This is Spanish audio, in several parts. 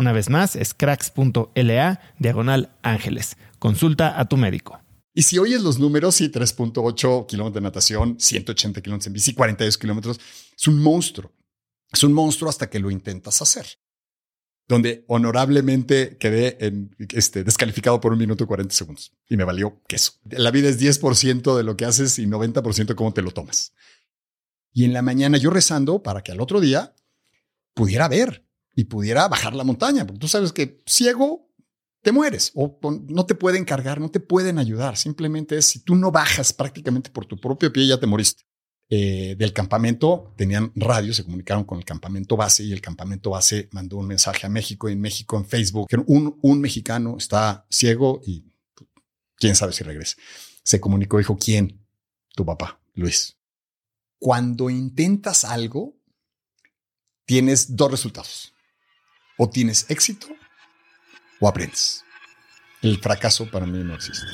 Una vez más, es cracks.la diagonal ángeles. Consulta a tu médico. Y si oyes los números, sí, 3.8 kilómetros de natación, 180 kilómetros en bici, 42 kilómetros, es un monstruo. Es un monstruo hasta que lo intentas hacer donde honorablemente quedé este, descalificado por un minuto y 40 segundos y me valió queso. La vida es 10% de lo que haces y 90% de cómo te lo tomas. Y en la mañana yo rezando para que al otro día pudiera ver y pudiera bajar la montaña, porque tú sabes que ciego te mueres o no te pueden cargar, no te pueden ayudar. Simplemente es si tú no bajas prácticamente por tu propio pie, ya te moriste. Eh, del campamento tenían radio, se comunicaron con el campamento base y el campamento base mandó un mensaje a México y en México en Facebook que un, un mexicano está ciego y quién sabe si regresa. Se comunicó, dijo, ¿quién? Tu papá, Luis. Cuando intentas algo, tienes dos resultados. O tienes éxito o aprendes. El fracaso para mí no existe.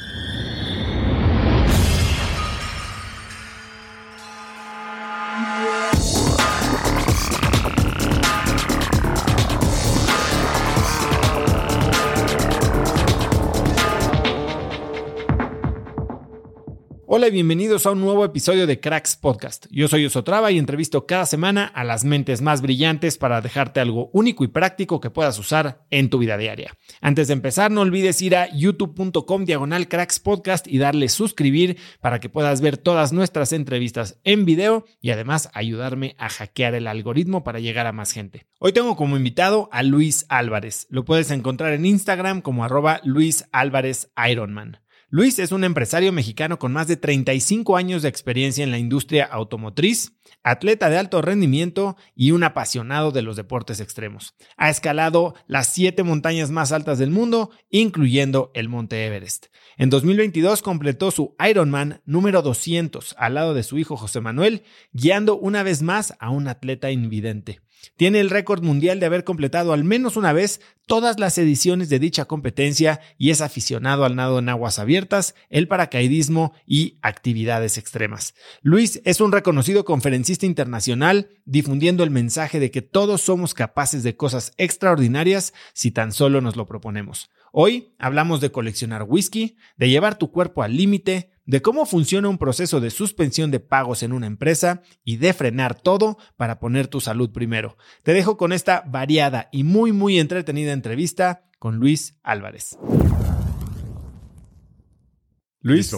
Hola y bienvenidos a un nuevo episodio de Cracks Podcast. Yo soy Osotrava y entrevisto cada semana a las mentes más brillantes para dejarte algo único y práctico que puedas usar en tu vida diaria. Antes de empezar, no olvides ir a youtube.com diagonal y darle suscribir para que puedas ver todas nuestras entrevistas en video y además ayudarme a hackear el algoritmo para llegar a más gente. Hoy tengo como invitado a Luis Álvarez. Lo puedes encontrar en Instagram como arroba Luis Álvarez Ironman. Luis es un empresario mexicano con más de 35 años de experiencia en la industria automotriz, atleta de alto rendimiento y un apasionado de los deportes extremos. Ha escalado las siete montañas más altas del mundo, incluyendo el Monte Everest. En 2022 completó su Ironman número 200 al lado de su hijo José Manuel, guiando una vez más a un atleta invidente. Tiene el récord mundial de haber completado al menos una vez todas las ediciones de dicha competencia y es aficionado al nado en aguas abiertas, el paracaidismo y actividades extremas. Luis es un reconocido conferencista internacional difundiendo el mensaje de que todos somos capaces de cosas extraordinarias si tan solo nos lo proponemos. Hoy hablamos de coleccionar whisky, de llevar tu cuerpo al límite, de cómo funciona un proceso de suspensión de pagos en una empresa y de frenar todo para poner tu salud primero. Te dejo con esta variada y muy muy entretenida entrevista con Luis Álvarez. Luis,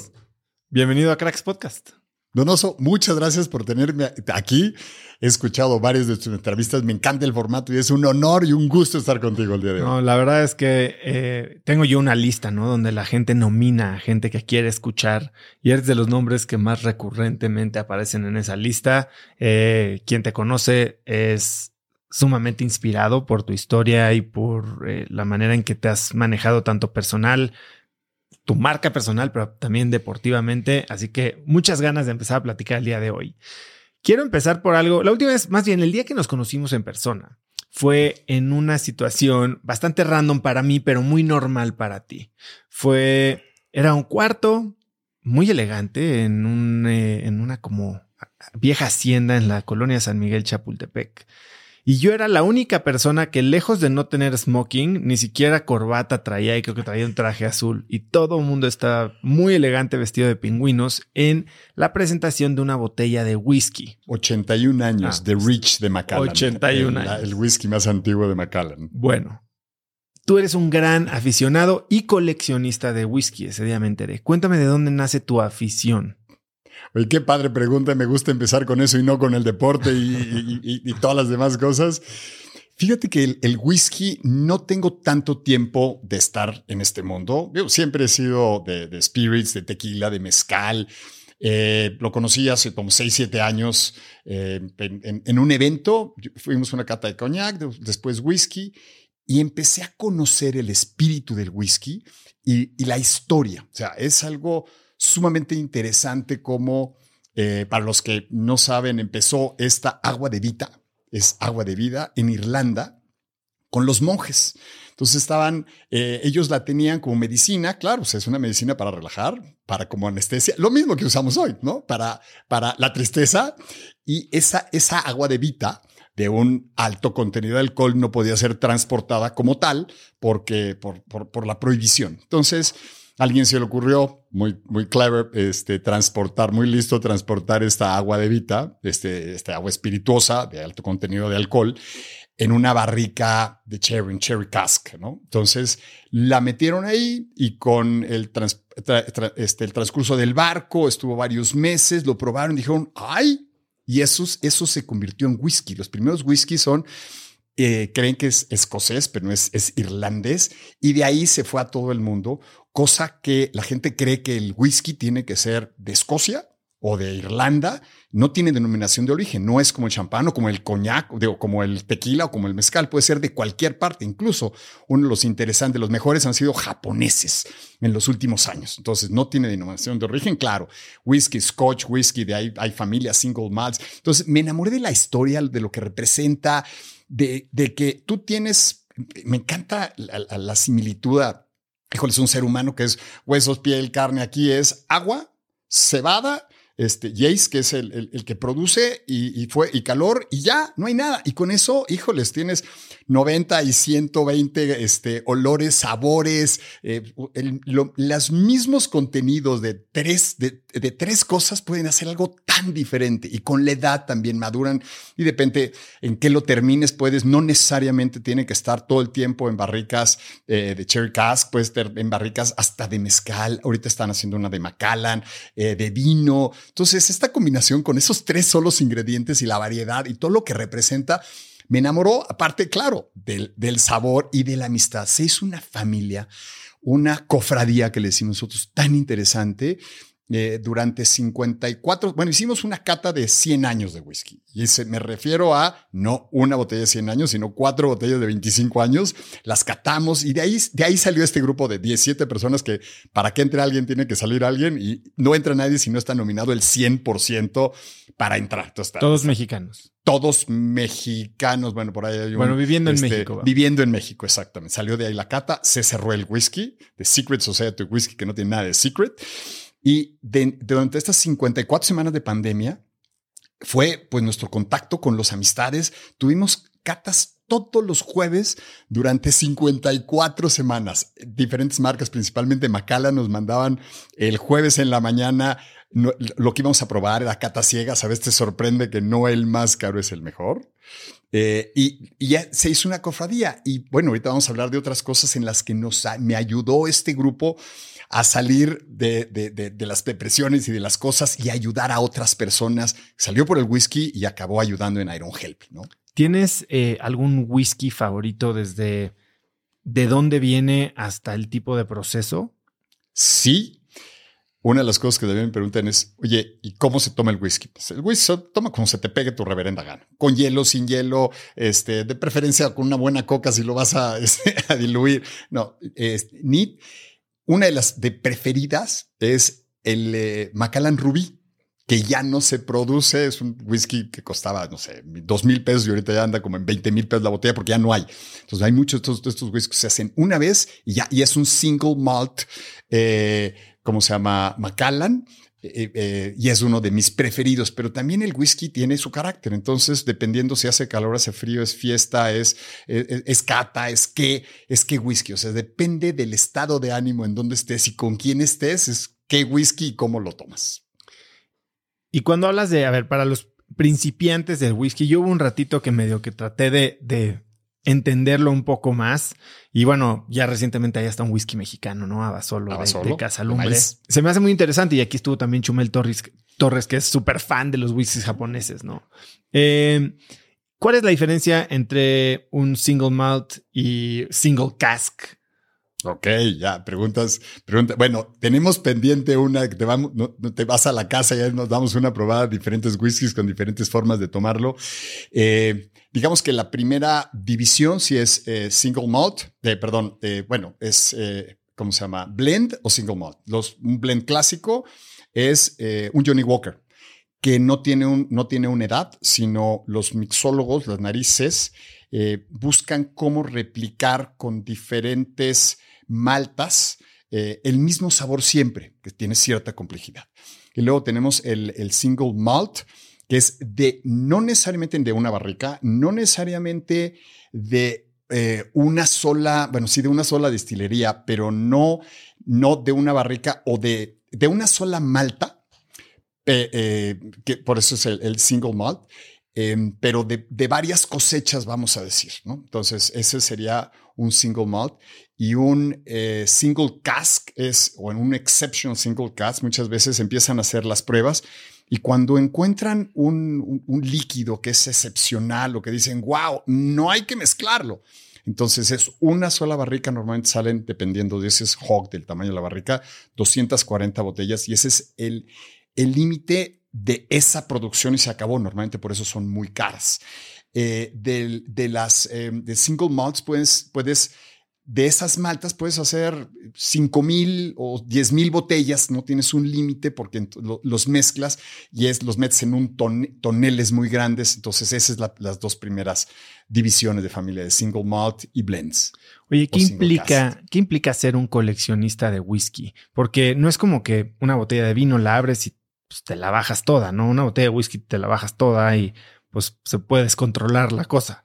Bienvenido a Cracks Podcast. Donoso, muchas gracias por tenerme aquí. He escuchado varias de tus entrevistas, me encanta el formato y es un honor y un gusto estar contigo el día de hoy. No, la verdad es que eh, tengo yo una lista, ¿no? Donde la gente nomina a gente que quiere escuchar y eres de los nombres que más recurrentemente aparecen en esa lista. Eh, quien te conoce es sumamente inspirado por tu historia y por eh, la manera en que te has manejado tanto personal, tu marca personal, pero también deportivamente. Así que muchas ganas de empezar a platicar el día de hoy. Quiero empezar por algo. La última vez, más bien el día que nos conocimos en persona, fue en una situación bastante random para mí, pero muy normal para ti. Fue, era un cuarto muy elegante en, un, eh, en una como vieja hacienda en la colonia San Miguel Chapultepec. Y yo era la única persona que lejos de no tener smoking, ni siquiera corbata traía y creo que traía un traje azul. Y todo el mundo estaba muy elegante vestido de pingüinos en la presentación de una botella de whisky. 81 años, de ah, Rich de Macallan. 81 años. El whisky más antiguo de Macallan. Bueno, Tú eres un gran aficionado y coleccionista de whisky, ese día me enteré. Cuéntame de dónde nace tu afición. Oye, qué padre pregunta. Me gusta empezar con eso y no con el deporte y, todas las demás cosas. Fíjate que el, whisky no tengo tanto tiempo de estar en este mundo. Yo siempre he sido de, spirits, de tequila, de mezcal. Eh, lo conocí hace como 6, 7 años eh, en, un evento. Fuimos una cata de coñac, después whisky, y empecé a conocer el espíritu del whisky y, y la historia. O sea, es algo sumamente interesante como, eh, para los que no saben, empezó esta agua de vida, es agua de vida en Irlanda, con los monjes. Entonces estaban, eh, ellos la tenían como medicina, claro, es una medicina para relajar, para como anestesia, lo mismo que usamos hoy, ¿no? Para, para la tristeza y esa, esa agua de vida de un alto contenido de alcohol no podía ser transportada como tal porque por, por, por la prohibición. Entonces, alguien se le ocurrió, muy, muy clever, este, transportar, muy listo, transportar esta agua de Vita, este, esta agua espirituosa de alto contenido de alcohol, en una barrica de cherry, cherry cask, ¿no? Entonces la metieron ahí y con el, este, el transcurso del barco estuvo varios meses, lo probaron, dijeron, ¡ay! Y eso, eso se convirtió en whisky. Los primeros whisky son eh, creen que es escocés, pero no es, es irlandés, y de ahí se fue a todo el mundo, cosa que la gente cree que el whisky tiene que ser de Escocia o de Irlanda, no tiene denominación de origen, no es como el champán o como el coñac, o como el tequila o como el mezcal, puede ser de cualquier parte, incluso uno de los interesantes, los mejores han sido japoneses en los últimos años, entonces no tiene denominación de origen, claro, whisky, scotch, whisky, de ahí hay familias single malts, entonces me enamoré de la historia, de lo que representa, de, que tú tienes, me encanta la, similitud a, híjole, es un ser humano que es huesos, piel, carne, aquí es agua, cebada, este, Jace, que es el, el, que produce y, fue, y calor, y ya, no hay nada. Y con eso, híjoles, tienes 90 y 120 este, olores, sabores, eh, los mismos contenidos de tres, de, de, tres cosas pueden hacer algo tan diferente. Y con la edad también maduran y depende en qué lo termines, puedes, no necesariamente tiene que estar todo el tiempo en barricas eh, de cherry cask, puedes estar en barricas hasta de mezcal. Ahorita están haciendo una de Macallan, eh, de vino. Entonces, esta combinación con esos tres solos ingredientes y la variedad y todo lo que representa, me enamoró, aparte, claro, del, del sabor y de la amistad. Se hizo una familia, una cofradía que le decimos nosotros tan interesante eh, durante 54, bueno, hicimos una cata de 100 años de whisky. Y me refiero a no una botella de 100 años, sino cuatro botellas de 25 años. Las catamos y de ahí, de ahí salió este grupo de 17 personas que para que entre alguien tiene que salir alguien y no entra nadie si no está nominado el 100% para entrar. Todos mexicanos. Todos mexicanos. Bueno, por ahí hay un, Bueno, viviendo en este, México. Viviendo en México, exactamente. Salió de ahí la cata, se cerró el whisky, de Secret Society Whisky, que no tiene nada de secret. Y durante estas 54 semanas de pandemia fue pues nuestro contacto con los amistades. Tuvimos catas todos los jueves durante 54 semanas. Diferentes marcas, principalmente Macala, nos mandaban el jueves en la mañana lo que íbamos a probar era cata ciega, ¿sabes? Te sorprende que no el más caro es el mejor. Eh, y, ya se hizo una cofradía. Y bueno, ahorita vamos a hablar de otras cosas en las que nos, me ayudó este grupo a salir de, de, las depresiones y de las cosas y ayudar a otras personas. Salió por el whisky y acabó ayudando en Iron Help, ¿no? ¿Tienes eh, algún whisky favorito desde de dónde viene hasta el tipo de proceso? Sí, una de las cosas que también me preguntan es, oye, ¿y cómo se toma el whisky? Pues el whisky se toma como se te pegue tu reverenda gana, con hielo, sin hielo, este, de preferencia con una buena coca si lo vas a, este, diluir. No, ni una de las de preferidas es el eh, Macallan Rubí que ya no se produce. Es un whisky que costaba, no sé, dos mil pesos y ahorita ya anda como en 20 mil pesos la botella porque ya no hay. Entonces hay muchos de estos, estos whiskies que se hacen una vez y ya, y es un single malt. Eh, ¿cómo se llama? Macallan. Eh, eh, y es uno de mis preferidos, pero también el whisky tiene su carácter. Entonces, dependiendo si hace calor, hace frío, es fiesta, es, es, cata, es qué, es qué whisky. O sea, depende del estado de ánimo en donde estés y con quién estés, es qué whisky y cómo lo tomas. Y cuando hablas de, a ver, para los principiantes del whisky, yo hubo un ratito que medio que traté de, de entenderlo un poco más. Y bueno, ya recientemente hay hasta un whisky mexicano, ¿no? Abasolo, Abasolo de, de Casalumbre. Se me hace muy interesante y aquí estuvo también Chumel Torres, Torres que es súper fan de los whiskies japoneses, ¿no? Eh, ¿Cuál es la diferencia entre un single malt y single cask? Ok, ya, preguntas, preguntas. Bueno, tenemos pendiente una que te, vamos, no, te vas a la casa y nos damos una probada de diferentes whiskies con diferentes formas de tomarlo. Eh, digamos que la primera división, si es eh, single malt, eh, perdón, bueno, es, ¿cómo se llama? Blend o single malt. Los, un blend clásico es un Johnny Walker que no tiene, un, no tiene una edad, sino los mixólogos, las narices, buscan cómo replicar con diferentes maltas, eh, el mismo sabor siempre, que tiene cierta complejidad. Y luego tenemos el, single malt, que es de no necesariamente de una barrica, no necesariamente de eh, una sola, bueno, sí de una sola destilería, pero no, no de una barrica o de, de una sola malta, eh, que por eso es el, single malt, em, pero de, de, varias cosechas, vamos a decir, ¿no? Entonces, ese sería un single malt y un eh, single cask es, o en un exceptional single cask, muchas veces empiezan a hacer las pruebas y cuando encuentran un, líquido que es excepcional o que dicen, wow, no hay que mezclarlo. Entonces es una sola barrica, normalmente salen, dependiendo de ese hog, del tamaño de la barrica, 240 botellas y ese es el límite de esa producción y se acabó. Normalmente por eso son muy caras. Eh, de, las eh, de single malts puedes, puedes de esas maltas puedes hacer 5 mil o 10 mil botellas, no tienes un límite porque los mezclas y es, los metes en un toneles muy grandes. Entonces, esas son las dos primeras divisiones de familia de single malt y blends. Oye, ¿qué implica, ¿qué implica ser un coleccionista de whisky? Porque no es como que una botella de vino la abres y pues, te la bajas toda, ¿no? Una botella de whisky te la bajas toda y pues se puede descontrolar la cosa.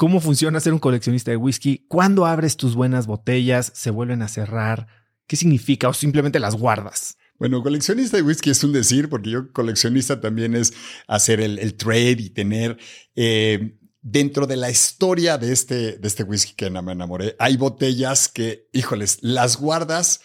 ¿Cómo funciona ser un coleccionista de whisky? ¿Cuándo abres tus buenas botellas? ¿Se vuelven a cerrar? ¿Qué significa? ¿O simplemente las guardas? Bueno, coleccionista de whisky es un decir, porque yo coleccionista también es hacer el, trade y tener eh, dentro de la historia de este, de este whisky que me enamoré. Hay botellas que, híjoles, las guardas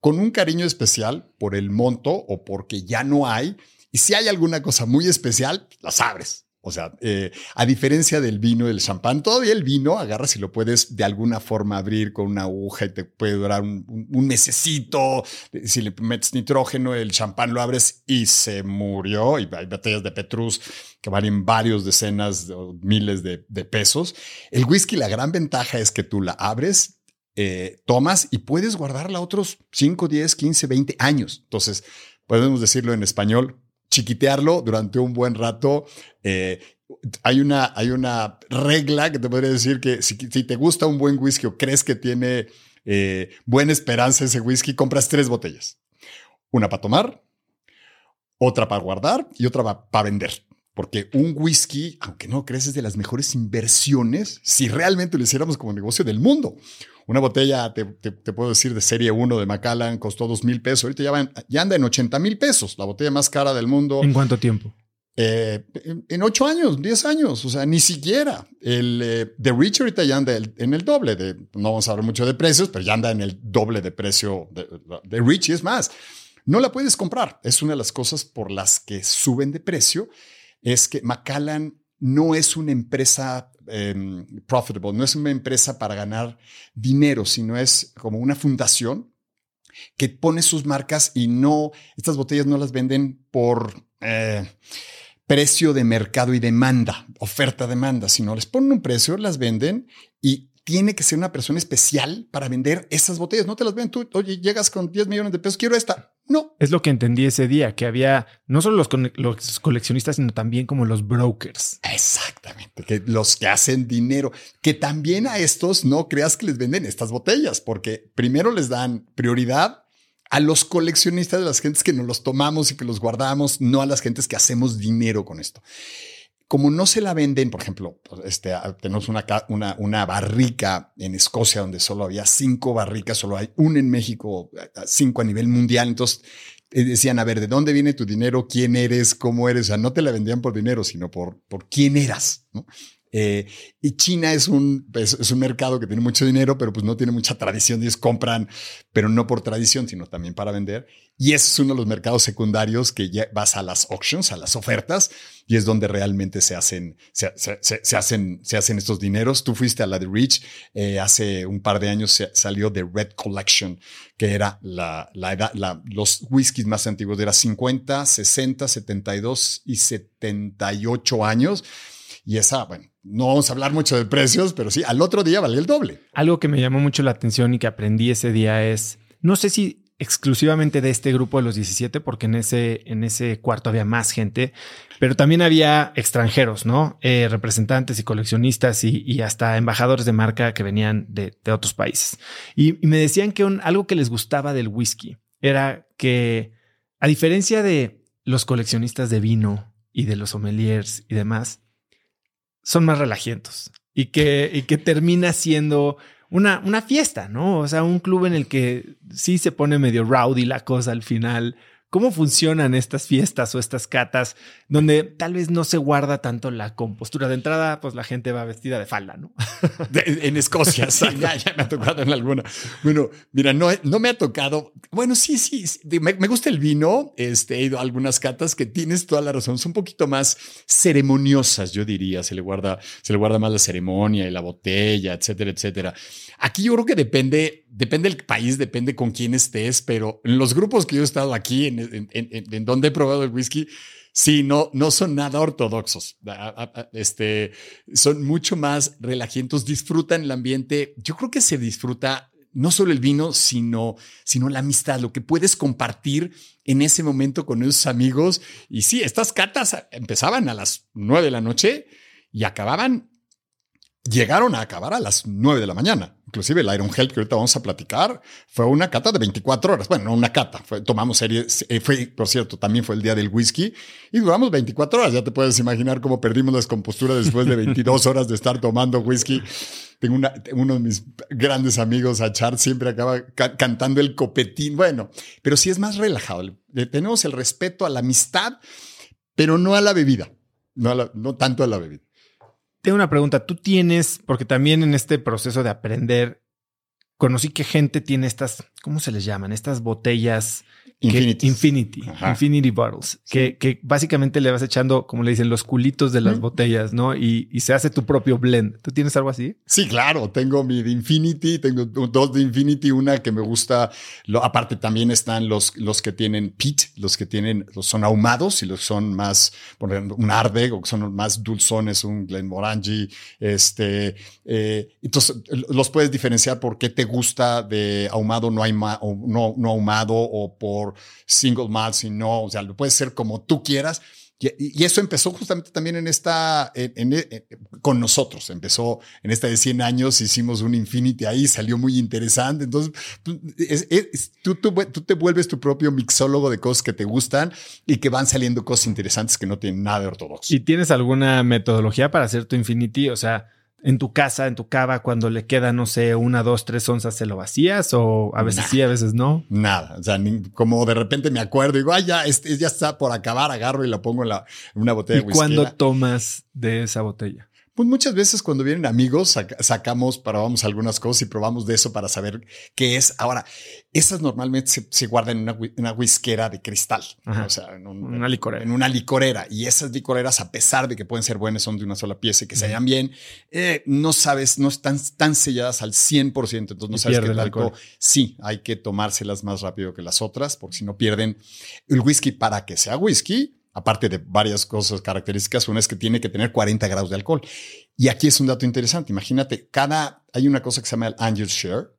con un cariño especial por el monto o porque ya no hay. Y si hay alguna cosa muy especial, las abres. O sea, eh, a diferencia del vino y del champán, todavía el vino agarras y lo puedes de alguna forma abrir con una aguja y te puede durar un, mesecito. Si le metes nitrógeno, el champán lo abres y se murió. Y hay botellas de Petrus que valen varios decenas o miles de, pesos. El whisky, la gran ventaja es que tú la abres, eh, tomas y puedes guardarla otros 5, 10, 15, 20 años. Entonces, podemos decirlo en español, chiquitearlo durante un buen rato. Eh, hay, una, hay una regla que te podría decir que si, te gusta un buen whisky o crees que tiene eh, buena esperanza ese whisky, compras tres botellas. Una para tomar, otra para guardar y otra para vender. Porque un whisky, aunque no crees, es de las mejores inversiones si realmente lo hiciéramos como negocio del mundo. Una botella, te, puedo decir, de serie 1 de Macallan costó 2 mil pesos. Ahorita ya, ya anda en 80 mil pesos, la botella más cara del mundo. ¿En cuánto tiempo? Eh, en, 8 años, 10 años, o sea, ni siquiera. El eh, de Rich ahorita ya anda en el doble. De, no vamos a hablar mucho de precios, pero ya anda en el doble de precio de, de Rich y es más. No la puedes comprar. Es una de las cosas por las que suben de precio. Es que Macallan no es una empresa em, profitable, no es una empresa para ganar dinero, sino es como una fundación que pone sus marcas y no, estas botellas no las venden por eh, precio de mercado y demanda, oferta-demanda, sino les ponen un precio, las venden y tiene que ser una persona especial para vender esas botellas. No te las ven tú. Oye, llegas con 10 millones de pesos, quiero esta. No. Es lo que entendí ese día, que había no solo los, los coleccionistas, sino también como los brokers. Exactamente, que los que hacen dinero, que también a estos no creas que les venden estas botellas, porque primero les dan prioridad a los coleccionistas de las gentes que nos los tomamos y que los guardamos, no a las gentes que hacemos dinero con esto como no se la venden, por ejemplo, este, ah, tenemos una, una, barrica en Escocia donde solo había cinco barricas, solo hay una en México, eh, cinco a nivel mundial. Entonces eh, decían, a ver, ¿de dónde viene tu dinero? ¿Quién eres? ¿Cómo eres? O sea, no te la vendían por dinero, sino por, por quién eras. ¿no? Eh, y China es un, es, un mercado que tiene mucho dinero, pero pues no tiene mucha tradición. Ellos compran, pero no por tradición, sino también para vender. Y ese es uno de los mercados secundarios que ya vas a las auctions, a las ofertas, y es donde realmente se hacen, se, hacen, se hacen estos dineros. Tú fuiste a la de Rich, eh, hace un par de años salió de Red Collection, que era la, la edad, la, los whiskies más antiguos, era 50, 60, 72 y 78 años. Y esa, bueno, no vamos a hablar mucho de precios, pero sí, al otro día valía el doble. Algo que me llamó mucho la atención y que aprendí ese día es, no sé si exclusivamente de este grupo de los 17, porque en ese, en ese cuarto había más gente, pero también había extranjeros, ¿no? Eh, representantes y coleccionistas y, hasta embajadores de marca que venían de, otros países. Y, me decían que algo que les gustaba del whisky era que, a diferencia de los coleccionistas de vino y de los sommeliers y demás, son más relajientos y que, y que termina siendo una, una fiesta, ¿no? O sea, un club en el que sí se pone medio rowdy la cosa al final, ¿Cómo funcionan estas fiestas o estas catas donde tal vez no se guarda tanto la compostura? De entrada, pues la gente va vestida de falda, ¿no? en Escocia, sí, ya, me ha tocado en alguna. Bueno, mira, no, no me ha tocado. Bueno, sí, sí, me, gusta el vino. Este, he ido a algunas catas que tienes toda la razón. Son un poquito más ceremoniosas, yo diría. Se le guarda, se le guarda más la ceremonia y la botella, etcétera, etcétera. Aquí yo creo que depende, depende del país, depende con quién estés, pero en los grupos que yo he estado aquí, en, donde he probado el whisky, sí, no, no son nada ortodoxos. Este, son mucho más relajientos, disfrutan el ambiente. Yo creo que se disfruta no solo el vino, sino, sino la amistad, lo que puedes compartir en ese momento con esos amigos. Y sí, estas catas empezaban a las nueve de la noche y acababan llegaron a acabar a las 9 de la mañana. Inclusive el Iron Health que ahorita vamos a platicar fue una cata de 24 horas. Bueno, no una cata, tomamos serie, eh, fue, por cierto, también fue el día del whisky y duramos 24 horas. Ya te puedes imaginar cómo perdimos la descompostura después de 22 horas de estar tomando whisky. Tengo una, uno de mis grandes amigos, Achar, siempre acaba cantando el copetín. Bueno, pero sí es más relajado. Tenemos el respeto a la amistad, pero no a la bebida. No, no tanto a la bebida. Tengo una pregunta. Tú tienes, porque también en este proceso de aprender, conocí que gente tiene estas, ¿cómo se les llaman? Estas botellas Infinity. Infinity Bottles. Que, que, básicamente le vas echando, como le dicen, los culitos de las botellas, ¿no? Y, y, se hace tu propio blend. ¿Tú tienes algo así? Sí, claro. Tengo mi de Infinity, tengo dos de Infinity, una que me gusta. Lo, aparte, también están los, los que tienen pit, los que tienen, los son ahumados y los son más, por ejemplo, un Ardbeg o que son más dulzones, un Glenmorangie. Este, eh, entonces, los puedes diferenciar por qué te gusta de ahumado, no, hay o no, no ahumado o por single malt, si no, o sea, lo puedes ser como tú quieras. Y, eso empezó justamente también en esta, con nosotros. Empezó en esta de 100 años, hicimos un Infinity ahí, salió muy interesante. Entonces, tú, tú, te vuelves tu propio mixólogo de cosas que te gustan y que van saliendo cosas interesantes que no tienen nada de ortodoxo. ¿Y tienes alguna metodología para hacer tu Infinity? O sea, en tu casa, en tu cava, cuando le queda, no sé, una, dos, tres onzas, ¿se lo vacías? O a veces sí, a veces no. Nada. O sea, como de repente me acuerdo y digo, ay, ya, este, ya está por acabar, agarro y la pongo en, la, en una botella ¿Y de cuándo tomas de esa botella? Pues muchas veces cuando vienen amigos sacamos, probamos algunas cosas y probamos de eso para saber qué es. Ahora, esas normalmente se, guardan en una, una, whiskera de cristal, o sea, en una licorera. En una licorera. Y esas licoreras, a pesar de que pueden ser buenas, son de una sola pieza y que se hallan bien, eh, no sabes, no están tan selladas al 100%. Entonces no sabes qué el alcohol. Sí, hay que tomárselas más rápido que las otras, porque si no pierden el whisky para que sea whisky aparte de varias cosas características, una es que tiene que tener 40 grados de alcohol. Y aquí es un dato interesante. Imagínate, cada, hay una cosa que se llama el Angel Share,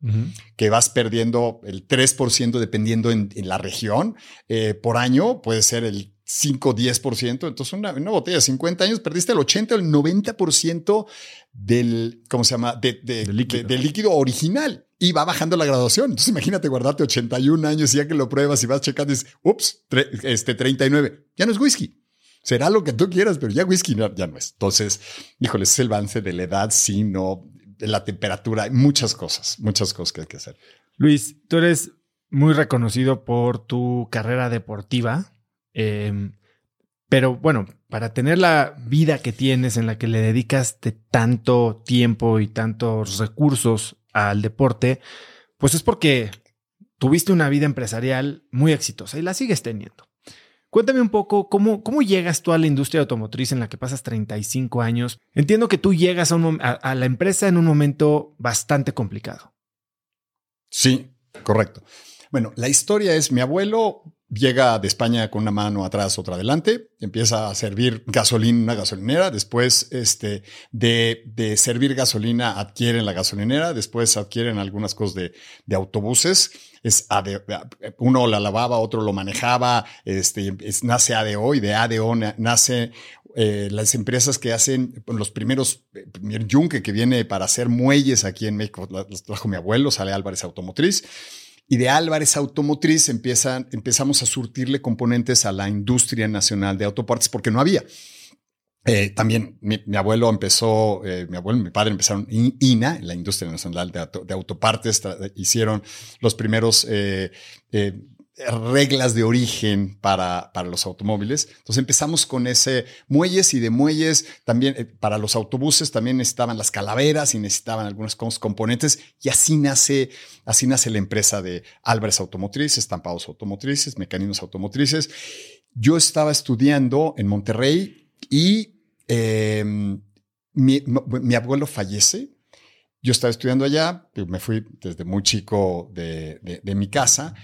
que vas perdiendo el 3% dependiendo en, la región. Eh, por año puede ser el 5, 10%. Entonces, una, una, botella de 50 años perdiste el 80 o el 90% del, ¿cómo se llama? De, líquido. del líquido original y va bajando la graduación. Entonces imagínate guardarte 81 años y ya que lo pruebas y vas checando dices, ups, este 39, ya no es whisky. Será lo que tú quieras, pero ya whisky ya no es. Entonces, híjole, es el avance de la edad, sí, no, de la temperatura, muchas cosas, muchas cosas que hay que hacer. Luis, tú eres muy reconocido por tu carrera deportiva, em, pero bueno, para tener la vida que tienes en la que le dedicas de tanto tiempo y tantos recursos al deporte, pues es porque tuviste una vida empresarial muy exitosa y la sigues teniendo. Cuéntame un poco cómo, cómo llegas tú a la industria automotriz en la que pasas 35 años. Entiendo que tú llegas a, a la empresa en un momento bastante complicado. Sí, correcto. Bueno, la historia es mi abuelo llega de España con una mano atrás, otra adelante, empieza a servir gasolina en una gasolinera, después este, de, de servir gasolina adquieren la gasolinera, después adquieren algunas cosas de, de autobuses, es uno la lavaba, otro lo manejaba, este, es, nace ADO y de ADO nace eh, las empresas que hacen los primeros, el primer yunque que viene para hacer muelles aquí en México, los trajo mi abuelo, sale Álvarez Automotriz. Y de Álvarez Automotriz empiezan, empezamos a surtirle componentes a la industria nacional de autopartes porque no había. Eh, también mi, abuelo empezó, eh, mi abuelo y mi padre empezaron INA, la industria nacional de, autopartes, hicieron los primeros eh, reglas de origen para, para los automóviles. Entonces empezamos con ese muelles y de muelles también eh, para los autobuses también necesitaban las calaveras y necesitaban algunos componentes y así nace, así nace la empresa de Álvarez Automotriz, estampados automotrices, mecanismos automotrices. Yo estaba estudiando en Monterrey y em, mi, abuelo fallece. Yo estaba estudiando allá, me fui desde muy chico de, de mi casa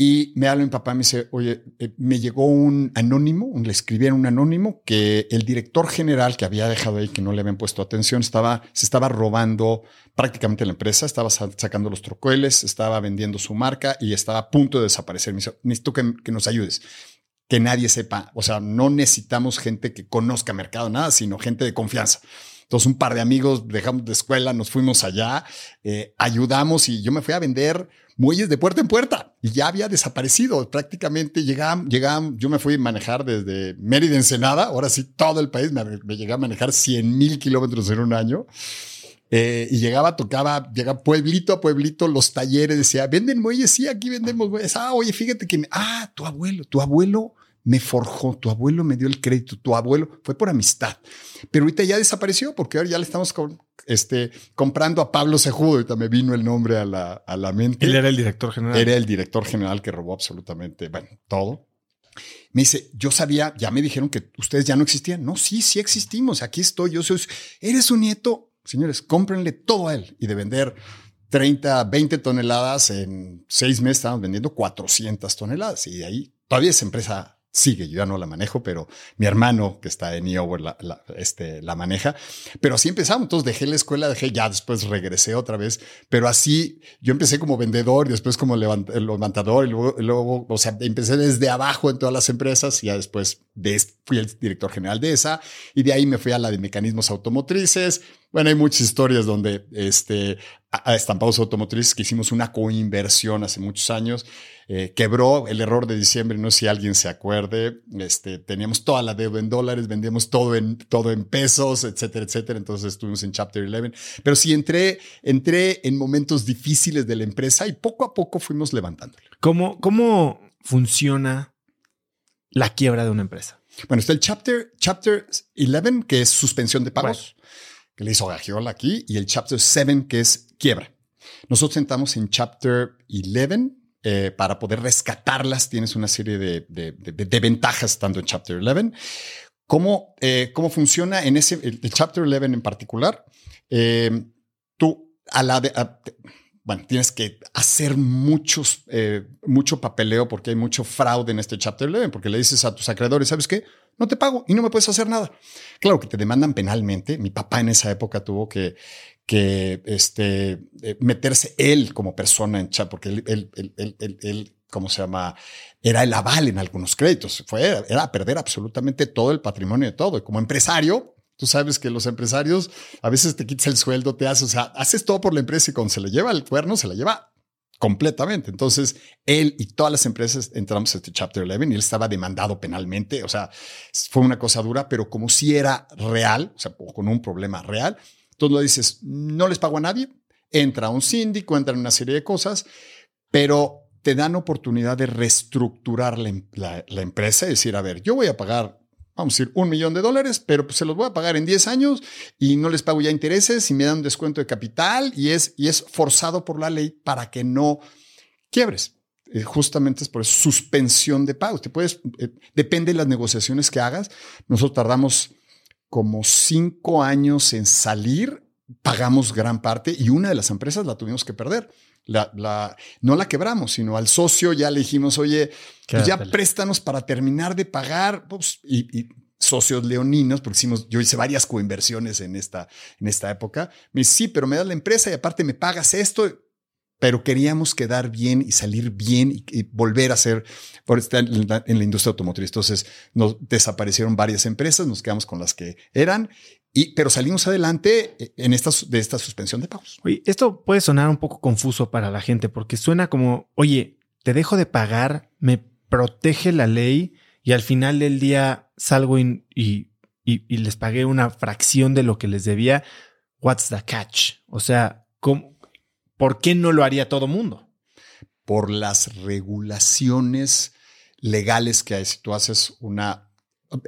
y me habla mi papá me dice, oye, eh, me llegó un anónimo, le escribieron un anónimo que el director general que había dejado ahí, que no le habían puesto atención, estaba, se estaba robando prácticamente la empresa, estaba sacando los trocueles, estaba vendiendo su marca y estaba a punto de desaparecer. Me dice, necesito que, que nos ayudes que nadie sepa. O sea, no necesitamos gente que conozca mercado, nada, sino gente de confianza. Entonces, un par de amigos dejamos de escuela, nos fuimos allá, eh, ayudamos y yo me fui a vender muelles de puerta en puerta y ya había desaparecido. Prácticamente llegaban, llegaban, yo me fui a manejar desde Mérida, Ensenada, ahora sí todo el país, me, me llegué a manejar 100 mil kilómetros en un año. Eh, y llegaba, tocaba, llegaba pueblito a pueblito, los talleres, decía, venden muelles, sí, aquí vendemos muelles. Ah, oye, fíjate que, ah, tu abuelo, tu abuelo me forjó, tu abuelo me dio el crédito, tu abuelo fue por amistad. Pero ahorita ya desapareció porque ahora ya le estamos este, comprando a Pablo Sejudo. Ahorita me vino el nombre a la, a la mente. Él era el director general. Era el director general que robó absolutamente, bueno, todo. Me dice, yo sabía, ya me dijeron que ustedes ya no existían. No, sí, sí existimos. Aquí estoy. Yo soy, eres un nieto. Señores, cómprenle todo a él y de vender 30, 20 toneladas en seis meses estamos vendiendo 400 toneladas y de ahí todavía esa empresa sigue, yo ya no la manejo, pero mi hermano que está en Iowa la, la, este, la maneja. Pero así empezamos. Entonces dejé la escuela, dejé ya, después regresé otra vez. Pero así yo empecé como vendedor y después como levant, levantador y luego, luego, o sea, empecé desde abajo en todas las empresas y ya después de, fui el director general de esa y de ahí me fui a la de mecanismos automotrices. Bueno, hay muchas historias donde este, a, estampados automotrices que hicimos una coinversión hace muchos años eh, quebró el error de diciembre, no sé si alguien se acuerde, este, teníamos toda la deuda en dólares, vendíamos todo en, todo en pesos, etcétera, etcétera, entonces estuvimos en Chapter 11, pero sí entré, entré en momentos difíciles de la empresa y poco a poco fuimos levantándole. ¿Cómo, cómo funciona la quiebra de una empresa? Bueno, está el Chapter, chapter 11, que es suspensión de pagos, bueno. Que le hizo Gagiola aquí, y el Chapter 7, que es quiebra. Nosotros entramos en Chapter 11 eh, para poder rescatarlas tienes una serie de, ventajas estando en Chapter 11. ¿Cómo, eh, cómo funciona en ese, el, Chapter 11 en particular? Eh, tú, a la de, bueno, tienes que hacer muchos, eh, mucho papeleo porque hay mucho fraude en este Chapter 11, porque le dices a tus acreedores, ¿sabes qué? No te pago y no me puedes hacer nada. Claro que te demandan penalmente. Mi papá en esa época tuvo que, que este, meterse él como persona en chat, porque él, él, él, él, él ¿cómo se llama? Era el aval en algunos créditos. Fue, era perder absolutamente todo el patrimonio de todo. Y como empresario, tú sabes que los empresarios a veces te quitas el sueldo, te haces, o sea, haces todo por la empresa y cuando se le lleva el cuerno, se la lleva completamente. Entonces, él y todas las empresas entramos a este Chapter 11 y él estaba demandado penalmente. O sea, fue una cosa dura, pero como si era real, o sea, con un problema real, entonces lo dices, no les pago a nadie, entra un síndico, entra una serie de cosas, pero te dan oportunidad de reestructurar la, empresa y decir, a ver, yo voy a pagar, vamos a decir, un millón de dólares, pero pues se los voy a pagar en 10 años y no les pago ya intereses y me dan un descuento de capital y es, y es forzado por la ley para que no quiebres. Eh, justamente es por suspensión de pagos. Te puedes, eh, depende de las negociaciones que hagas. Nosotros tardamos como cinco años en salir, pagamos gran parte y una de las empresas la tuvimos que perder. La, la, no la quebramos, sino al socio ya le dijimos, oye, pues ya préstanos para terminar de pagar. Y, y, socios leoninos, porque hicimos, yo hice varias coinversiones en esta, en esta época. Me dice, sí, pero me das la empresa y aparte me pagas esto pero queríamos quedar bien y salir bien y, volver a ser en la, industria automotriz. Entonces nos desaparecieron varias empresas, nos quedamos con las que eran, y, pero salimos adelante en esta, de esta suspensión de pagos. Esto puede sonar un poco confuso para la gente porque suena como, oye, te dejo de pagar, me protege la ley y al final del día salgo y les pagué una fracción de lo que les debía. What's the catch? O sea, ¿cómo? ¿Por qué no lo haría todo mundo? Por las regulaciones legales que hay. Si tú haces una...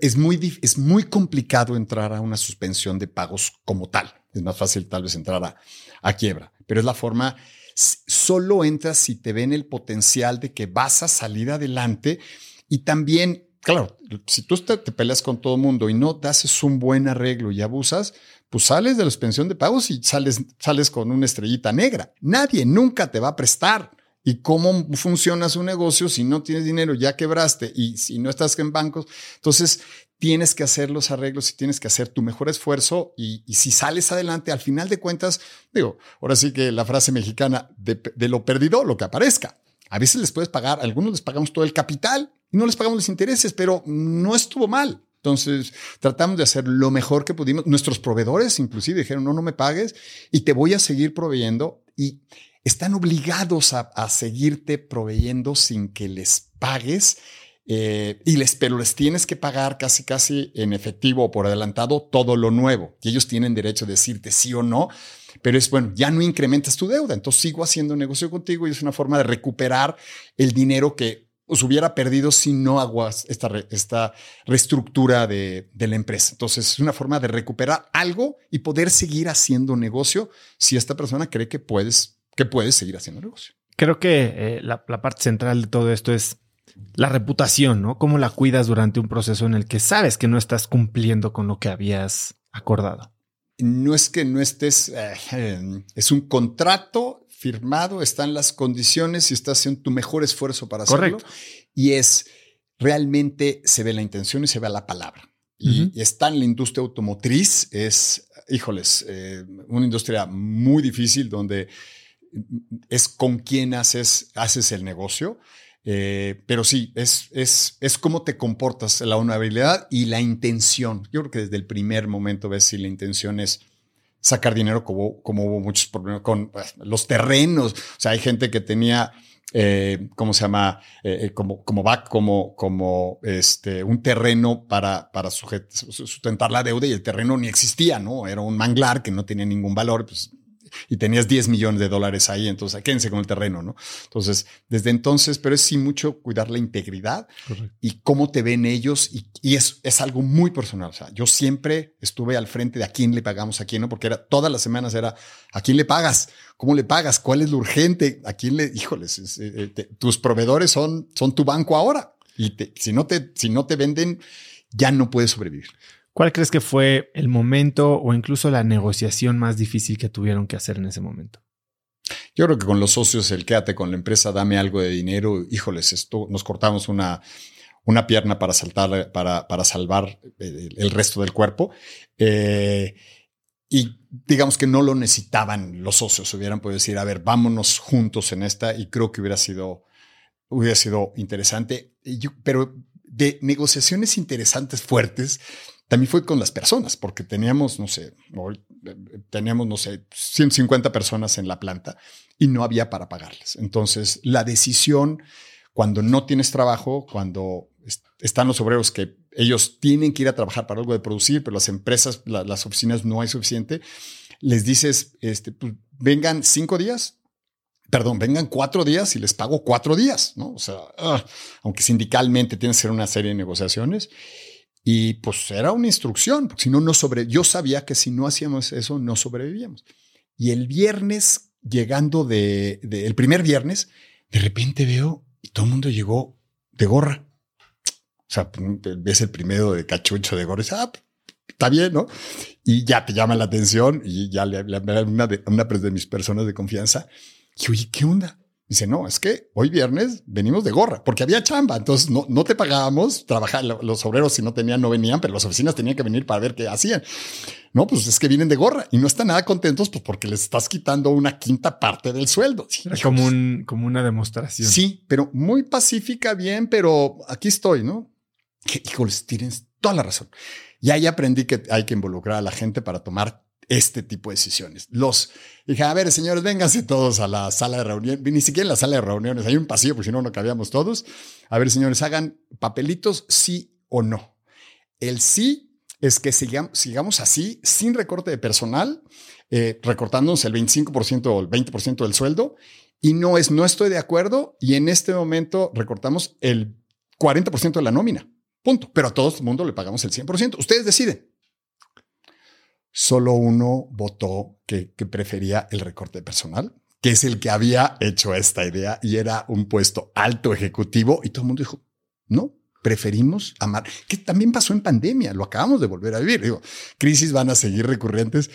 Es muy, es muy complicado entrar a una suspensión de pagos como tal. Es más fácil tal vez entrar a, quiebra, pero es la forma... Solo entras si te ven el potencial de que vas a salir adelante y también claro, si tú te, te, peleas con todo el mundo y no haces un buen arreglo y abusas, pues sales de la suspensión de pagos y sales, sales con una estrellita negra. Nadie nunca te va a prestar. ¿Y cómo funciona su negocio si no tienes dinero, ya quebraste y si no estás en bancos? Entonces, tienes que hacer los arreglos y tienes que hacer tu mejor esfuerzo y, si sales adelante, al final de cuentas, digo, ahora sí que la frase mexicana de, lo perdido, lo que aparezca. A veces les puedes pagar, algunos les pagamos todo el capital y no les pagamos los intereses, pero no estuvo mal. Entonces, tratamos de hacer lo mejor que pudimos. Nuestros proveedores inclusive dijeron, no, no me pagues y te voy a seguir proveyendo. Y están obligados a, seguirte proveyendo sin que les pagues. Eh, y les, pero les tienes que pagar casi, casi en efectivo o por adelantado todo lo nuevo. Y ellos tienen derecho a decirte sí o no. Pero es bueno, ya no incrementas tu deuda. Entonces sigo haciendo negocio contigo y es una forma de recuperar el dinero que os hubiera perdido si no hago esta, re, esta reestructura de, de, la empresa. Entonces es una forma de recuperar algo y poder seguir haciendo negocio si esta persona cree que puedes, que puedes seguir haciendo negocio. Creo que eh, la, la, parte central de todo esto es la reputación, ¿no? Cómo la cuidas durante un proceso en el que sabes que no estás cumpliendo con lo que habías acordado. No es que no estés, eh, es un contrato firmado, están las condiciones y estás haciendo tu mejor esfuerzo para hacerlo. Correcto. Y es realmente se ve la intención y se ve la palabra. Y, está en la industria automotriz, es, híjoles, eh, una industria muy difícil donde es con quién haces, haces el negocio. Eh, pero sí, es, es, es cómo te comportas, la honorabilidad y la intención. Yo creo que desde el primer momento ves si la intención es sacar dinero, como, como hubo muchos problemas con pues, los terrenos. O sea, hay gente que tenía eh, ¿cómo se llama? Eh, eh, como, como back, como, como este, un terreno para, para sustentar la deuda y el terreno ni existía, ¿no? Era un manglar que no tenía ningún valor, pues y tenías 10 millones de dólares ahí, entonces quédense con el terreno, ¿no? Entonces, desde entonces, pero es sí mucho cuidar la integridad y cómo te ven ellos y, y, es, es algo muy personal. O sea, yo siempre estuve al frente de a quién le pagamos a quién, ¿no? Porque era todas las semanas era a quién le pagas, cómo le pagas, cuál es lo urgente, a quién le, híjoles, eh, eh, tus proveedores son, son tu banco ahora y si no te, si no te venden, ya no puedes sobrevivir. ¿Cuál crees que fue el momento o incluso la negociación más difícil que tuvieron que hacer en ese momento? Yo creo que con los socios, el quédate con la empresa, dame algo de dinero, híjoles, esto nos cortamos una, una pierna para saltar, para, para salvar eh, el, resto del cuerpo. Eh, y digamos que no lo necesitaban los socios, hubieran podido decir, a ver, vámonos juntos en esta y creo que hubiera sido, hubiera sido interesante. pero de negociaciones interesantes, fuertes, también fue con las personas, porque teníamos, no sé, teníamos, no sé, 150 personas en la planta y no había para pagarles. Entonces, la decisión, cuando no tienes trabajo, cuando están los obreros que ellos tienen que ir a trabajar para algo de producir, pero las empresas, las oficinas no hay suficiente, les dices, este, pues, vengan cinco días, perdón, vengan cuatro días y les pago cuatro días, ¿no? O sea, ah, aunque sindicalmente tiene que ser una serie de negociaciones. Y pues era una instrucción, si no, no sobre. Yo sabía que si no hacíamos eso, no sobrevivíamos. Y el viernes, llegando de, el primer viernes, de repente veo y todo el mundo llegó de gorra. O sea, ves el primero de cachucho de gorra y dices, ah, está bien, ¿no? Y ya te llama la atención y ya le hablé a una de, una de mis personas de confianza. Y oye, ¿qué onda? Dice, no, es que hoy viernes venimos de gorra, porque había chamba, entonces no, no te pagábamos, trabajar, los obreros si no tenían no venían, pero las oficinas tenían que venir para ver qué hacían. No, pues es que vienen de gorra y no están nada contentos pues porque les estás quitando una quinta parte del sueldo. como, un, como una demostración. Sí, pero muy pacífica, bien, pero aquí estoy, ¿no? Híjoles, tienes toda la razón. Y ahí aprendí que hay que involucrar a la gente para tomar este tipo de decisiones. Los dije, a ver, señores, vénganse todos a la sala de reunión, ni siquiera en la sala de reuniones, hay un pasillo, porque si no, no cabíamos todos. A ver, señores, hagan papelitos sí o no. El sí es que sigamos, sigamos así, sin recorte de personal, eh, recortándonos el 25% o el 20% del sueldo, y no es no estoy de acuerdo, y en este momento recortamos el 40% de la nómina. Punto. Pero a todo el mundo le pagamos el 100%. Ustedes deciden solo uno votó que, prefería el recorte personal, que es el que había hecho esta idea y era un puesto alto ejecutivo y todo el mundo dijo, no, preferimos amar, que también pasó en pandemia, lo acabamos de volver a vivir. Digo, crisis van a seguir recurrentes,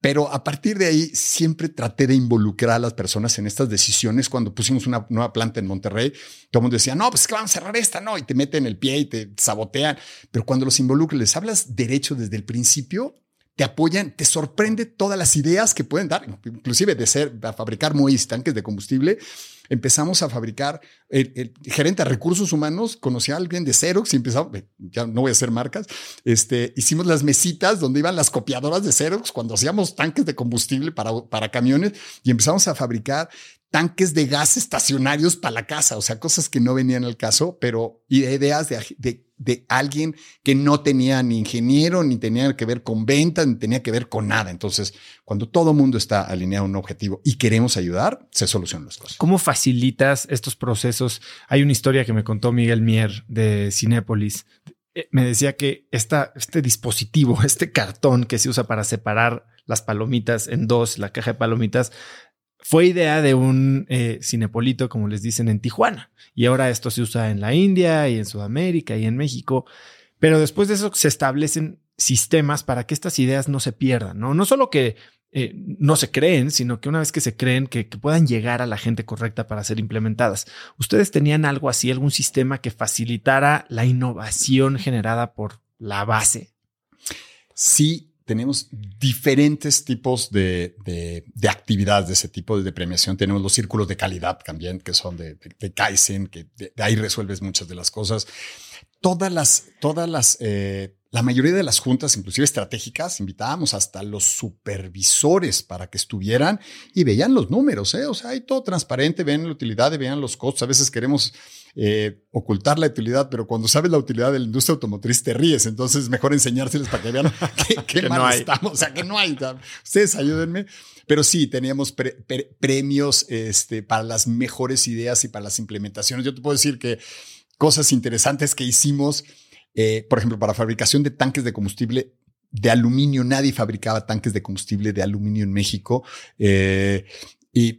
pero a partir de ahí siempre traté de involucrar a las personas en estas decisiones. Cuando pusimos una nueva planta en Monterrey, todo el mundo decía, no, pues que vamos a cerrar esta, no, y te meten el pie y te sabotean. Pero cuando los involucras, les hablas derecho desde el principio, te apoyan, te sorprende todas las ideas que pueden dar, inclusive de ser, a fabricar MOIs, tanques de combustible. Empezamos a fabricar, el, gerente de recursos humanos conocía a alguien de Xerox y empezamos, ya no voy a hacer marcas, este, hicimos las mesitas donde iban las copiadoras de Xerox cuando hacíamos tanques de combustible para, para camiones y empezamos a fabricar tanques de gas estacionarios para la casa, o sea, cosas que no venían al caso, pero ideas de, alguien que no tenía ni ingeniero, ni tenía que ver con ventas, ni tenía que ver con nada. Entonces, cuando todo mundo está alineado a un objetivo y queremos ayudar, se solucionan las cosas. ¿Cómo facilitas estos procesos? Hay una historia que me contó Miguel Mier de Cinépolis. Eh, me decía que este dispositivo, este cartón que se usa para separar las palomitas en dos, la caja de palomitas, fue idea de un eh, cinepolito, como les dicen, en Tijuana. Y ahora esto se usa en la India y en Sudamérica y en México. Pero después de eso se establecen sistemas para que estas ideas no se pierdan, ¿no? No solo que eh, no se creen, sino que una vez que se creen, que, puedan llegar a la gente correcta para ser implementadas. ¿Ustedes tenían algo así, algún sistema que facilitara la innovación generada por la base? Sí, tenemos diferentes tipos de, actividades de ese tipo de premiación. Tenemos los círculos de calidad también, que son de, Kaizen, que de, ahí resuelves muchas de las cosas. Todas las, todas las eh, la mayoría de las juntas, inclusive estratégicas, invitábamos hasta los supervisores para que estuvieran y veían los números, ¿eh? O sea, hay todo transparente, ven la utilidad, vean los costos. A veces queremos eh, ocultar la utilidad, pero cuando sabes la utilidad de la industria automotriz te ríes. Entonces, mejor enseñárseles para que vean qué, mal estamos. O sea, que no hay. Ustedes ayúdenme. Pero sí, teníamos premios este, para las mejores ideas y para las implementaciones. Yo te puedo decir que cosas interesantes que hicimos eh, por ejemplo, para fabricación de tanques de combustible de aluminio, nadie fabricaba tanques de combustible de aluminio en México. Eh, y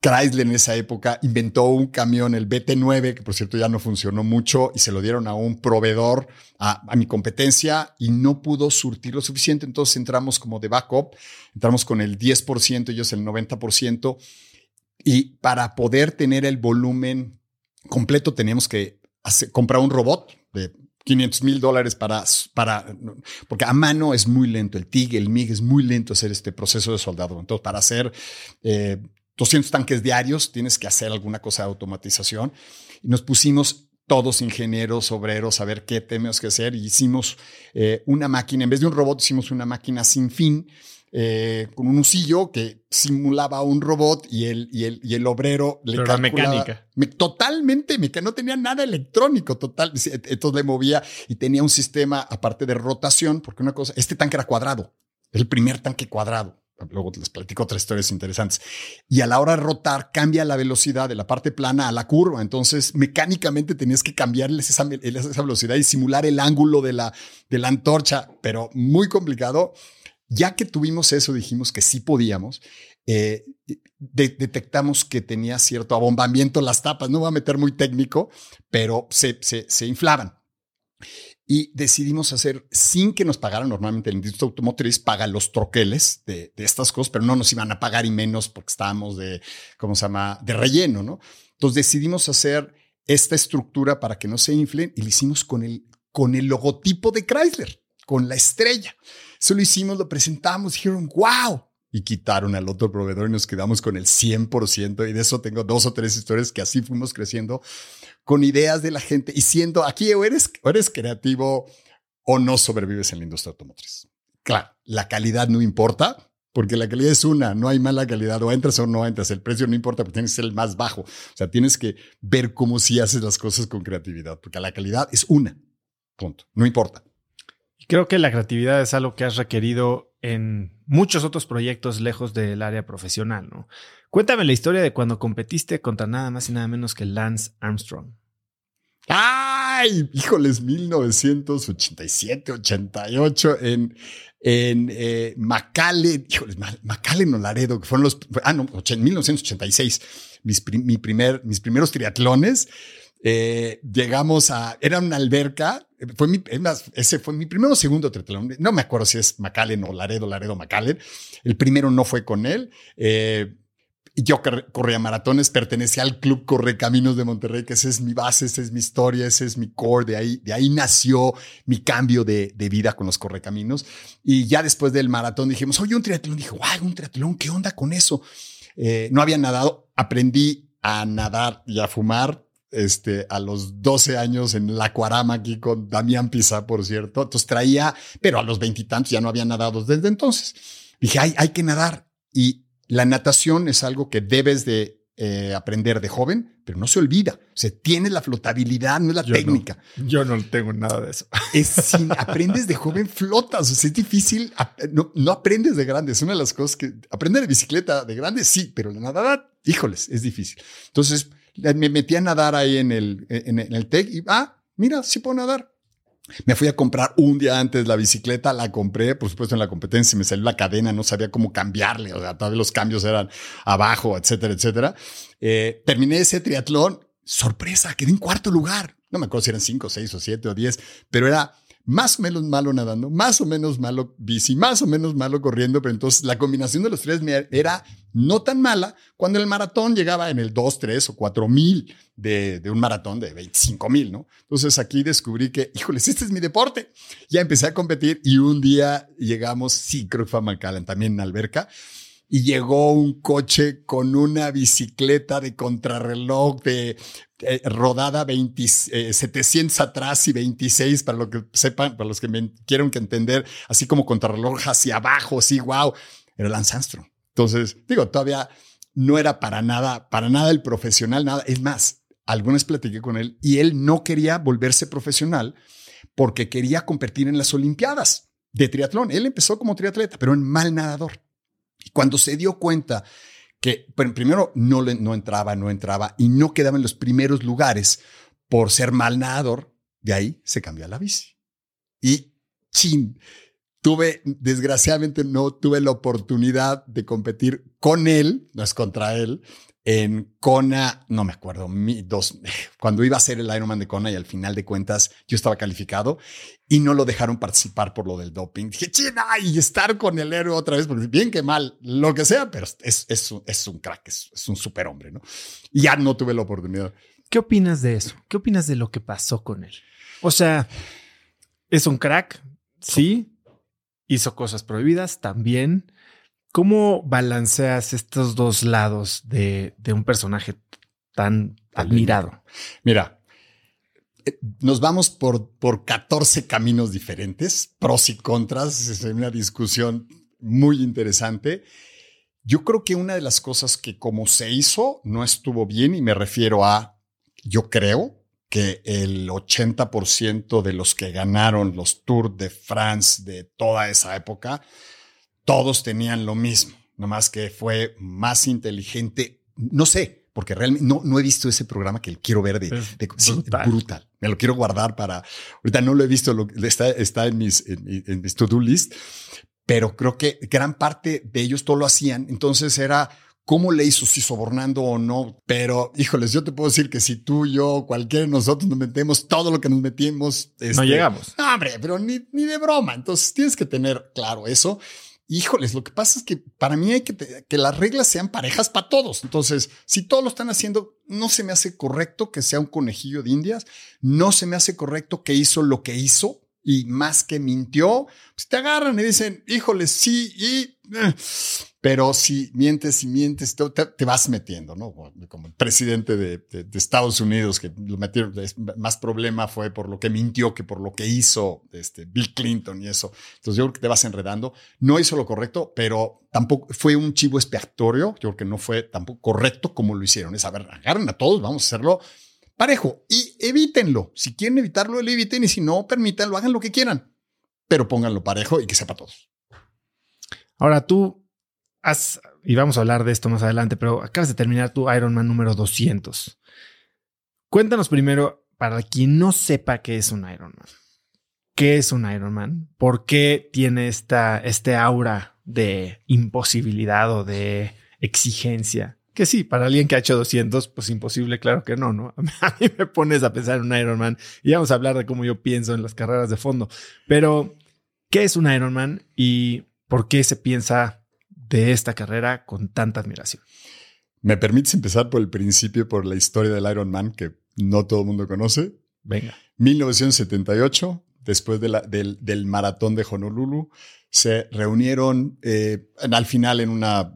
Chrysler en esa época inventó un camión, el BT9, que por cierto ya no funcionó mucho, y se lo dieron a un proveedor, a, a, mi competencia, y no pudo surtir lo suficiente. Entonces entramos como de backup, entramos con el 10%, ellos el 90%, y para poder tener el volumen completo teníamos que comprar un robot de 500 mil dólares para, para, porque a mano es muy lento, el TIG, el MIG es muy lento hacer este proceso de soldado. Entonces, para hacer 200 eh, tanques diarios, tienes que hacer alguna cosa de automatización. Y nos pusimos todos ingenieros, obreros, a ver qué tenemos que hacer. Y hicimos eh, una máquina, en vez de un robot, hicimos una máquina sin fin eh, con un usillo que simulaba un robot y el, y el, y el obrero le Pero mecánica. totalmente mecánica, no tenía nada electrónico, total. Entonces le movía y tenía un sistema aparte de rotación, porque una cosa, este tanque era cuadrado, el primer tanque cuadrado. Luego les platico otras historias interesantes. Y a la hora de rotar, cambia la velocidad de la parte plana a la curva. Entonces, mecánicamente tenías que cambiarles esa, esa velocidad y simular el ángulo de la, de la antorcha, pero muy complicado. Ya que tuvimos eso, dijimos que sí podíamos. Eh, detectamos que tenía cierto abombamiento las tapas. No voy a meter muy técnico, pero se, se, inflaban. Y decidimos hacer sin que nos pagaran normalmente el Instituto Automotriz, paga los troqueles de, de, estas cosas, pero no nos iban a pagar y menos porque estábamos de, ¿cómo se llama?, de relleno, ¿no? Entonces decidimos hacer esta estructura para que no se inflen y lo hicimos con el, con el logotipo de Chrysler, con la estrella. Eso lo hicimos, lo presentamos, dijeron, wow. Y quitaron al otro proveedor y nos quedamos con el 100%. Y de eso tengo dos o tres historias que así fuimos creciendo con ideas de la gente y siendo aquí o eres, o eres creativo o no sobrevives en la industria automotriz. Claro, la calidad no importa, porque la calidad es una, no hay mala calidad, o entras o no entras, el precio no importa, porque tienes que ser el más bajo. O sea, tienes que ver cómo si haces las cosas con creatividad, porque la calidad es una, punto, no importa. Creo que la creatividad es algo que has requerido en muchos otros proyectos lejos del área profesional, ¿no? Cuéntame la historia de cuando competiste contra nada más y nada menos que Lance Armstrong. ¡Ay! Híjoles, 1987, 88 en, en eh, McAllen, híjoles, McAllen o Laredo, que fueron los, ah, no, 1986, mis, mi primer, mis primeros triatlones. Eh, llegamos a, era una alberca, fue mi, ese fue mi primero o segundo triatlón, no me acuerdo si es McAllen o Laredo, Laredo, McAllen, el primero no fue con él, eh, yo corría maratones, pertenecía al Club Correcaminos de Monterrey, que esa es mi base, esa es mi historia, ese es mi core, de ahí, de ahí nació mi cambio de, de vida con los Correcaminos. Y ya después del maratón dijimos, oye, un triatlón, dije, guay, un triatlón, ¿qué onda con eso? Eh, no había nadado, aprendí a nadar y a fumar este, a los 12 años en la Cuarama aquí con Damián Pisa, por cierto. Entonces traía, pero a los veintitantos ya no había nadado desde entonces. Dije, hay, hay que nadar. Y la natación es algo que debes de eh, aprender de joven, pero no se olvida. O sea, tiene la flotabilidad, no es la técnica. yo no tengo nada de eso. Es sin, aprendes de joven, flotas. O sea, es difícil. No, no aprendes de grande. Es una de las cosas que aprender de bicicleta de grande, sí, pero la nadar, híjoles, es difícil. Entonces, me metí a nadar ahí en el, en, el TEC y, ah, mira, sí puedo nadar. Me fui a comprar un día antes la bicicleta, la compré, por supuesto en la competencia me salió la cadena, no sabía cómo cambiarle, o sea, todavía los cambios eran abajo, etcétera, etcétera. Eh, terminé ese triatlón, sorpresa, quedé en cuarto lugar. No me acuerdo si eran cinco, seis o siete o diez, pero era más o menos malo nadando, más o menos malo bici, más o menos malo corriendo, pero entonces la combinación de los tres era no tan mala cuando el maratón llegaba en el 2, 3 o 4 mil de, un maratón de 25 mil, ¿no? Entonces aquí descubrí que, híjoles, este es mi deporte. Ya empecé a competir y un día llegamos, sí, creo que fue a Macallan, también en alberca, y llegó un coche con una bicicleta de contrarreloj de eh, rodada 20, 700 eh, atrás y 26 para lo que sepan, para los que me quieren que entender, así como contrarreloj hacia abajo, sí, wow, era Lance. Entonces, digo, todavía no era para nada, para nada el profesional, nada. Es más, algunas platiqué con él y él no quería volverse profesional porque quería competir en las Olimpiadas de triatlón. Él empezó como triatleta, pero en mal nadador. Y cuando se dio cuenta que primero no, le, no entraba, no entraba y no quedaba en los primeros lugares por ser mal nadador, de ahí se cambió a la bici. Y chin, tuve, desgraciadamente no tuve la oportunidad de competir con él, no es contra él, en Kona, no me acuerdo, dos, cuando iba a ser el Ironman de Kona y al final de cuentas yo estaba calificado y no lo dejaron participar por lo del doping. Dije, china, y estar con el héroe otra vez, porque bien que mal, lo que sea, pero es, es, es un crack, es, es un superhombre, ¿no? Y ya no tuve la oportunidad. ¿Qué opinas de eso? ¿Qué opinas de lo que pasó con él? O sea, es un crack, sí, hizo cosas prohibidas también ¿Cómo balanceas estos dos lados de, un personaje tan admirado? Mira, eh, nos vamos por, por 14 caminos diferentes, pros y contras, es una discusión muy interesante. Yo creo que una de las cosas que como se hizo no estuvo bien y me refiero a, yo creo que el 80% de los que ganaron los Tours de France de toda esa época todos tenían lo mismo, nomás que fue más inteligente, no sé, porque realmente no, no he visto ese programa que quiero ver de, brutal. Me lo quiero guardar para, ahorita no lo he visto, lo, está, está en mis, en, mis to-do list, pero creo que gran parte de ellos todo lo hacían. Entonces era, cómo le hizo, si sobornando o no. Pero, híjoles, yo te puedo decir que si tú, yo, cualquiera de nosotros nos metemos todo lo que nos metimos. no este, llegamos. No, hombre, pero ni, ni de broma. Entonces tienes que tener claro eso. Híjoles, lo que pasa es que para mí hay que que las reglas sean parejas para todos. Entonces, si todos lo están haciendo, no se me hace correcto que sea un conejillo de indias, no se me hace correcto que hizo lo que hizo y más que mintió, pues te agarran y dicen, híjoles, sí, y eh, pero si mientes y mientes, te, vas metiendo, ¿no? Como el presidente de, Estados Unidos, que lo metieron, más problema fue por lo que mintió que por lo que hizo este, Bill Clinton y eso. Entonces yo creo que te vas enredando. No hizo lo correcto, pero tampoco fue un chivo expiatorio. Yo creo que no fue tampoco correcto como lo hicieron. Es, a ver, agarren a todos, vamos a hacerlo parejo y evítenlo. Si quieren evitarlo, lo eviten y si no, permítanlo, hagan lo que quieran, pero pónganlo parejo y que sepa todos. Ahora tú y vamos a hablar de esto más adelante, pero acabas de terminar tu Ironman número 200. Cuéntanos primero, para quien no sepa qué es un Ironman, ¿qué es un Ironman? ¿Por qué tiene esta, este aura de imposibilidad o de exigencia? Que sí, para alguien que ha hecho 200, pues imposible, claro que no, ¿no? A mí me pones a pensar en un Ironman y vamos a hablar de cómo yo pienso en las carreras de fondo. Pero, ¿qué es un Ironman y por qué se piensa de esta carrera con tanta admiración. ¿Me permites empezar por el principio, por la historia del Iron Man que no todo el mundo conoce? Venga. 1978, después del, maratón de Honolulu, se reunieron eh, al final en una,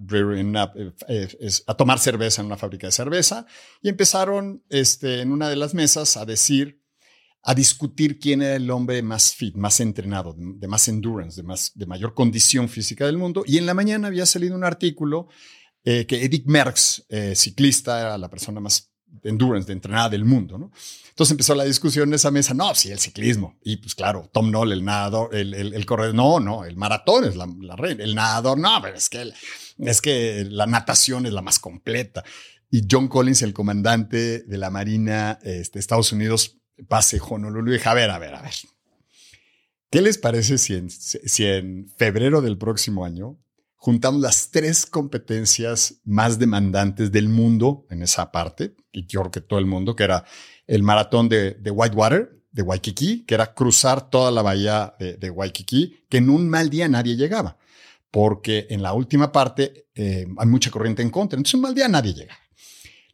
eh, a tomar cerveza en una fábrica de cerveza y empezaron este, en una de las mesas a decir a discutir quién era el hombre más fit, más entrenado, de más endurance, de, más, de mayor condición física del mundo. Y en la mañana había salido un artículo eh, que Edith Merckx, eh, ciclista, era la persona más endurance, de entrenada del mundo. ¿no? Entonces empezó la discusión en esa mesa. No, sí, el ciclismo. Y pues claro, Tom Noll, el nadador, el, el, corredor. No, no, el maratón es la, la reina. El nadador, no, pero es que, es que la natación es la más completa. Y John Collins, el comandante de la Marina este, de Estados Unidos, pase Honolulu y dije, a ver, a ver, a ver. ¿Qué les parece si en, si en febrero del próximo año juntamos las tres competencias más demandantes del mundo en esa parte, y yo creo que todo el mundo, que era el maratón de, Whitewater, de Waikiki, que era cruzar toda la bahía de, Waikiki, que en un mal día nadie llegaba, porque en la última parte eh, hay mucha corriente en contra, entonces un mal día nadie llega.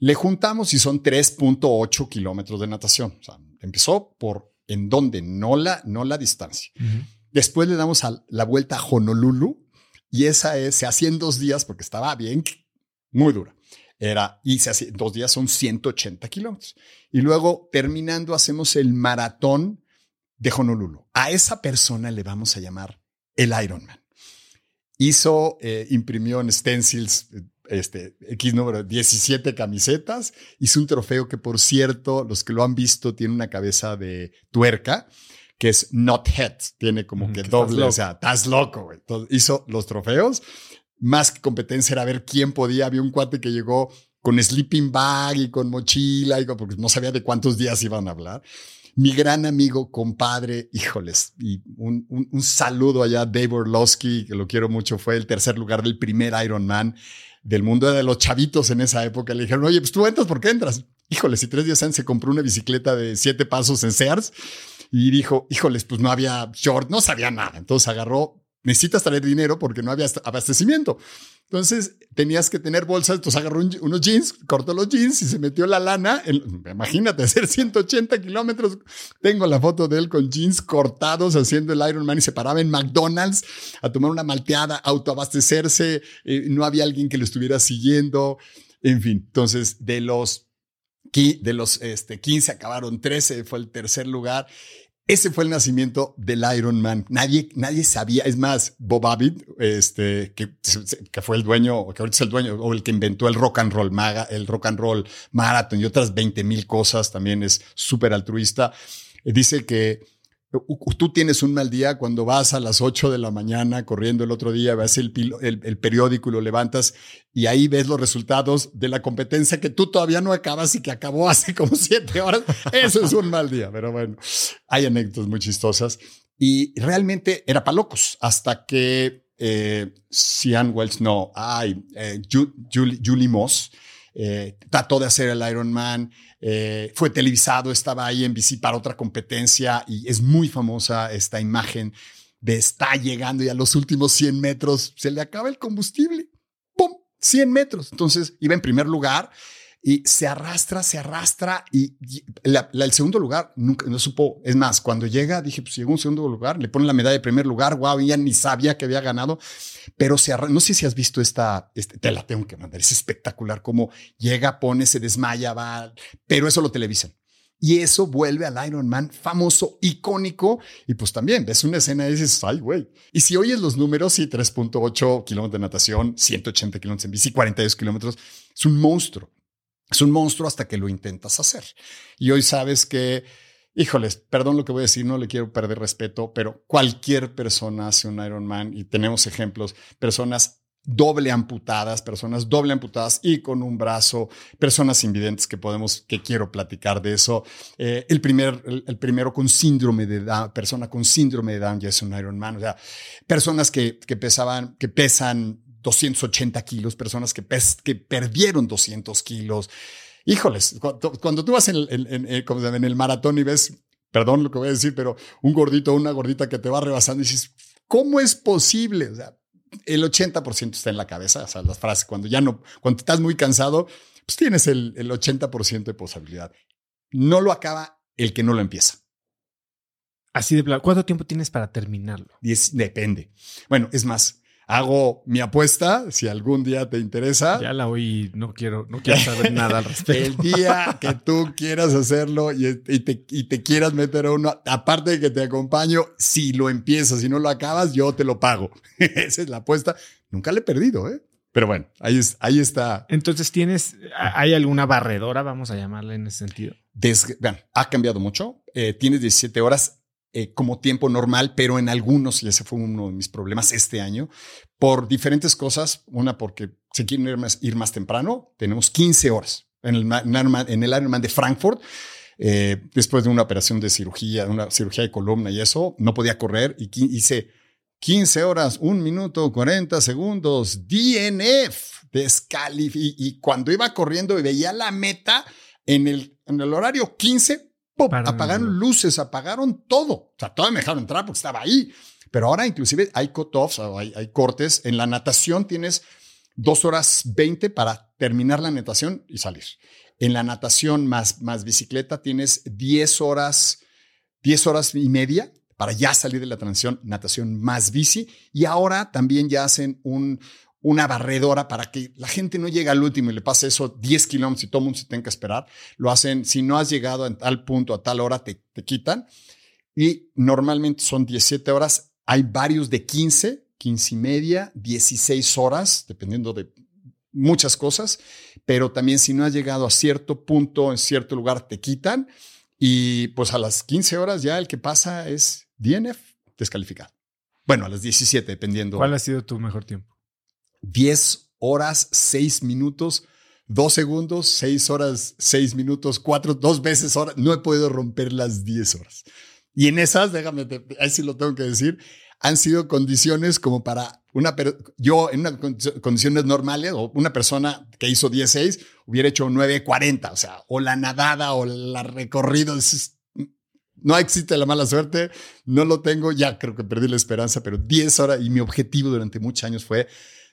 Le juntamos y son 3.8 kilómetros de natación. O sea, empezó por en donde, no la, no la distancia. Después le damos la vuelta a Honolulu y esa es, se hacía en dos días porque estaba bien, muy dura. Era, y se hacía, dos días son 180 kilómetros. Y luego, terminando, hacemos el maratón de Honolulu. A esa persona le vamos a llamar el Ironman. Hizo, eh, imprimió en stencils este, X número, 17 camisetas. Hizo un trofeo que, por cierto, los que lo han visto, tiene una cabeza de tuerca, que es not head. Tiene como que doble, o sea, estás loco, güey. hizo los trofeos. Más que competencia era ver quién podía. Había un cuate que llegó con sleeping bag y con mochila, y porque no sabía de cuántos días iban a hablar. Mi gran amigo, compadre, híjoles, y un, un saludo allá, Dave Orlowski, que lo quiero mucho, fue el tercer lugar del primer Ironman del mundo de los chavitos en esa época. Le dijeron, oye, pues tú entras, ¿por qué entras? Híjoles, y tres días antes se compró una bicicleta de siete pasos en Sears y dijo, híjoles, pues no había short, no sabía nada. Entonces agarró, necesitas traer dinero porque no había abastecimiento. Entonces tenías que tener bolsas, entonces agarró unos jeans, cortó los jeans y se metió la lana. imagínate hacer 180 kilómetros. Tengo la foto de él con jeans cortados haciendo el Ironman y se paraba en McDonald's a tomar una malteada, autoabastecerse. Eh, no había alguien que lo estuviera siguiendo. En fin, entonces de los, de los este, 15 acabaron 13, fue el tercer lugar. Ese fue el nacimiento del Iron Man. Nadie, nadie sabía. Es más, Bob Abbott, este, que, fue el dueño, que ahorita es el dueño, o el que inventó el rock and roll maga, el rock and roll marathon y otras 20 mil cosas, también es súper altruista. Dice que Tú tienes un mal día cuando vas a las 8 de la mañana corriendo el otro día, ves el, el, periódico y lo levantas y ahí ves los resultados de la competencia que tú todavía no acabas y que acabó hace como 7 horas. Eso es un mal día, pero bueno, hay anécdotas muy chistosas. Y realmente era para locos hasta que eh, Cian Wells, no, ay, eh, Julie, Julie Moss, eh, trató de hacer el Ironman, eh, fue televisado, estaba ahí en bici para otra competencia y es muy famosa esta imagen de está llegando y a los últimos 100 metros se le acaba el combustible. ¡Pum! 100 metros. Entonces iba en primer lugar y se arrastra, se arrastra y, el segundo lugar nunca no supo. Es más, cuando llega, dije, pues llegó un segundo lugar, le ponen la medalla de primer lugar, wow, ya ni sabía que había ganado, pero se arrastra. No sé si has visto esta, este, te la tengo que mandar, es espectacular cómo llega, pone, se desmaya, va, pero eso lo televisan. Y eso vuelve al Iron Man famoso, icónico. Y pues también ves una escena y dices, ay, güey. Y si oyes los números, sí, 3.8 kilómetros de natación, 180 kilómetros en bici, 42 kilómetros, es un monstruo. Es un monstruo hasta que lo intentas hacer. Y hoy sabes que, híjoles, perdón lo que voy a decir, no le quiero perder respeto, pero cualquier persona hace un Ironman y tenemos ejemplos, personas doble amputadas, personas doble amputadas y con un brazo, personas invidentes que podemos, que quiero platicar de eso. Eh, el, primer, el, primero con síndrome de Down, persona con síndrome de Down ya es un Ironman, o sea, personas que, que pesaban, que pesan 280 kilos, personas que, que perdieron 200 kilos. Híjoles, cuando, tú vas en el, en, en, el maratón y ves, perdón lo que voy a decir, pero un gordito o una gordita que te va rebasando y dices, ¿cómo es posible? O sea, el 80% está en la cabeza, o sea, las frases, cuando ya no, cuando estás muy cansado, pues tienes el, el 80% de posibilidad. No lo acaba el que no lo empieza. Así de ¿Cuánto tiempo tienes para terminarlo? depende. Bueno, es más, hago mi apuesta, si algún día te interesa. Ya la oí, no quiero, no quiero saber nada al respecto. El día que tú quieras hacerlo y, te, y te quieras meter a uno, aparte de que te acompaño, si lo empiezas, y no lo acabas, yo te lo pago. Esa es la apuesta. Nunca le he perdido, ¿eh? Pero bueno, ahí, es, ahí está. Entonces, ¿tienes, hay alguna barredora, vamos a llamarla en ese sentido? ha cambiado mucho. Eh, tienes 17 horas eh, como tiempo normal, pero en algunos, y ese fue uno de mis problemas este año, por diferentes cosas. Una, porque se quieren ir más, ir más temprano, tenemos 15 horas en el, en el Ironman de Frankfurt. Eh, después de una operación de cirugía, una cirugía de columna y eso, no podía correr y hice 15 horas, 1 minuto, 40 segundos, DNF, descalif y, y cuando iba corriendo y veía la meta en el, en el horario 15, ¡pum! apagaron luces, apagaron todo. O sea, todavía me dejaron entrar porque estaba ahí. Pero ahora inclusive hay cut-offs, hay, hay cortes. En la natación tienes dos horas 20 para terminar la natación y salir. En la natación más, más bicicleta tienes 10 horas, 10 horas y media para ya salir de la transición natación más bici. Y ahora también ya hacen un, una barredora para que la gente no llegue al último y le pase eso 10 kilómetros y todo el mundo se tenga que esperar. Lo hacen, si no has llegado a tal punto, a tal hora, te, te quitan. Y normalmente son 17 horas. Hay varios de 15, 15 y media, 16 horas, dependiendo de muchas cosas, pero también si no has llegado a cierto punto, en cierto lugar, te quitan y pues a las 15 horas ya el que pasa es DNF descalificado. Bueno, a las 17, dependiendo. ¿Cuál ha sido tu mejor tiempo? 10 horas, 6 minutos, 2 segundos, 6 horas, 6 minutos, 4, dos veces horas. No he podido romper las 10 horas. Y en esas, déjame, ahí sí lo tengo que decir, han sido condiciones como para una yo en unas condiciones normales o una persona que hizo 16 hubiera hecho 9.40, o sea, o la nadada o la recorrido. No existe la mala suerte, no lo tengo, ya creo que perdí la esperanza, pero 10 horas y mi objetivo durante muchos años fue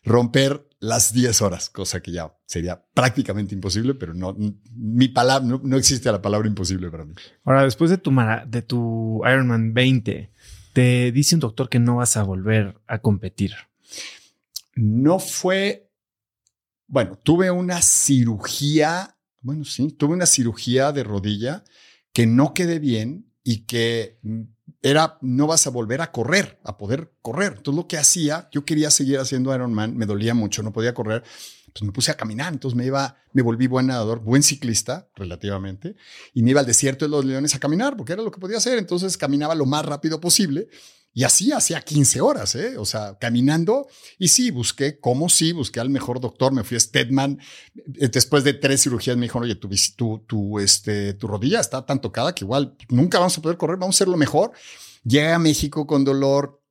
romper las 10 horas, cosa que ya sería prácticamente imposible, pero no, mi palabra, no, no existe la palabra imposible para mí. Ahora, después de tu, de tu Ironman 20, te dice un doctor que no vas a volver a competir. No fue, bueno, tuve una cirugía, bueno, sí, tuve una cirugía de rodilla que no quedé bien y que era, no vas a volver a correr, a poder correr. Entonces lo que hacía, yo quería seguir haciendo Ironman, me dolía mucho, no podía correr, pues me puse a caminar, entonces me iba, me volví buen nadador, buen ciclista relativamente, y me iba al desierto de los leones a caminar, porque era lo que podía hacer, entonces caminaba lo más rápido posible, y así hacía 15 horas, ¿eh? o sea, caminando, y sí, busqué, como sí, busqué al mejor doctor, me fui a Stedman, eh, después de tres cirugías me dijo, oye, tu, tu, tu, este, tu rodilla está tan tocada que igual nunca vamos a poder correr, vamos a hacer lo mejor. Llegué a México con dolor,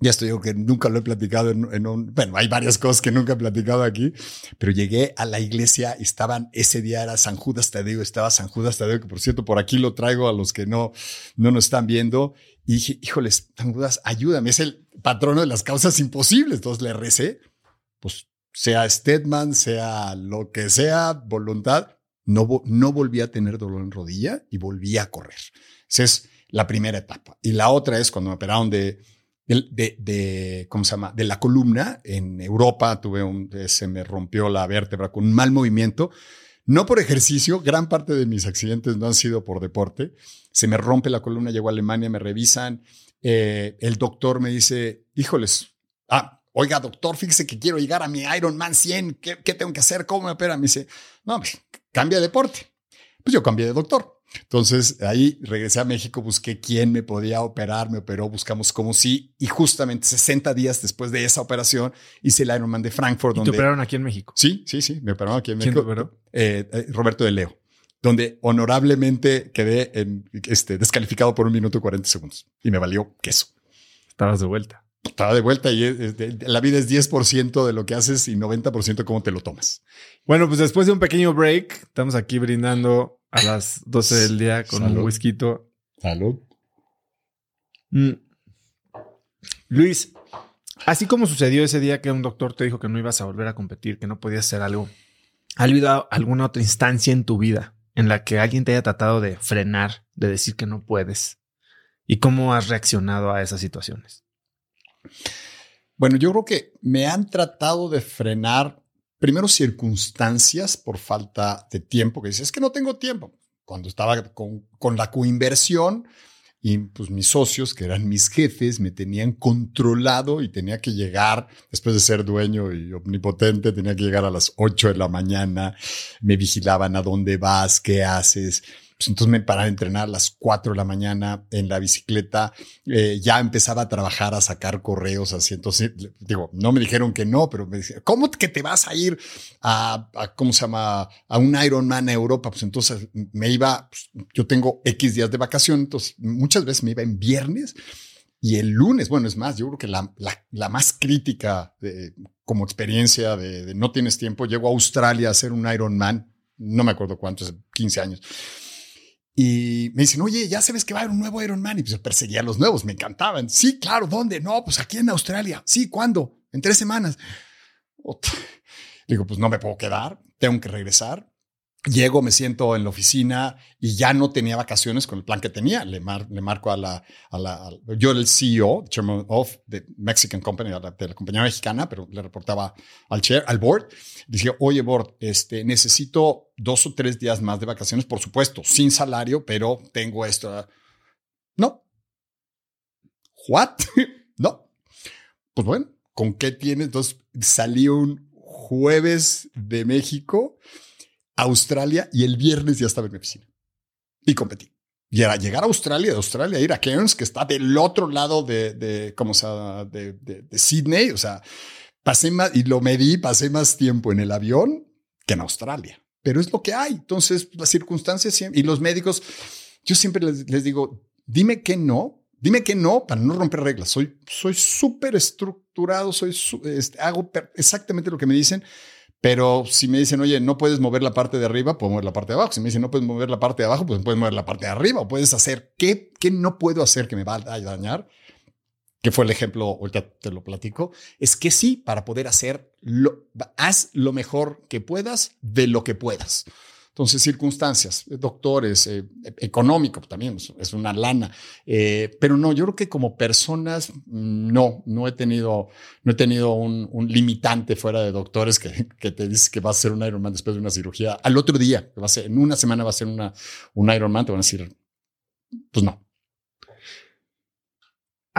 ya estoy digo que nunca lo he platicado en, un, bueno, hay varias cosas que nunca he platicado aquí, pero llegué a la iglesia estaban, ese día era San Judas Tadeo, estaba San Judas Tadeo, que por cierto, por aquí lo traigo a los que no, no nos están viendo. Y dije, híjoles, San Judas, ayúdame, es el patrono de las causas imposibles. Entonces le recé, pues sea Stedman, sea lo que sea, voluntad, no, no volví a tener dolor en rodilla y volví a correr. Esa es la primera etapa. Y la otra es cuando me operaron de de, de, ¿cómo se llama? De la columna. En Europa tuve un, se me rompió la vértebra con un mal movimiento. No por ejercicio, gran parte de mis accidentes no han sido por deporte. Se me rompe la columna, llego a Alemania, me revisan. Eh, el doctor me dice, híjoles, ah, oiga, doctor, fíjese que quiero llegar a mi Ironman 100. ¿Qué, qué tengo que hacer? ¿Cómo me opera? Me dice, no, cambia de deporte. Pues yo cambié de doctor. Entonces ahí regresé a México, busqué quién me podía operar, me operó, buscamos cómo sí, y justamente 60 días después de esa operación hice el Ironman de Frankfurt. ¿Y te operaron aquí en México? Sí, sí, sí, me operaron aquí en México. ¿Quién eh, eh, Roberto de Leo, donde honorablemente quedé en, este, descalificado por un minuto y 40 segundos y me valió queso. Estabas de vuelta. Estaba de vuelta y la vida es 10% de lo que haces y 90% de cómo te lo tomas. Bueno, pues después de un pequeño break, estamos aquí brindando a las 12 del día con un whisky. Salud. Mm. Luis, así como sucedió ese día que un doctor te dijo que no ibas a volver a competir, que no podías hacer algo, ¿ha habido alguna otra instancia en tu vida en la que alguien te haya tratado de frenar, de decir que no puedes? ¿Y cómo has reaccionado a esas situaciones? Bueno, yo creo que me han tratado de frenar primero circunstancias por falta de tiempo, que dices, es que no tengo tiempo. Cuando estaba con, con la coinversión y pues mis socios, que eran mis jefes, me tenían controlado y tenía que llegar, después de ser dueño y omnipotente, tenía que llegar a las 8 de la mañana, me vigilaban a dónde vas, qué haces pues entonces me paraba a entrenar a las 4 de la mañana en la bicicleta. Eh, ya empezaba a trabajar, a sacar correos así. Entonces, digo, no me dijeron que no, pero me decían, ¿cómo que te vas a ir a, ¿cómo se llama? A un Ironman a Europa? Pues entonces me iba, pues, yo tengo X días de vacación, entonces muchas veces me iba en viernes. Y el lunes, bueno, es más, yo creo que la, la, más crítica como experiencia de, de, no tienes tiempo, llego a Australia a hacer un Ironman, no me acuerdo cuántos, 15 años Y me dicen, oye, ya sabes que va a haber un nuevo Iron Man. Y pues yo perseguía a los nuevos, me encantaban. Sí, claro, ¿dónde? No, pues aquí en Australia. Sí, ¿cuándo? En tres semanas. Digo, pues no me puedo quedar, tengo que regresar. Llego, me siento en la oficina y ya no tenía vacaciones con el plan que tenía. Le, le marco a la, a la, yo era el CEO, Chairman of the Mexican Company, de la, compañía mexicana, pero le reportaba al chair, al board. Dije, oye, board, este, necesito dos o tres días más de vacaciones, por supuesto, sin salario, pero tengo esto. No. What? no. Pues bueno, ¿con qué tienes? Entonces salí un jueves de México Australia y el viernes ya estaba en mi oficina y competí. Y era llegar a Australia, de Australia, ir a Cairns, que está del otro lado de, como sea, de, de, de, Sydney. O sea, pasé más, y lo medí, pasé más tiempo en el avión que en Australia. Pero es lo que hay. Entonces, las circunstancias y los médicos, yo siempre les, digo, dime que no, dime que no para no romper reglas. Soy soy súper estructurado, soy, este, hago exactamente lo que me dicen pero si me dicen, oye, no puedes mover la parte de arriba, puedo mover la parte de abajo. Si me dicen, no puedes mover la parte de abajo, pues puedes mover la parte de arriba. O puedes hacer, ¿qué, qué no puedo hacer que me va a dañar? Que fue el ejemplo, ahorita te lo platico. Es que sí, para poder hacer, lo, haz lo mejor que puedas de lo que puedas. Entonces, circunstancias, eh, doctores, eh, económico también, es una lana. Eh, pero no, yo creo que como personas, mm, no, no he tenido, no he tenido un, limitante fuera de doctores que, te dice que va a ser un Ironman después de una cirugía. Al otro día, va a ser, en una semana va a ser una, un Ironman, te van a decir, pues no.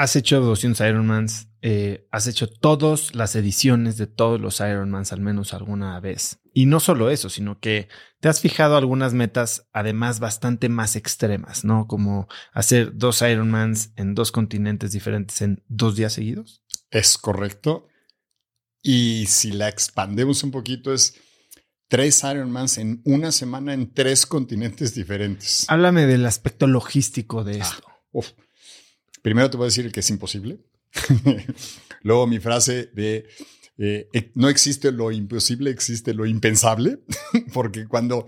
Has hecho 200 Ironmans, eh, has hecho todas las ediciones de todos los Ironmans al menos alguna vez. Y no solo eso, sino que te has fijado algunas metas además bastante más extremas, ¿no? Como hacer dos Ironmans en dos continentes diferentes en dos días seguidos. Es correcto. Y si la expandemos un poquito es tres Ironmans en una semana en tres continentes diferentes. Háblame del aspecto logístico de ah, esto. Primero te voy a decir que es imposible. Luego mi frase de eh, eh, no existe lo imposible, existe lo impensable, porque cuando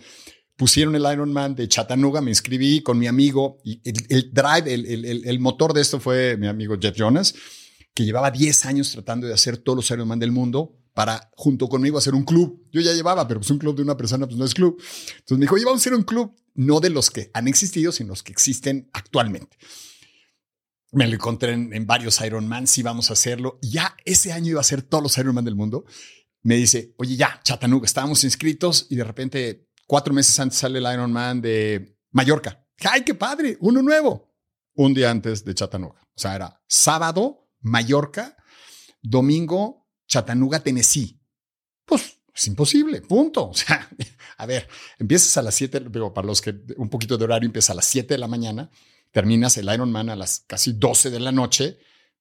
pusieron el Ironman de Chattanooga, me inscribí con mi amigo y el, drive, el, el, motor de esto fue mi amigo Jeff Jonas, que llevaba 10 años tratando de hacer todos los Ironman del mundo para junto conmigo hacer un club. Yo ya llevaba, pero pues un club de una persona pues no es club. Entonces me dijo, oye, vamos a hacer un club, no de los que han existido, sino los que existen actualmente me lo encontré en, varios Ironman, sí vamos a hacerlo. Ya ese año iba a ser todos los Ironman del mundo. Me dice, oye, ya, Chattanooga, estábamos inscritos y de repente, cuatro meses antes sale el Ironman de Mallorca. ¡Ay, qué padre! Uno nuevo. Un día antes de Chattanooga. O sea, era sábado, Mallorca, domingo, Chattanooga, Tennessee. Pues es imposible, punto. O sea, a ver, empiezas a las siete, pero para los que un poquito de horario empieza a las siete de la mañana terminas el Ironman a las casi 12 de la noche,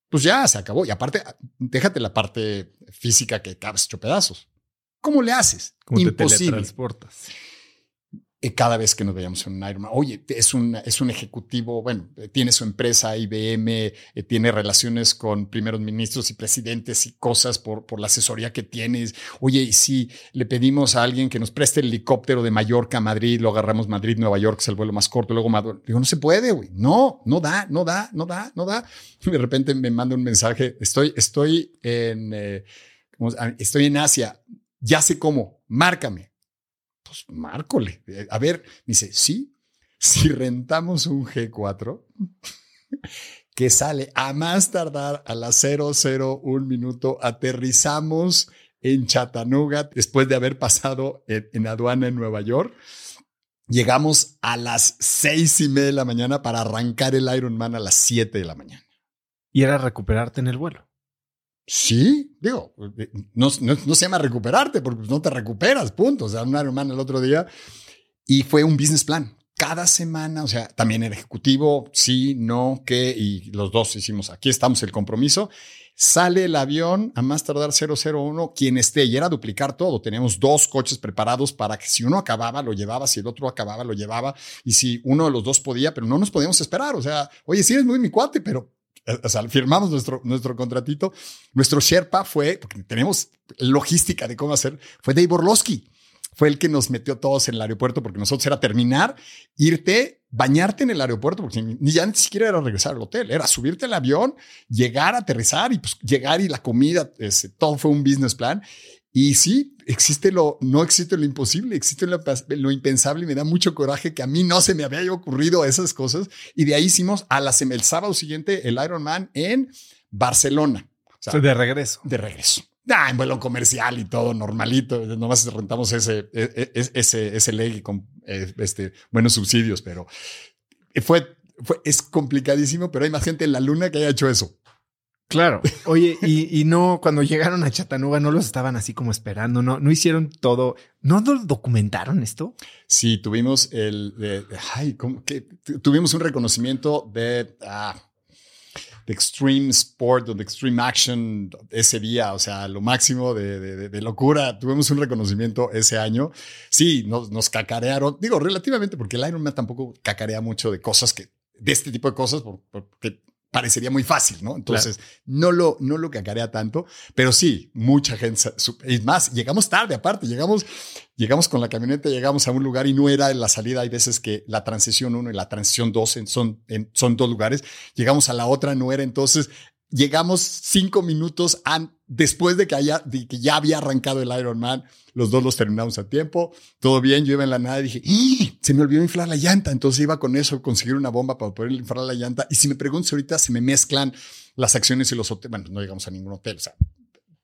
pues ya se acabó. Y aparte, déjate la parte física que cabes hecho pedazos. ¿Cómo le haces? ¿Cómo Imposible. Te eh, cada vez que nos veíamos en un Ironman. Oye, es un, es un ejecutivo, bueno, eh, tiene su empresa IBM, eh, tiene relaciones con primeros ministros y presidentes y cosas por, por la asesoría que tienes. Oye, y si le pedimos a alguien que nos preste el helicóptero de Mallorca a Madrid, lo agarramos Madrid, Nueva York, es el vuelo más corto, luego Madrid. Digo, no se puede, güey. No, no da, no da, no da, no da. de repente me manda un mensaje, estoy, estoy en, estoy en Asia, ya sé cómo, márcame pues márcole. A ver, dice, sí, si rentamos un G4 que sale a más tardar a las 001 minuto, aterrizamos en Chattanooga después de haber pasado en, aduana en Nueva York. Llegamos a las seis y media de la mañana para arrancar el Ironman a las 7 de la mañana. Y era recuperarte en el vuelo. Sí, digo, eh, no, no, se llama recuperarte porque no te recuperas, punto. O sea, un Ironman el otro día y fue un business plan. Cada semana, o sea, también el ejecutivo, sí, no, qué, y los dos hicimos, aquí estamos el compromiso. Sale el avión a más tardar 001, quien esté, y era duplicar todo. Teníamos dos coches preparados para que si uno acababa, lo llevaba, si el otro acababa, lo llevaba, y si uno de los dos podía, pero no nos podíamos esperar. O sea, oye, sí eres muy mi cuate, pero o sea, firmamos nuestro, nuestro contratito. Nuestro Sherpa fue, porque tenemos logística de cómo hacer, fue Dave Orlowski. fue el que nos metió todos en el aeropuerto porque nosotros era terminar, irte, bañarte en el aeropuerto, porque ni ya ni siquiera era regresar al hotel, era subirte al avión, llegar, aterrizar y pues llegar y la comida, todo fue un business plan. Y sí, existe lo, no existe lo imposible, existe lo, lo, impensable y me da mucho coraje que a mí no se me había ocurrido esas cosas. Y de ahí hicimos a la, el sábado siguiente el Ironman en Barcelona. O sea, de regreso. De regreso. Ah, en vuelo comercial y todo normalito. Nomás rentamos ese, e, e, ese, ese leg con eh, este, buenos subsidios, pero fue, fue, es complicadísimo, pero hay más gente en la luna que haya hecho eso. Claro. Oye, y, y, no, cuando llegaron a Chattanooga, no los estaban así como esperando, no, no hicieron todo, no documentaron esto. Sí, tuvimos el, de, ay, ¿cómo que? Tuvimos un reconocimiento de, ah, de Extreme Sport o de Extreme Action ese día, o sea, lo máximo de, de, locura. Tuvimos un reconocimiento ese año. Sí, nos, nos cacarearon, digo, relativamente, porque el Ironman tampoco cacarea mucho de cosas que, de este tipo de cosas, porque parecería muy fácil, ¿no? Entonces, no, lo, no lo cacarea tanto, pero sí, mucha gente, es más, llegamos tarde aparte, llegamos, llegamos con la camioneta, llegamos a un lugar y no era en la salida, hay veces que la transición 1 y la transición 2 son, son dos lugares, llegamos a la otra, no era, entonces llegamos cinco minutos después de que, haya, de que ya había arrancado el Ironman. Los dos los terminamos a tiempo. Todo bien. Yo iba en la nada y dije, ¡Ah! se me olvidó inflar la llanta. Entonces iba con eso, conseguir una bomba para poder inflar la llanta. Y si me preguntas ahorita, se me mezclan las acciones y los hoteles. Bueno, no llegamos a ningún hotel. O sea,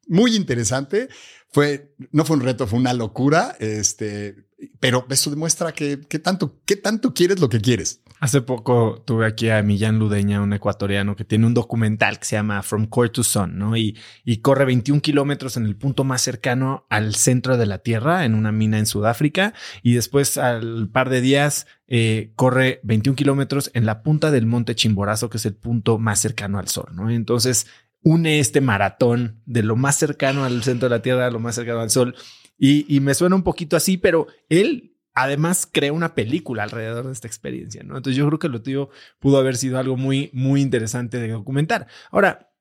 muy interesante. Fue, no fue un reto, fue una locura. Este, pero eso demuestra que, tanto, qué tanto quieres lo que quieres. Hace poco tuve aquí a Millán Ludeña, un ecuatoriano que tiene un documental que se llama From Core to Sun, ¿no? Y, y corre 21 kilómetros en el punto más cercano al centro de la Tierra, en una mina en Sudáfrica, y después al par de días eh, corre 21 kilómetros en la punta del monte Chimborazo, que es el punto más cercano al Sol, ¿no? Entonces une este maratón de lo más cercano al centro de la Tierra, a lo más cercano al Sol, y, y me suena un poquito así, pero él además crea una película alrededor de esta experiencia, ¿no? Entonces yo creo que lo tuyo pudo haber sido algo muy, muy interesante de documentar. Ahora,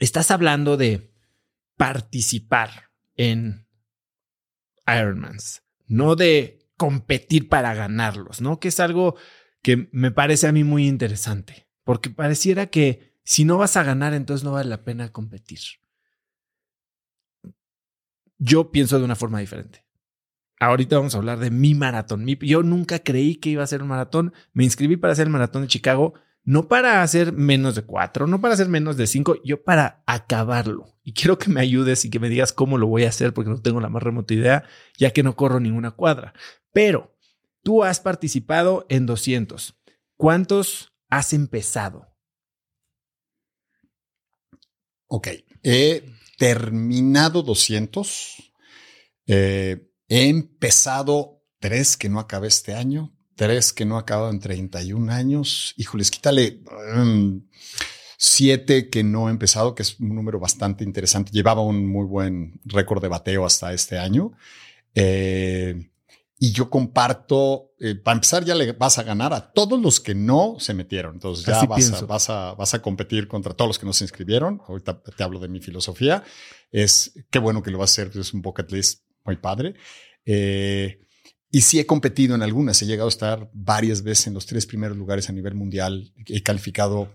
estás hablando de participar en Ironmans, no de competir para ganarlos, ¿no? Que es algo que me parece a mí muy interesante, porque pareciera que si no vas a ganar, entonces no vale la pena competir. Yo pienso de una forma diferente ahorita vamos a hablar de mi maratón. yo nunca creí que iba a ser un maratón. Me inscribí para hacer el maratón de Chicago, no para hacer menos de cuatro, no para hacer menos de cinco, yo para acabarlo. Y quiero que me ayudes y que me digas cómo lo voy a hacer porque no tengo la más remota idea, ya que no corro ninguna cuadra. Pero tú has participado en 200. ¿Cuántos has empezado? Ok, he terminado 200. Eh, He empezado tres que no acabé este año, tres que no acabo en 31 años. Híjoles, quítale um, siete que no he empezado, que es un número bastante interesante. Llevaba un muy buen récord de bateo hasta este año. Eh, y yo comparto, eh, para empezar ya le vas a ganar a todos los que no se metieron. Entonces ya vas a, vas a, vas, a, competir contra todos los que no se inscribieron. Ahorita te hablo de mi filosofía. Es qué bueno que lo vas a hacer. Es un bucket list muy padre. Eh, y sí he competido en algunas, he llegado a estar varias veces en los tres primeros lugares a nivel mundial, he calificado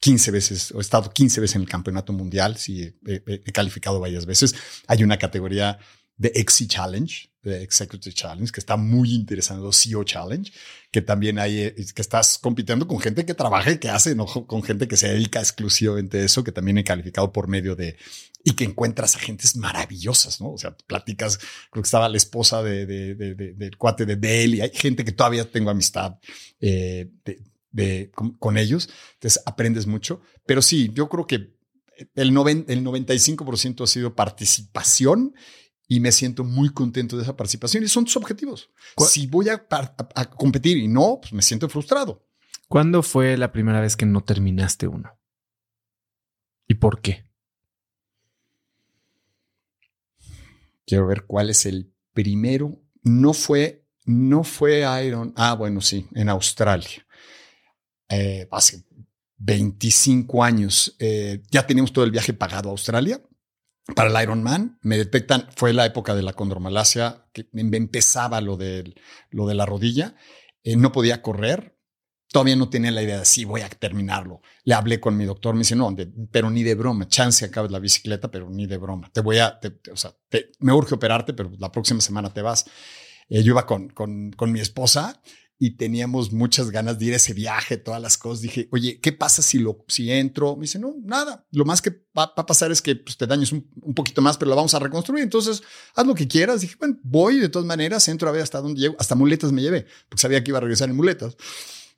15 veces, he estado 15 veces en el campeonato mundial, sí he, calificado varias veces. Hay una categoría de XC Challenge, de Executive Challenge, que está muy interesante, CEO Challenge, que también hay, eh, que estás compitiendo con gente que trabaja y que hace, no con gente que se dedica exclusivamente a eso, que también he calificado por medio de, y que encuentras a gentes maravillosas, ¿no? O sea, platicas, creo que estaba la esposa de, de, de, del cuate de Dale y hay gente que todavía tengo amistad eh, de, con, con, ellos, entonces aprendes mucho, pero sí, yo creo que el, noven, el 95% ha sido participación y me siento muy contento de esa participación y son tus objetivos. Si voy a, competir y no, pues me siento frustrado. ¿Cuándo fue la primera vez que no terminaste uno? ¿Y por qué? Quiero ver cuál es el primero. No fue, no fue Iron. Ah, bueno, sí, en Australia. Eh, hace 25 años. Eh, ya teníamos todo el viaje pagado a Australia para el Ironman, me detectan, fue la época de la condromalacia, que empezaba lo de, lo de la rodilla, eh, no podía correr, todavía no tenía la idea de sí, voy a terminarlo. Le hablé con mi doctor, me dice, no, pero ni de broma, chance acabes la bicicleta, pero ni de broma. Te voy a, o sea, me urge operarte, pero la próxima semana te vas. Eh, yo iba con, con, con mi esposa y teníamos muchas ganas de ir a ese viaje, todas las cosas. Dije, oye, ¿qué pasa si lo, si entro? Me dice, no, nada. Lo más que va, a pasar es que pues, te dañes un, un, poquito más, pero lo vamos a reconstruir. Entonces, haz lo que quieras. Dije, bueno, voy de todas maneras, entro a ver hasta dónde llego. Hasta muletas me llevé, porque sabía que iba a regresar en muletas.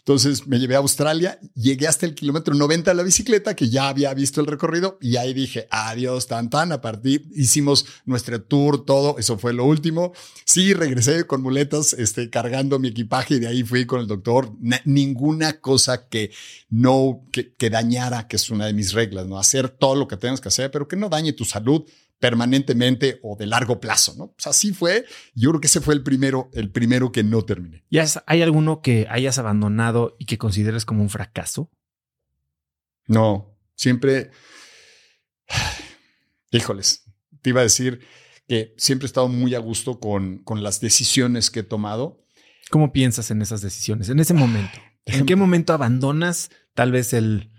Entonces me llevé a Australia, llegué hasta el kilómetro 90 de la bicicleta, que ya había visto el recorrido, y ahí dije, adiós, tan, tan, a partir, hicimos nuestro tour, todo, eso fue lo último. Sí, regresé con muletas, este, cargando mi equipaje, y de ahí fui con el doctor. ninguna cosa que no, que, que dañara, que es una de mis reglas, ¿no? Hacer todo lo que tengas que hacer, pero que no dañe tu salud, permanentemente o de largo plazo, ¿no? Pues así fue. Yo creo que ese fue el primero, el primero que no terminé. ¿Y hay alguno que hayas abandonado y que consideres como un fracaso? No, siempre. Híjoles, te iba a decir que siempre he estado muy a gusto con, con las decisiones que he tomado. ¿Cómo piensas en esas decisiones? En ese momento. ¿En qué momento abandonas tal vez el,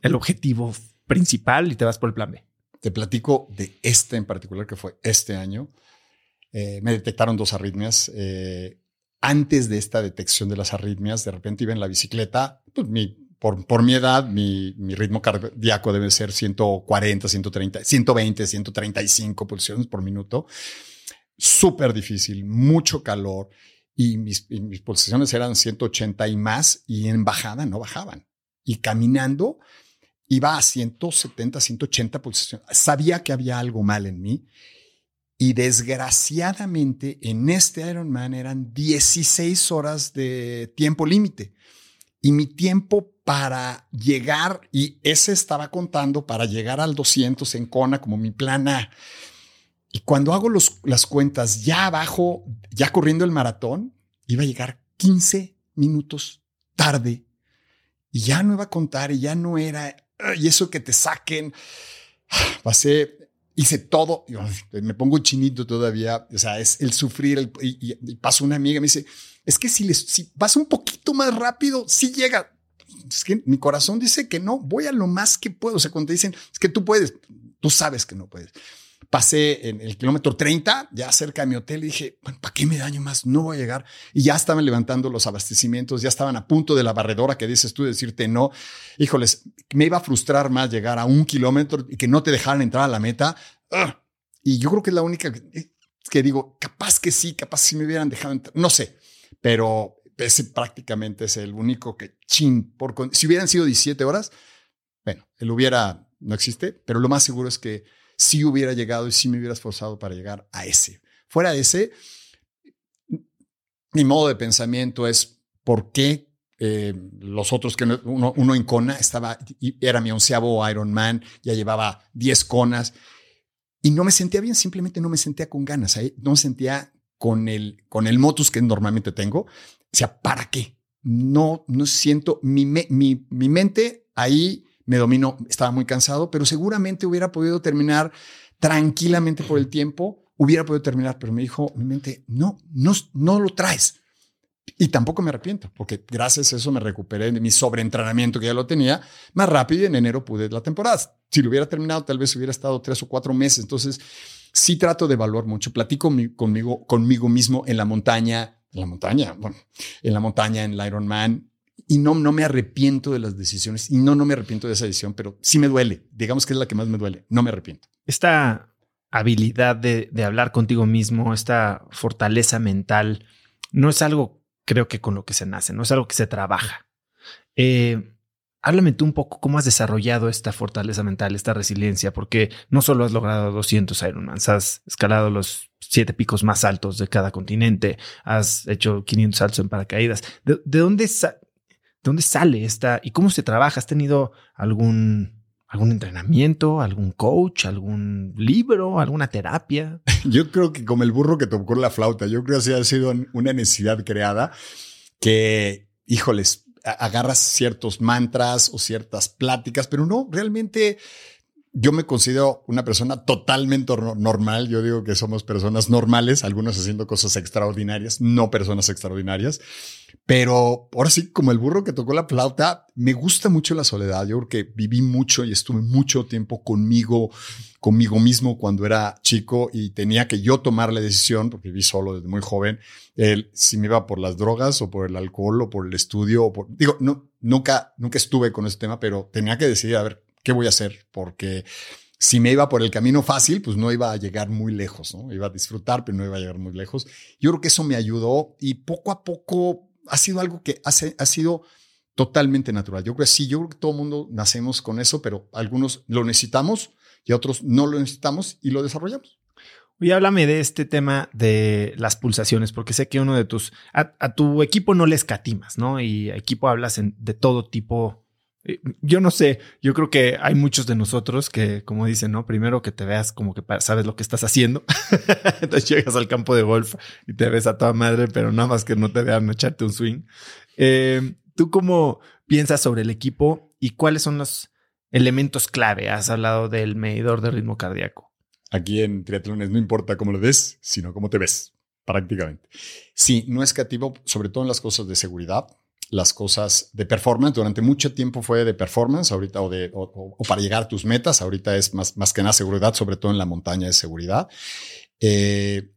el objetivo principal y te vas por el plan B? Te platico de este en particular, que fue este año. Eh, me detectaron dos arritmias. Eh, antes de esta detección de las arritmias, de repente iba en la bicicleta, pues por, mi edad, mi, mi, ritmo cardíaco debe ser 140, 130, 120, 135 pulsiones por minuto. Súper difícil, mucho calor y mis, y mis pulsaciones eran 180 y más y en bajada no bajaban. Y caminando, iba a 170, 180 pulsaciones. Sabía que había algo mal en mí. Y desgraciadamente en este Ironman eran 16 horas de tiempo límite. Y mi tiempo para llegar, y ese estaba contando para llegar al 200 en Kona como mi plan A. Y cuando hago los, las cuentas ya abajo, ya corriendo el maratón, iba a llegar 15 minutos tarde. Y ya no iba a contar y ya no era y eso que te saquen. Pasé, hice todo, me pongo chinito todavía, o sea, es el sufrir, y, pasó una amiga, me dice, es que si, les, si vas un poquito más rápido, sí llega. Es que mi corazón dice que no, voy a lo más que puedo. O sea, cuando te dicen, es que tú puedes, tú sabes que no puedes pasé en el kilómetro 30, ya cerca de mi hotel, y dije, bueno, ¿para qué me daño más? No voy a llegar. Y ya estaban levantando los abastecimientos, ya estaban a punto de la barredora que dices tú, decirte no. Híjoles, me iba a frustrar más llegar a un kilómetro y que no te dejaran entrar a la meta. Y yo creo que es la única que, digo, capaz que sí, capaz si me hubieran dejado entrar, no sé, pero ese prácticamente es el único que, chin, por, si hubieran sido 17 horas, bueno, él hubiera, no existe, pero lo más seguro es que si hubiera llegado y si me hubiera esforzado para llegar a ese. Fuera de ese, mi modo de pensamiento es por qué eh, los otros que uno, en Kona estaba, era mi onceavo Ironman, ya llevaba 10 conas y no me sentía bien, simplemente no me sentía con ganas, no me sentía con el, con el motus que normalmente tengo. O sea, ¿para qué? No, no siento mi, mi, mi mente ahí me dominó, estaba muy cansado, pero seguramente hubiera podido terminar tranquilamente por el tiempo, hubiera podido terminar, pero me dijo mi mente, no, no, no lo traes. Y tampoco me arrepiento, porque gracias a eso me recuperé de mi sobreentrenamiento que ya lo tenía más rápido y en enero pude la temporada. Si lo hubiera terminado, tal vez hubiera estado tres o cuatro meses. Entonces, sí trato de evaluar mucho. Platico conmigo, conmigo mismo en la montaña, en la montaña, bueno, en la montaña, en el Ironman, y no, no me arrepiento de las decisiones y no, no me arrepiento de esa decisión, pero sí me duele. Digamos que es la que más me duele. No me arrepiento. Esta habilidad de, hablar contigo mismo, esta fortaleza mental, no es algo, creo que con lo que se nace, no es algo que se trabaja. Eh, háblame tú un poco cómo has desarrollado esta fortaleza mental, esta resiliencia, porque no solo has logrado 200 Ironmans, has escalado los siete picos más altos de cada continente, has hecho 500 saltos en paracaídas. ¿De, de dónde, dónde sale esta y cómo se trabaja? ¿Has tenido algún, algún entrenamiento, algún coach, algún libro, alguna terapia? Yo creo que como el burro que tocó la flauta, yo creo que ha sido una necesidad creada que, híjoles, agarras ciertos mantras o ciertas pláticas, pero no, realmente yo me considero una persona totalmente normal. Yo digo que somos personas normales, algunos haciendo cosas extraordinarias, no personas extraordinarias. Pero ahora sí, como el burro que tocó la flauta, me gusta mucho la soledad. Yo creo que viví mucho y estuve mucho tiempo conmigo, conmigo mismo cuando era chico y tenía que yo tomar la decisión, porque viví solo desde muy joven, si me iba por las drogas o por el alcohol o por el estudio. O por, digo, no, nunca, nunca estuve con ese tema, pero tenía que decidir, a ver, ¿qué voy a hacer? Porque si me iba por el camino fácil, pues no iba a llegar muy lejos, ¿no? Iba a disfrutar, pero no iba a llegar muy lejos. Yo creo que eso me ayudó y poco a poco ha sido algo que hace, ha sido totalmente natural. Yo creo que sí, yo creo que todo el mundo nacemos con eso, pero algunos lo necesitamos y otros no lo necesitamos y lo desarrollamos. Y háblame de este tema de las pulsaciones, porque sé que uno de tus, a, tu equipo no le escatimas, ¿no? Y equipo hablas de todo tipo yo no sé, yo creo que hay muchos de nosotros que, como dicen, ¿no? Primero que te veas como que sabes lo que estás haciendo. Entonces llegas al campo de golf y te ves a toda madre, pero nada más que no te vean echarte un swing. Eh, ¿Tú cómo piensas sobre el equipo y cuáles son los elementos clave? Has hablado del medidor de ritmo cardíaco. Aquí en triatlones no importa cómo lo ves, sino cómo te ves, prácticamente. Sí, no es creativo, sobre todo en las cosas de seguridad las cosas de performance. Durante mucho tiempo fue de performance, ahorita o, de, o, para llegar a tus metas. Ahorita es más, más que nada seguridad, sobre todo en la montaña de seguridad. Eh,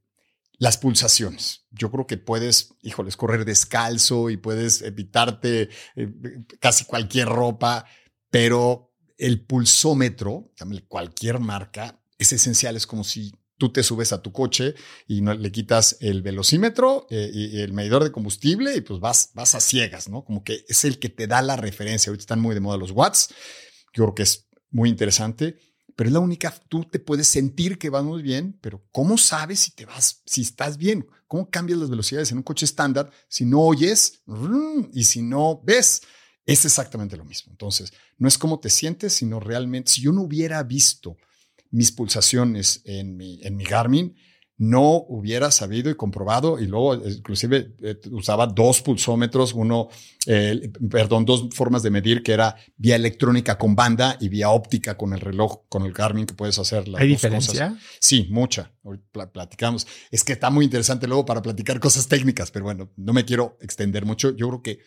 las pulsaciones. Yo creo que puedes, híjoles, correr descalzo y puedes evitarte eh, casi cualquier ropa, pero el pulsómetro, cualquier marca, es esencial. Es como si tú te subes a tu coche y no, le quitas el velocímetro eh, y, el medidor de combustible y pues vas, vas a ciegas, ¿no? Como que es el que te da la referencia. Ahorita están muy de moda los watts. Yo creo que es muy interesante, pero es la única, tú te puedes sentir que vas muy bien, pero ¿cómo sabes si te vas, si estás bien? ¿Cómo cambias las velocidades en un coche estándar si no oyes y si no ves? Es exactamente lo mismo. Entonces, no es cómo te sientes, sino realmente, si yo no hubiera visto mis pulsaciones en mi, en mi Garmin, no hubiera sabido y comprobado y luego inclusive eh, usaba dos pulsómetros, uno, perdón, dos formas de medir que era vía electrónica con banda y vía óptica con el reloj, con el Garmin que puedes hacer las ¿Hay diferencia? Sí, mucha. platicamos. Es que está muy interesante luego para platicar cosas técnicas, pero bueno, no me quiero extender mucho. Yo creo que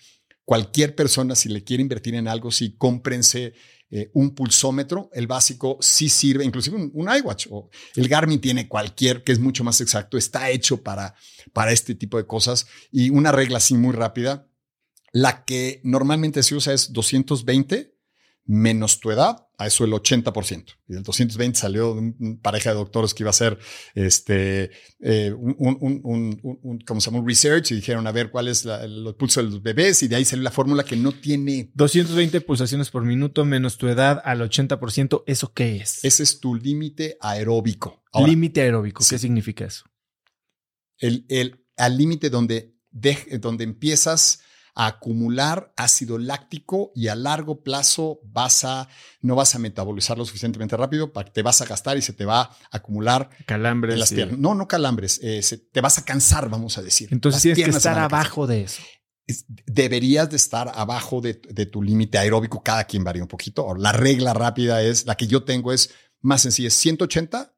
cualquier persona, si le quiere invertir en algo, sí, cómprense eh, un pulsómetro, el básico sí sirve, inclusive un, iWatch o el Garmin tiene cualquier que es mucho más exacto, está hecho para, para este tipo de cosas y una regla así muy rápida, la que normalmente se usa es 220 menos tu edad, a eso el 80%. Y del 220 salió una pareja de doctores que iba a hacer este, eh, un, un, un, un, ¿cómo se llama? Un research y dijeron a ver cuál es la, el pulso de los bebés y de ahí salió la fórmula que no tiene... 220 pulsaciones por minuto menos tu edad al 80%, ¿eso qué es? Ese es tu límite aeróbico. Límite aeróbico, ¿qué significa eso? El, el, al límite donde, donde empiezas a acumular ácido láctico y a largo plazo vas a, no vas a metabolizar lo suficientemente rápido para que te vas a gastar y se te va a acumular calambres. las piernas. No, no calambres, eh, te vas a cansar, vamos a decir. Entonces tienes que estar abajo de eso. deberías de estar abajo de, de tu límite aeróbico. Cada quien varía un poquito. La regla rápida es, la que yo tengo es más sencilla, es 180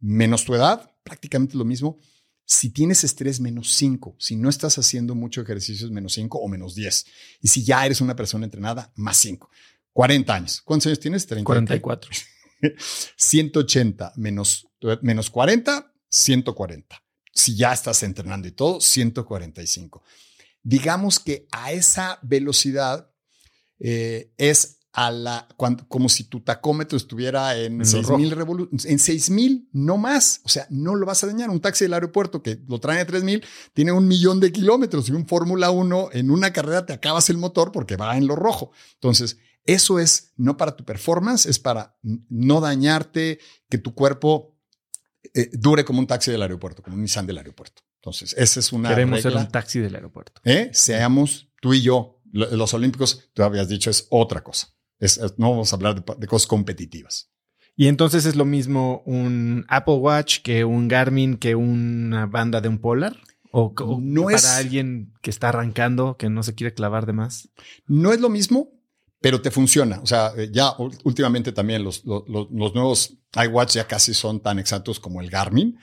menos tu edad, prácticamente lo mismo si tienes estrés, menos 5. Si no estás haciendo mucho ejercicio, es menos 5 o menos 10. Y si ya eres una persona entrenada, más 5. 40 años. ¿Cuántos años tienes? 30. 44. 180 menos, menos 40, 140. Si ya estás entrenando y todo, 145. Digamos que a esa velocidad eh, es a la, como si tu tacómetro estuviera en, 6000 revoluciones, en 6000, no más. O sea, no lo vas a dañar. Un taxi del aeropuerto que lo trae a 3000 tiene un millón de kilómetros y un Fórmula 1 en una carrera te acabas el motor porque va en lo rojo. Entonces, eso es no para tu performance, es para no dañarte, que tu cuerpo eh, dure como un taxi del aeropuerto, como un Nissan del aeropuerto. Entonces, esa es una. Queremos ser un taxi del aeropuerto. ¿Eh? Seamos tú y yo. Los Olímpicos, tú habías dicho, es otra cosa no vamos a hablar de, cosas competitivas. Y entonces es lo mismo un Apple Watch que un Garmin que una banda de un Polar. O, no para alguien que está arrancando, que no se quiere clavar de más. No es lo mismo, pero te funciona. O sea, eh, ya últimamente también los, los, los nuevos iWatch ya casi son tan exactos como el Garmin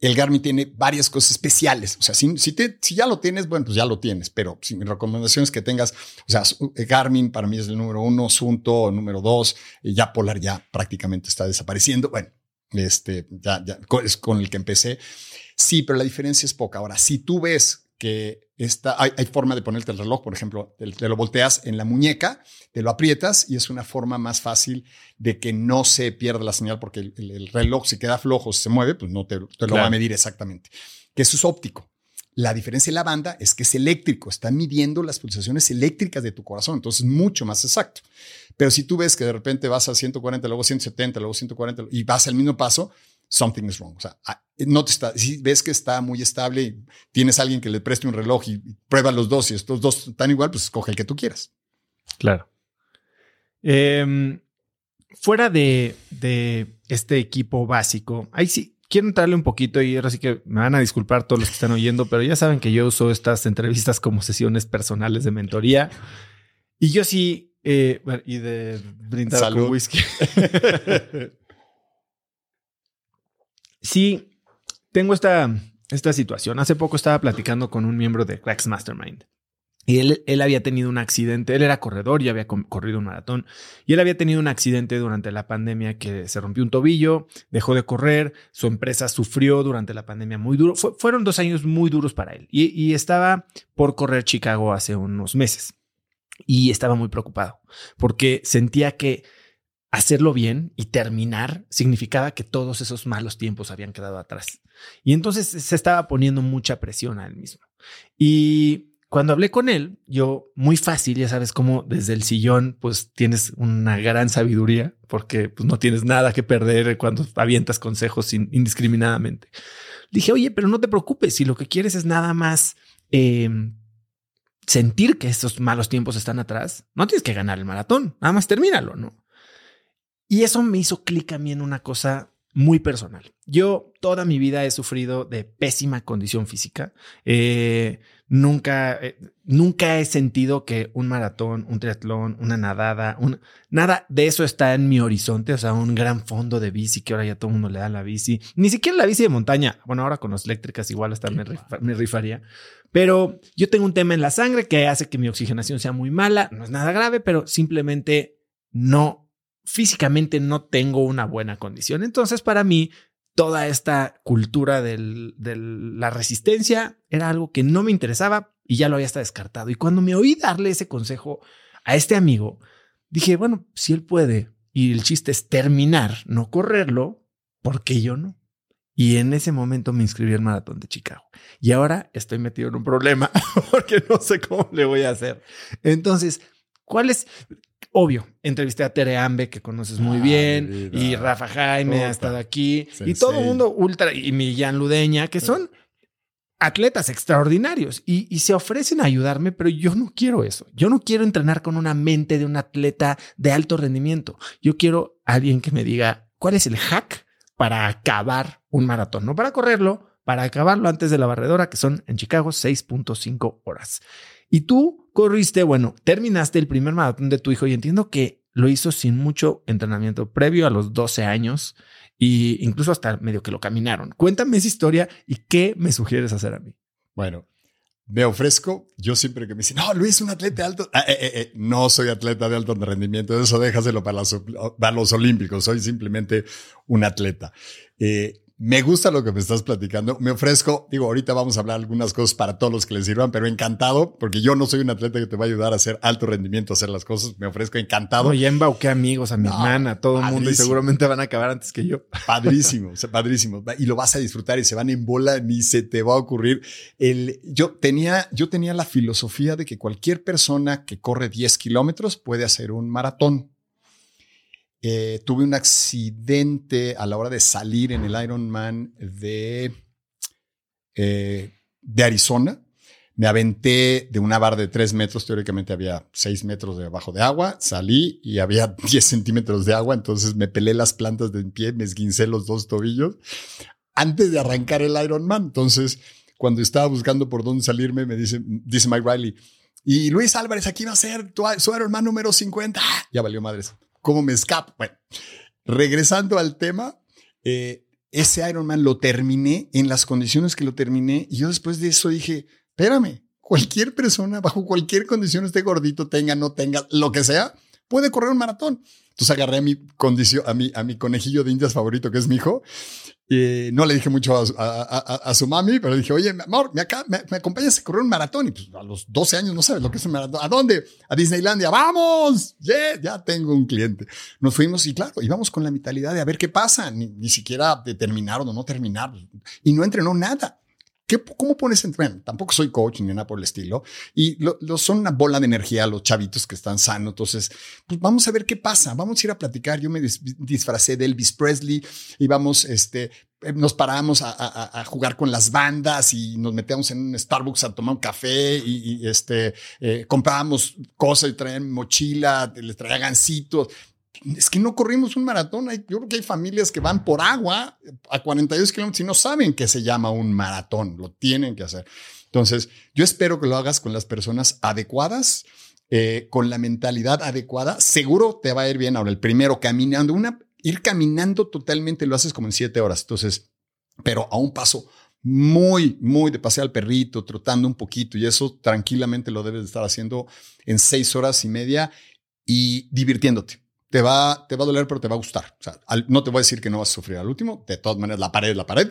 el Garmin tiene varias cosas especiales. O sea, si, ya lo tienes, bueno, pues ya lo tienes, pero si mi recomendación es que tengas, o sea, Garmin para mí es el número uno, Sunto, número dos, ya Polar ya prácticamente está desapareciendo. Bueno, este, ya, ya es con el que empecé. Sí, pero la diferencia es poca. Ahora, si tú ves que esta, hay, forma de ponerte el reloj, por ejemplo, te, lo volteas en la muñeca, te lo aprietas y es una forma más fácil de que no se pierda la señal porque el, reloj si queda flojo, si se mueve, pues no te, lo va a medir exactamente. Que eso es óptico. La diferencia en la banda es que es eléctrico, está midiendo las pulsaciones eléctricas de tu corazón, entonces es mucho más exacto. Pero si tú ves que de repente vas a 140, luego 170, luego 140 y vas al mismo paso, something is wrong. O sea, ah, no te está, si ves que está muy estable y tienes a alguien que le preste un reloj y prueba los dos y estos dos están igual, pues escoge el que tú quieras. Claro. Em, fuera de, este equipo básico, ahí sí, quiero entrarle un poquito y ahora sí que me van a disculpar todos los que están oyendo, pero ya saben que yo uso estas entrevistas como sesiones personales de mentoría. Y yo sí, eh, y de brindar con whisky. Sí, tengo esta, esta situación. Hace poco estaba platicando con un miembro de Cracks Mastermind. Y él, él, había tenido un accidente, él era corredor y había corrido un maratón, y él había tenido un accidente durante la pandemia que se rompió un tobillo, dejó de correr, su empresa sufrió durante la pandemia muy duro, fueron dos años muy duros para él, y, y estaba por correr Chicago hace unos meses, y estaba muy preocupado, porque sentía que hacerlo bien y terminar significaba que todos esos malos tiempos habían quedado atrás. Y entonces se estaba poniendo mucha presión a él mismo. Y cuando hablé con él, yo muy fácil, ya sabes cómo desde el sillón, pues tienes una gran sabiduría porque pues, no tienes nada que perder cuando avientas consejos indiscriminadamente. Dije, oye, pero no te preocupes, si lo que quieres es nada más em, sentir que estos malos tiempos están atrás, no tienes que ganar el maratón, nada más termínalo, ¿no? Y eso me hizo clic a mí en una cosa muy personal. Yo toda mi vida he sufrido de pésima condición física. Eh, nunca, eh, nunca he sentido que un maratón, un triatlón, una nadada, un, nada de eso está en mi horizonte. O sea, un gran fondo de bici que ahora ya todo el mundo le da la bici. Ni siquiera la bici de montaña. Bueno, ahora con las eléctricas igual hasta me, me rifaría. Pero yo tengo un tema en la sangre que hace que mi oxigenación sea muy mala. No es nada grave, pero simplemente no físicamente no tengo una buena condición. Entonces, para mí, toda esta cultura de la resistencia era algo que no me interesaba y ya lo había hasta descartado. Y cuando me oí darle ese consejo a este amigo, dije, bueno, si él puede y el chiste es terminar, no correrlo, ¿por qué yo no? Y en ese momento me inscribí al maratón de Chicago. Y ahora estoy metido en un problema porque no sé cómo le voy a hacer. Entonces, ¿cuál es? Obvio, entrevisté a Tere Ambe, que conoces muy ah, bien, y Rafa Jaime ha estado aquí, y todo el mundo ultra, y Millán Ludeña, que son atletas extraordinarios y, y, se ofrecen a ayudarme, pero yo no quiero eso. Yo no quiero entrenar con una mente de un atleta de alto rendimiento. Yo quiero alguien que me diga cuál es el hack para acabar un maratón, no para correrlo, para acabarlo antes de la barredora, que son en Chicago 6.5 horas. Y tú corriste, bueno, terminaste el primer maratón de tu hijo y entiendo que lo hizo sin mucho entrenamiento previo a los 12 años e incluso hasta medio que lo caminaron. Cuéntame esa historia y qué me sugieres hacer a mí. Bueno, me ofrezco, yo siempre que me dicen, no, Luis, un atleta de alto, ah, eh, eh, eh, no soy atleta de alto rendimiento, eso déjaselo para para los olímpicos, soy simplemente un atleta. Me gusta lo que me estás platicando. Me ofrezco, digo, ahorita vamos a hablar algunas cosas para todos los que les sirvan, pero encantado, porque yo no soy un atleta que te va a ayudar a hacer alto rendimiento, a hacer las cosas. Me ofrezco encantado. Oye, embauqué amigos, a mi hermana, a todo el mundo y seguramente van a acabar antes que yo. Padrísimo, padrísimo. Y lo vas a disfrutar y se van en bola, ni se te va a ocurrir. El, yo tenía, yo tenía la filosofía de que cualquier persona que corre 10 kilómetros puede hacer un maratón. Eh, tuve un accidente a la hora de salir en el Ironman de, eh, de Arizona. Me aventé de una barra de tres metros, teóricamente había seis metros debajo de agua, salí y había 10 centímetros de agua, entonces me pelé las plantas de pie, me esguincé los dos tobillos antes de arrancar el Ironman. Entonces, cuando estaba buscando por dónde salirme, me dice, dice Mike Riley, Y Luis Álvarez aquí va a ser tu, su Ironman número 50. ¡Ah! Ya valió madres. ¿Cómo me escapo? Bueno, regresando al tema, eh, ese Ironman lo terminé en las condiciones que lo terminé. Y yo después de eso dije, espérame, cualquier persona, bajo cualquier condición, esté gordito, tenga, no tenga, lo que sea, puede correr un maratón. Entonces agarré a mi condición, a mi, a mi conejillo de indias favorito, que es mi hijo. Y no le dije mucho a, su mami, pero le dije, oye, amor, me, acá, me, acompañas a correr un maratón. Y pues a los 12 años no sabes lo que es un maratón. ¿A dónde? A Disneylandia. ¡Vamos! Yeah, ya tengo un cliente. Nos fuimos y claro, íbamos con la mentalidad de a ver qué pasa. Ni, ni siquiera de terminar o no terminar. Y no entrenó nada. ¿Cómo pones en bueno, Tampoco soy coach ni nada por el estilo. Y lo, son una bola de energía los chavitos que están sanos. Entonces, pues vamos a ver qué pasa. Vamos a ir a platicar. Yo me disfracé de Elvis Presley y vamos, este, eh, nos paramos a, jugar con las bandas y nos metíamos en un Starbucks a tomar un café y, este, eh, comprábamos cosas y traían mochila, les traía gancitos es que no corrimos un maratón. yo creo que hay familias que van por agua a 42 kilómetros y no saben que se llama un maratón. Lo tienen que hacer. Entonces, yo espero que lo hagas con las personas adecuadas, eh, con la mentalidad adecuada. Seguro te va a ir bien. Ahora, el primero, caminando, una, ir caminando totalmente lo haces como en siete horas. Entonces, pero a un paso muy, muy de pasear al perrito, trotando un poquito y eso tranquilamente lo debes de estar haciendo en seis horas y media y divirtiéndote te va, te va a doler, pero te va a gustar. O sea, no te voy a decir que no vas a sufrir al último. De todas maneras, la pared es la pared.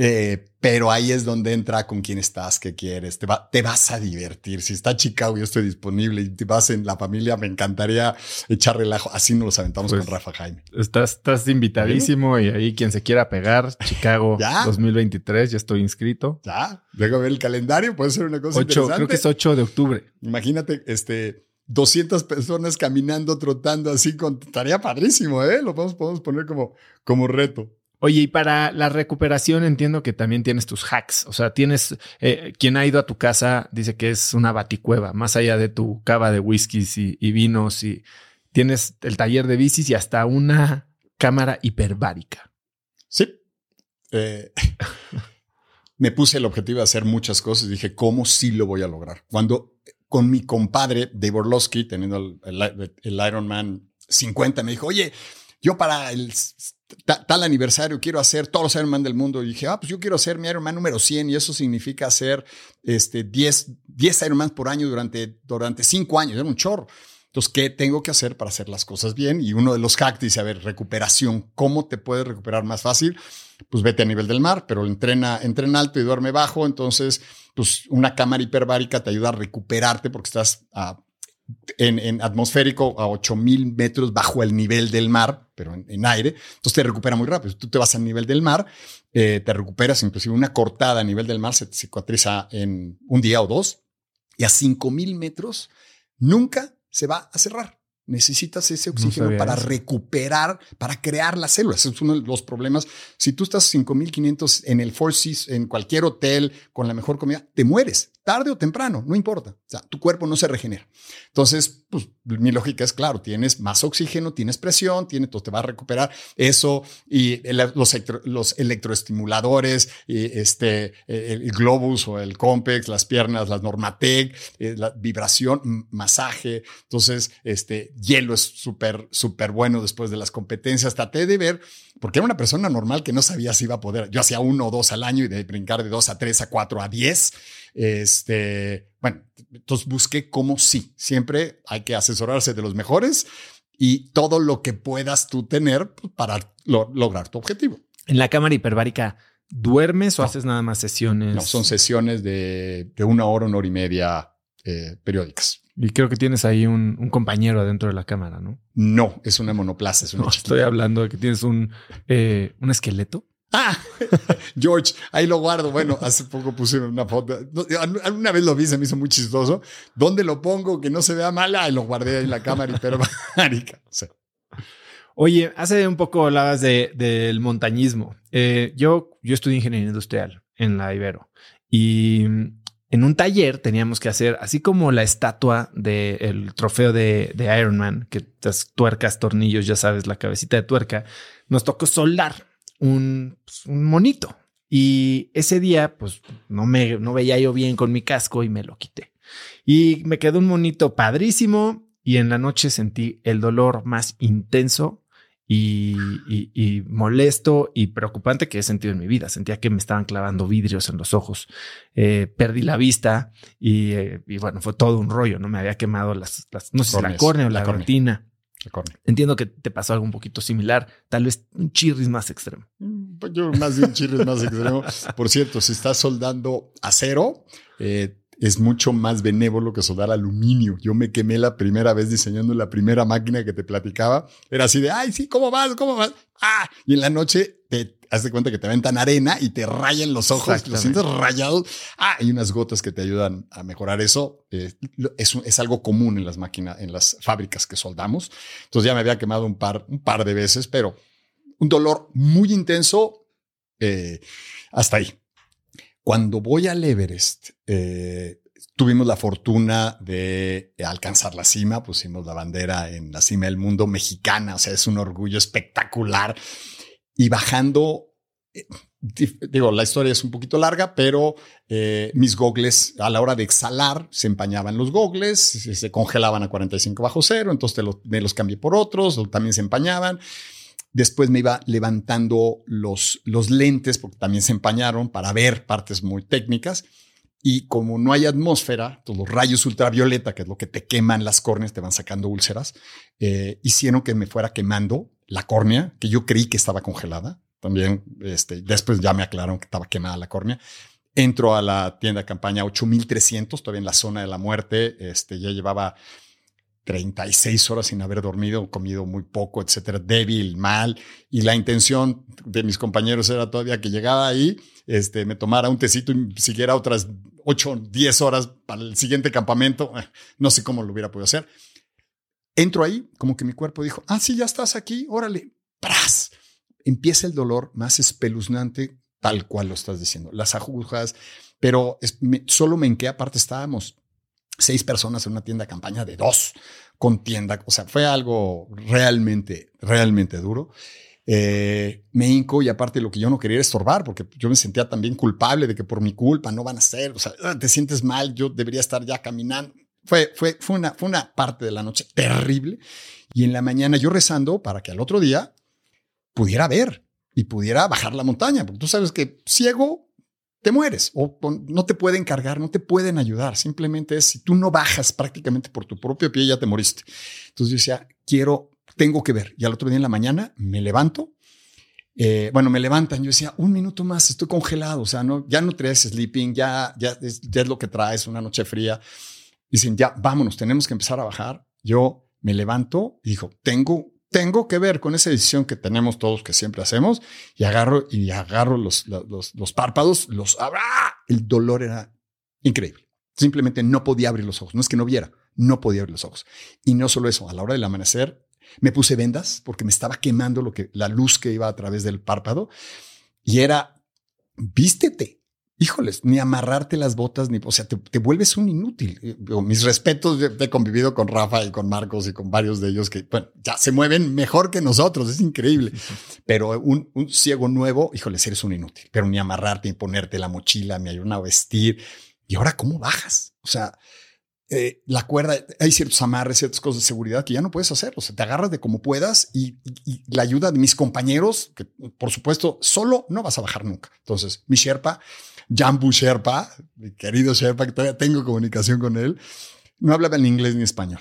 Eh, pero ahí es donde entra con quién estás, qué quieres. Te, va, te vas a divertir. Si está Chicago, yo estoy disponible y te vas en la familia, me encantaría echar relajo. Así nos los aventamos con pues, Rafa Jaime. Estás, estás invitadísimo y ahí quien se quiera pegar, Chicago 2023, ya estoy inscrito. Ya, luego ver el calendario, puede ser una cosa interesante. Creo que es 8 de octubre. Imagínate, este 200 personas caminando, trotando así, con, estaría padrísimo, ¿eh? Lo podemos, podemos poner como, como reto. Oye, y para la recuperación entiendo que también tienes tus hacks. O sea, tienes, eh, quien ha ido a tu casa dice que es una baticueva, más allá de tu cava de whiskies y, vinos y tienes el taller de bicis y hasta una cámara hiperbárica. Sí. Eh, me puse el objetivo de hacer muchas cosas y dije, ¿cómo sí lo voy a lograr? Cuando con mi compadre Dave Orlowski, teniendo el, el, Ironman 50, me dijo, oye, yo para el tal aniversario quiero hacer todos los Ironman del mundo. Y dije, ah, pues yo quiero hacer mi Ironman número 100 y eso significa hacer este, 10, 10 Ironman por año durante, durante 5 años. Era un chorro. Entonces, ¿qué tengo que hacer para hacer las cosas bien? Y uno de los hacks dice, a ver, recuperación, ¿cómo te puedes recuperar más fácil? Pues vete a nivel del mar, pero entrena, entrena alto y duerme bajo. Entonces, pues una cámara hiperbárica te ayuda a recuperarte porque estás en, atmosférico a 8000 metros bajo el nivel del mar, pero en, aire. Entonces te recupera muy rápido. Tú te vas al nivel del mar, eh, te recuperas, inclusive una cortada a nivel del mar se te cicatriza en un día o dos. Y a 5000 metros nunca se va a cerrar. Necesitas ese oxígeno para recuperar, para crear las células. Es uno de los problemas. Si tú estás 5500 en el Four Seas, en cualquier hotel, con la mejor comida, te mueres tarde o temprano, no importa. O sea, tu cuerpo no se regenera. Entonces, pues mi lógica es claro, tienes más oxígeno, tienes presión, tiene, te va a recuperar eso y los, los electroestimuladores, y este, el globus o el complex, las piernas, las Normatec, eh, la vibración, masaje. Entonces, este hielo es súper, súper bueno después de las competencias. Traté de ver, porque era una persona normal que no sabía si iba a poder. Yo hacía uno o dos al año y de brincar de dos a tres a cuatro a diez este, bueno, entonces busqué cómo sí. Siempre hay que asesorarse de los mejores y todo lo que puedas tú tener para lograr tu objetivo. En la cámara hiperbárica, ¿duermes o haces nada más sesiones? No, son sesiones de, una hora, una hora y media eh, periódicas. Y creo que tienes ahí un, compañero adentro de la cámara, ¿no? No, es una monoplaza. Es una no, estoy hablando de que tienes un, eh, un esqueleto. Ah, George, ahí lo guardo. Bueno, hace poco puse una foto. Alguna vez lo vi, se me hizo muy chistoso. ¿Dónde lo pongo que no se vea mala? Y lo guardé ahí en la cámara, pero marica. Oye, hace un poco hablabas de, del montañismo. Eh, yo, yo estudié ingeniería industrial en la Ibero y en un taller teníamos que hacer, así como la estatua del trofeo de, de Iron Man, que las tuercas, tornillos, ya sabes, la cabecita de tuerca, nos tocó soldar un, pues, un monito. Y ese día, pues no me no veía yo bien con mi casco y me lo quité. Y me quedó un monito padrísimo y en la noche sentí el dolor más intenso y, molesto y preocupante que he sentido en mi vida. Sentía que me estaban clavando vidrios en los ojos. Eh, perdí la vista eh, y, bueno, fue todo un rollo. No me había quemado las, no sé si la córnea o la, retina. Entiendo que te pasó algo un poquito similar, tal vez un chirris más extremo. Mm, pues yo más de un chirris más extremo. Por cierto, si estás soldando acero, eh, es mucho más benévolo que soldar aluminio. Yo me quemé la primera vez diseñando la primera máquina que te platicaba. Era así de, ay, sí, ¿cómo vas? ¿Cómo vas? Ah, y en la noche te haces cuenta que te aventan arena y te rayan los ojos, los sientes rayados. Ah, hay unas gotas que te ayudan a mejorar eso. Eh, es, es, algo común en las máquinas, en las fábricas que soldamos. Entonces ya me había quemado un par, un par de veces, pero un dolor muy intenso eh, hasta ahí. Cuando voy al Everest, eh, tuvimos la fortuna de alcanzar la cima, pusimos la bandera en la cima del mundo mexicana, o sea, es un orgullo espectacular. Y bajando, eh, digo, la historia es un poquito larga, pero eh, mis gogles a la hora de exhalar se empañaban los gogles, se, congelaban a 45 bajo cero, entonces me los cambié por otros, también se empañaban. Después me iba levantando los, los lentes porque también se empañaron para ver partes muy técnicas. Y como no hay atmósfera, todos los rayos ultravioleta, que es lo que te queman las córneas, te van sacando úlceras, eh, hicieron que me fuera quemando la córnea, que yo creí que estaba congelada. También este, después ya me aclararon que estaba quemada la córnea. Entro a la tienda de campaña 8300, todavía en la zona de la muerte. Este, ya llevaba 36 horas sin haber dormido, comido muy poco, etcétera, débil, mal. Y la intención de mis compañeros era todavía que llegaba ahí, este, me tomara un tecito y siguiera otras 8, 10 horas para el siguiente campamento. Eh, no sé cómo lo hubiera podido hacer. Entro ahí, como que mi cuerpo dijo, ah, sí, ya estás aquí, órale, ¡pras! Empieza el dolor más espeluznante, tal cual lo estás diciendo. Las agujas, pero solo me en qué aparte estábamos seis personas en una tienda de campaña de dos con tienda. O sea, fue algo realmente, realmente duro. Eh, me hinco y aparte lo que yo no quería era estorbar, porque yo me sentía también culpable de que por mi culpa no van a ser, o sea, te sientes mal, yo debería estar ya caminando. Fue, fue, fue, una, fue una parte de la noche terrible. Y en la mañana yo rezando para que al otro día pudiera ver y pudiera bajar la montaña, porque tú sabes que ciego te mueres o no te pueden cargar, no te pueden ayudar. Simplemente es si tú no bajas prácticamente por tu propio pie, ya te moriste. Entonces yo decía, quiero, tengo que ver. Y al otro día en la mañana me levanto. Eh, bueno, me levantan. Yo decía, un minuto más, estoy congelado. O sea, no, ya no traes sleeping, ya, ya, es, ya es lo que traes, una noche fría. Dicen, ya, vámonos, tenemos que empezar a bajar. Yo me levanto y digo, tengo tengo que ver con esa decisión que tenemos todos, que siempre hacemos, y agarro y agarro los, los, los párpados, los abra. El dolor era increíble. Simplemente no podía abrir los ojos. No es que no viera, no podía abrir los ojos. Y no solo eso, a la hora del amanecer me puse vendas porque me estaba quemando lo que la luz que iba a través del párpado y era vístete, híjoles, ni amarrarte las botas, ni, o sea, te, vuelves un inútil. Eh, mis respetos, he convivido con Rafa y con Marcos y con varios de ellos que, bueno, ya se mueven mejor que nosotros, es increíble. Pero un, un ciego nuevo, híjoles, eres un inútil, pero ni amarrarte, ni ponerte la mochila, ni ayudar a vestir. Y ahora, ¿cómo bajas? O sea, eh, la cuerda, hay ciertos amarres, ciertas cosas de seguridad que ya no puedes hacer. O sea, te agarras de como puedas y, la ayuda de mis compañeros, que por supuesto, solo no vas a bajar nunca. Entonces, mi Sherpa, Jambu Sherpa, mi querido Sherpa, que todavía tengo comunicación con él, no hablaba ni inglés ni español.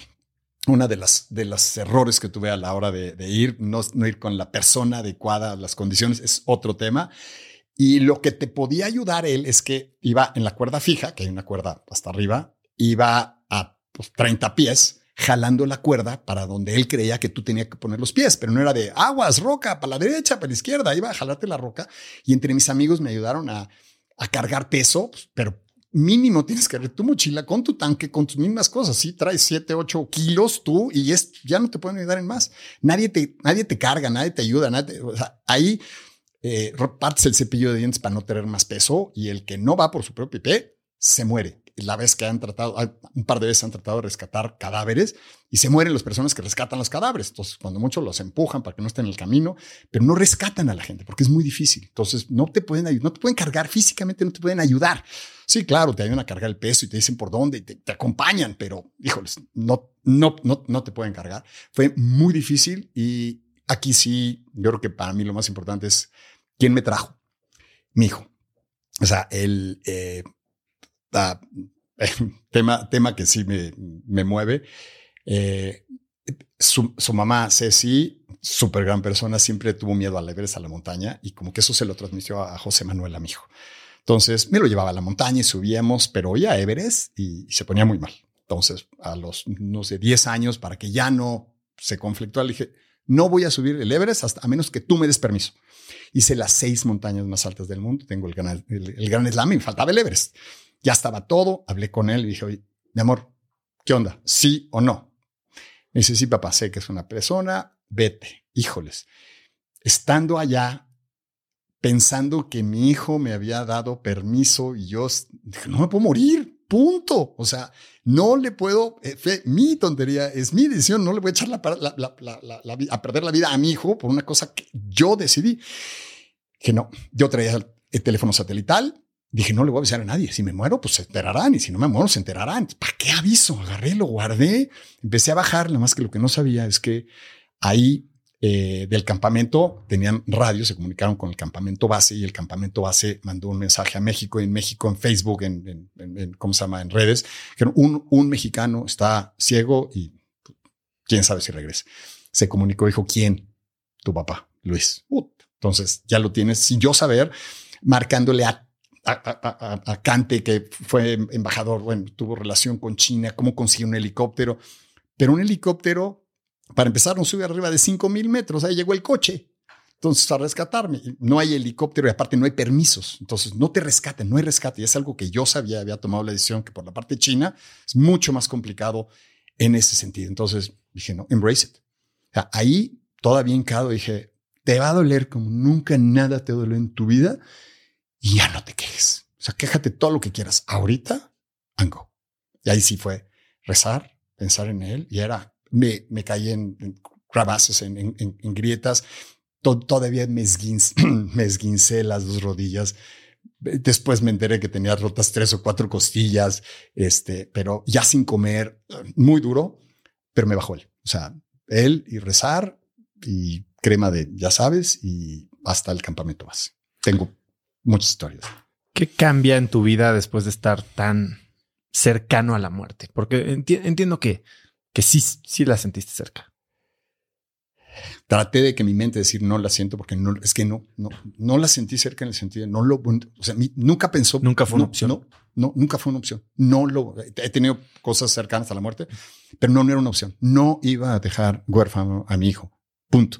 Una de las de los errores que tuve a la hora de, ir, no, ir con la persona adecuada, las condiciones, es otro tema. Y lo que te podía ayudar él es que iba en la cuerda fija, que hay una cuerda hasta arriba, iba a 30 pues, pies jalando la cuerda para donde él creía que tú tenías que poner los pies, pero no era de aguas, roca, para la derecha, para la izquierda, iba a jalarte la roca y entre mis amigos me ayudaron a, a cargar peso, pues, pero mínimo tienes que ver tu mochila con tu tanque, con tus mismas cosas. Si traes 7, 8 kilos tú y es, ya no te pueden ayudar en más. Nadie te, nadie te carga, nadie te ayuda. Nadie o sea, ahí eh, repartes el cepillo de dientes para no tener más peso y el que no va por su propio pie se muere la vez que han tratado, un par de veces han tratado de rescatar cadáveres y se mueren las personas que rescatan los cadáveres. Entonces, cuando mucho los empujan para que no estén en el camino, pero no rescatan a la gente porque es muy difícil. Entonces, no te pueden ayudar, no te pueden cargar físicamente, no te pueden ayudar. Sí, claro, te ayudan a cargar el peso y te dicen por dónde y te, acompañan, pero híjoles, no, no, no, no te pueden cargar. Fue muy difícil y aquí sí, yo creo que para mí lo más importante es quién me trajo. Mi hijo. O sea, eh, ah, tema, tema que sí me, me mueve. Eh, su, su, mamá, Ceci, súper gran persona, siempre tuvo miedo al Everest, a la montaña, y como que eso se lo transmitió a José Manuel, a mi hijo. Entonces me lo llevaba a la montaña y subíamos, pero oía a Everest y, y, se ponía muy mal. Entonces, a los, no sé, 10 años, para que ya no se conflictó, le dije, no voy a subir el Everest hasta, a menos que tú me des permiso. Hice las seis montañas más altas del mundo. Tengo el gran, el, gran slam y me faltaba el Everest. Ya estaba todo. Hablé con él y dije, oye, mi amor, ¿qué onda? ¿Sí o no? Me dice, sí, papá, sé que es una persona. Vete. Híjoles. Estando allá, pensando que mi hijo me había dado permiso y yo dije, no me puedo morir. Punto. O sea, no le puedo, eh, mi tontería, es mi decisión, no le voy a echar la, la, a perder la vida a mi hijo por una cosa que yo decidí. Que no, yo traía el teléfono satelital, dije, no le voy a avisar a nadie, si me muero, pues se enterarán, y si no me muero, se enterarán. ¿Para qué aviso? Agarré, lo guardé, empecé a bajar, nada más que lo que no sabía es que ahí eh, del campamento tenían radio, se comunicaron con el campamento base y el campamento base mandó un mensaje a México, en México, en Facebook, en, en, en ¿cómo se llama? En redes, que un, un mexicano está ciego y quién sabe si regresa. Se comunicó, dijo, ¿quién? Tu papá, Luis. Entonces ya lo tienes sin yo saber, marcándole a a, a, Cante, que fue embajador, bueno, tuvo relación con China, cómo consiguió un helicóptero, pero un helicóptero para empezar, no sube arriba de 5 mil metros. Ahí llegó el coche. Entonces, a rescatarme, no hay helicóptero y aparte no hay permisos. Entonces, no te rescaten, no hay rescate. Y es algo que yo sabía, había tomado la decisión que por la parte china es mucho más complicado en ese sentido. Entonces, dije, no, embrace it. O sea, ahí, todavía encado, dije, te va a doler como nunca nada te dolió en tu vida y ya no te quejes. O sea, quéjate todo lo que quieras. Ahorita, ango. Y ahí sí fue rezar, pensar en él y era me, me caí en, en en, grietas. todavía me, me esguincé las dos rodillas. Después me enteré que tenía rotas tres o cuatro costillas, este, pero ya sin comer, muy duro, pero me bajó él. O sea, él y rezar y crema de, ya sabes, y hasta el campamento base. Tengo muchas historias. ¿Qué cambia en tu vida después de estar tan cercano a la muerte? Porque entiendo que que sí, sí la sentiste cerca. Traté de que mi mente decir no la siento porque no, es que no, no, no la sentí cerca en el sentido, no lo, o sea, nunca pensó. Nunca fue una opción. No, no, nunca fue una opción. No lo, he tenido cosas cercanas a la muerte, pero no, no era una opción. No iba a dejar huérfano a mi hijo. Punto.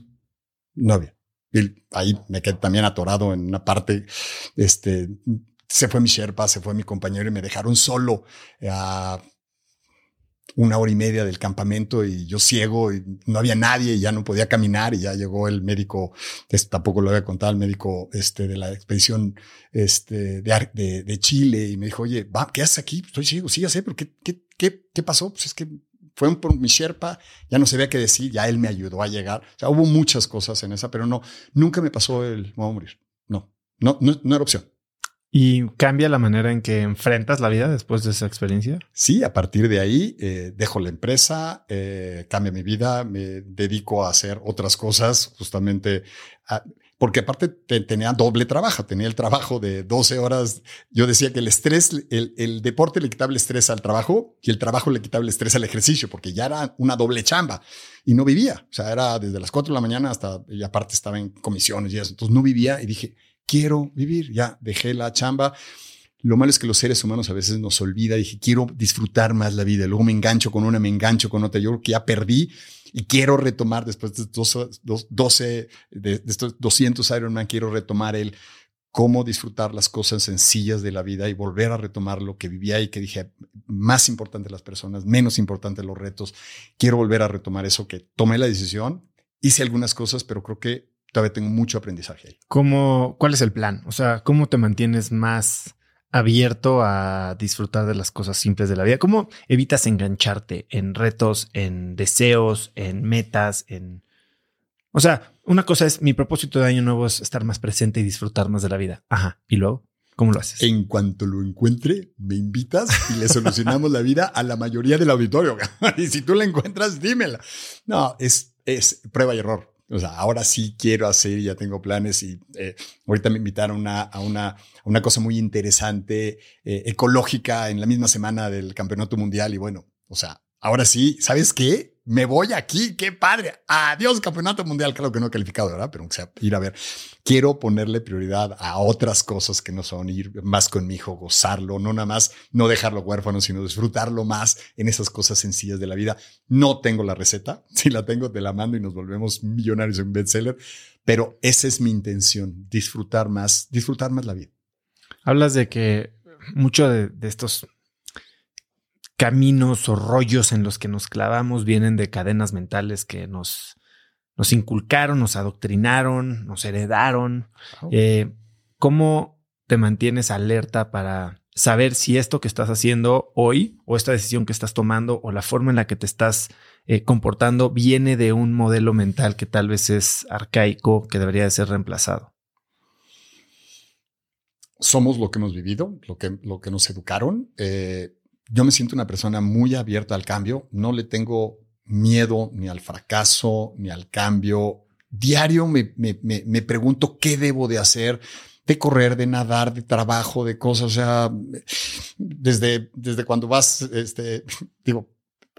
No había. Y ahí me quedé también atorado en una parte, este, se fue mi Sherpa, se fue mi compañero y me dejaron solo a una hora y media del campamento y yo ciego y no había nadie y ya no podía caminar y ya llegó el médico, este, tampoco lo había contado, el médico este, de la expedición este, de, Chile y me dijo, oye, va, ¿qué haces aquí? Estoy ciego, sí, ya sé, pero ¿qué, qué, qué, qué pasó? Pues es que fue por mi Sherpa, ya no sabía qué decir, ya él me ayudó a llegar. O sea, hubo muchas cosas en esa, pero no, nunca me pasó el, voy a morir. No, no, no, no era opción. ¿Y cambia la manera en que enfrentas la vida después de esa experiencia? Sí, a partir de ahí eh, dejo la empresa, eh, cambia mi vida, me dedico a hacer otras cosas, justamente porque aparte tenía doble trabajo, tenía el trabajo de 12 horas. Yo decía que el estrés, el, el deporte le quitaba el estrés al trabajo y el trabajo le quitaba el estrés al ejercicio, porque ya era una doble chamba y no vivía. O sea, era desde las 4 de la mañana hasta, y aparte estaba en comisiones y eso. Entonces no vivía y dije, quiero vivir, ya dejé la chamba. Lo malo es que los seres humanos a veces nos olvida. Dije, quiero disfrutar más la vida. Luego me engancho con una, me engancho con otra. Yo creo que ya perdí y quiero retomar después de estos 12, de, estos 200 Ironman, quiero retomar el cómo disfrutar las cosas sencillas de la vida y volver a retomar lo que vivía y que dije, más importante las personas, menos importante los retos. Quiero volver a retomar eso que tomé la decisión, hice algunas cosas, pero creo que todavía tengo mucho aprendizaje ahí. ¿Cómo, ¿Cuál es el plan? O sea, ¿cómo te mantienes más abierto a disfrutar de las cosas simples de la vida? ¿Cómo evitas engancharte en retos, en deseos, en metas, en... O sea, una cosa es mi propósito de año nuevo es estar más presente y disfrutar más de la vida. Ajá. ¿Y luego? ¿Cómo lo haces? En cuanto lo encuentre, me invitas y le solucionamos la vida a la mayoría del auditorio. y si tú la encuentras, dímela. No, es, es prueba y error. O sea, ahora sí quiero hacer, ya tengo planes y eh, ahorita me invitaron a, a, una, a una cosa muy interesante, eh, ecológica, en la misma semana del Campeonato Mundial. Y bueno, o sea, ahora sí, ¿sabes qué? me voy aquí, qué padre. Adiós, campeonato mundial. Claro que no he calificado, ¿verdad? Pero aunque sea ir a ver, quiero ponerle prioridad a otras cosas que no son ir más con mi hijo, gozarlo, no nada más no dejarlo huérfano, sino disfrutarlo más en esas cosas sencillas de la vida. No tengo la receta. Si la tengo, te la mando y nos volvemos millonarios en bestseller. Pero esa es mi intención, disfrutar más, disfrutar más la vida. Hablas de que mucho de estos caminos o rollos en los que nos clavamos vienen de cadenas mentales que nos, nos inculcaron, nos adoctrinaron, nos heredaron. Eh, ¿Cómo te mantienes alerta para saber si esto que estás haciendo hoy o esta decisión que estás tomando o la forma en la que te estás eh, comportando viene de un modelo mental que tal vez es arcaico, que debería de ser reemplazado? Somos lo que hemos vivido, lo que, lo que nos educaron. Eh, yo me siento una persona muy abierta al cambio, no le tengo miedo ni al fracaso ni al cambio. Diario me, me, me, me pregunto qué debo de hacer de correr, de nadar, de trabajo, de cosas. O sea, desde, desde cuando vas, este, digo,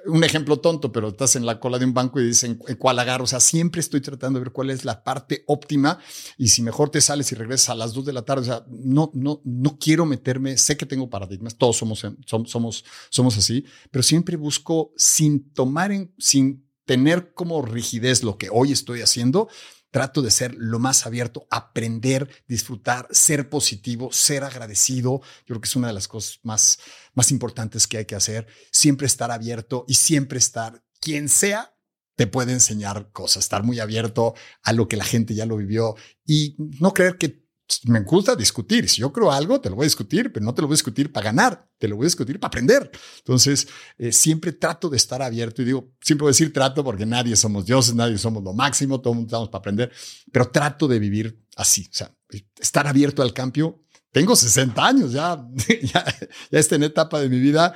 un ejemplo tonto, pero estás en la cola de un banco y dicen cuál agarro. O sea, siempre estoy tratando de ver cuál es la parte óptima y si mejor te sales y regresas a las dos de la tarde. O sea, no, no, no quiero meterme. Sé que tengo paradigmas, todos somos, somos, somos así, pero siempre busco sin tomar en, sin tener como rigidez lo que hoy estoy haciendo, Trato de ser lo más abierto, aprender, disfrutar, ser positivo, ser agradecido. Yo creo que es una de las cosas más, más importantes que hay que hacer. Siempre estar abierto y siempre estar, quien sea, te puede enseñar cosas, estar muy abierto a lo que la gente ya lo vivió y no creer que me gusta discutir. Si yo creo algo, te lo voy a discutir, pero no te lo voy a discutir para ganar, te lo voy a discutir para aprender. Entonces, eh, siempre trato de estar abierto y digo, siempre voy a decir trato porque nadie somos dioses, nadie somos lo máximo, todos estamos para aprender, pero trato de vivir así, o sea, estar abierto al cambio. Tengo 60 años ya, ya, ya estoy en etapa de mi vida.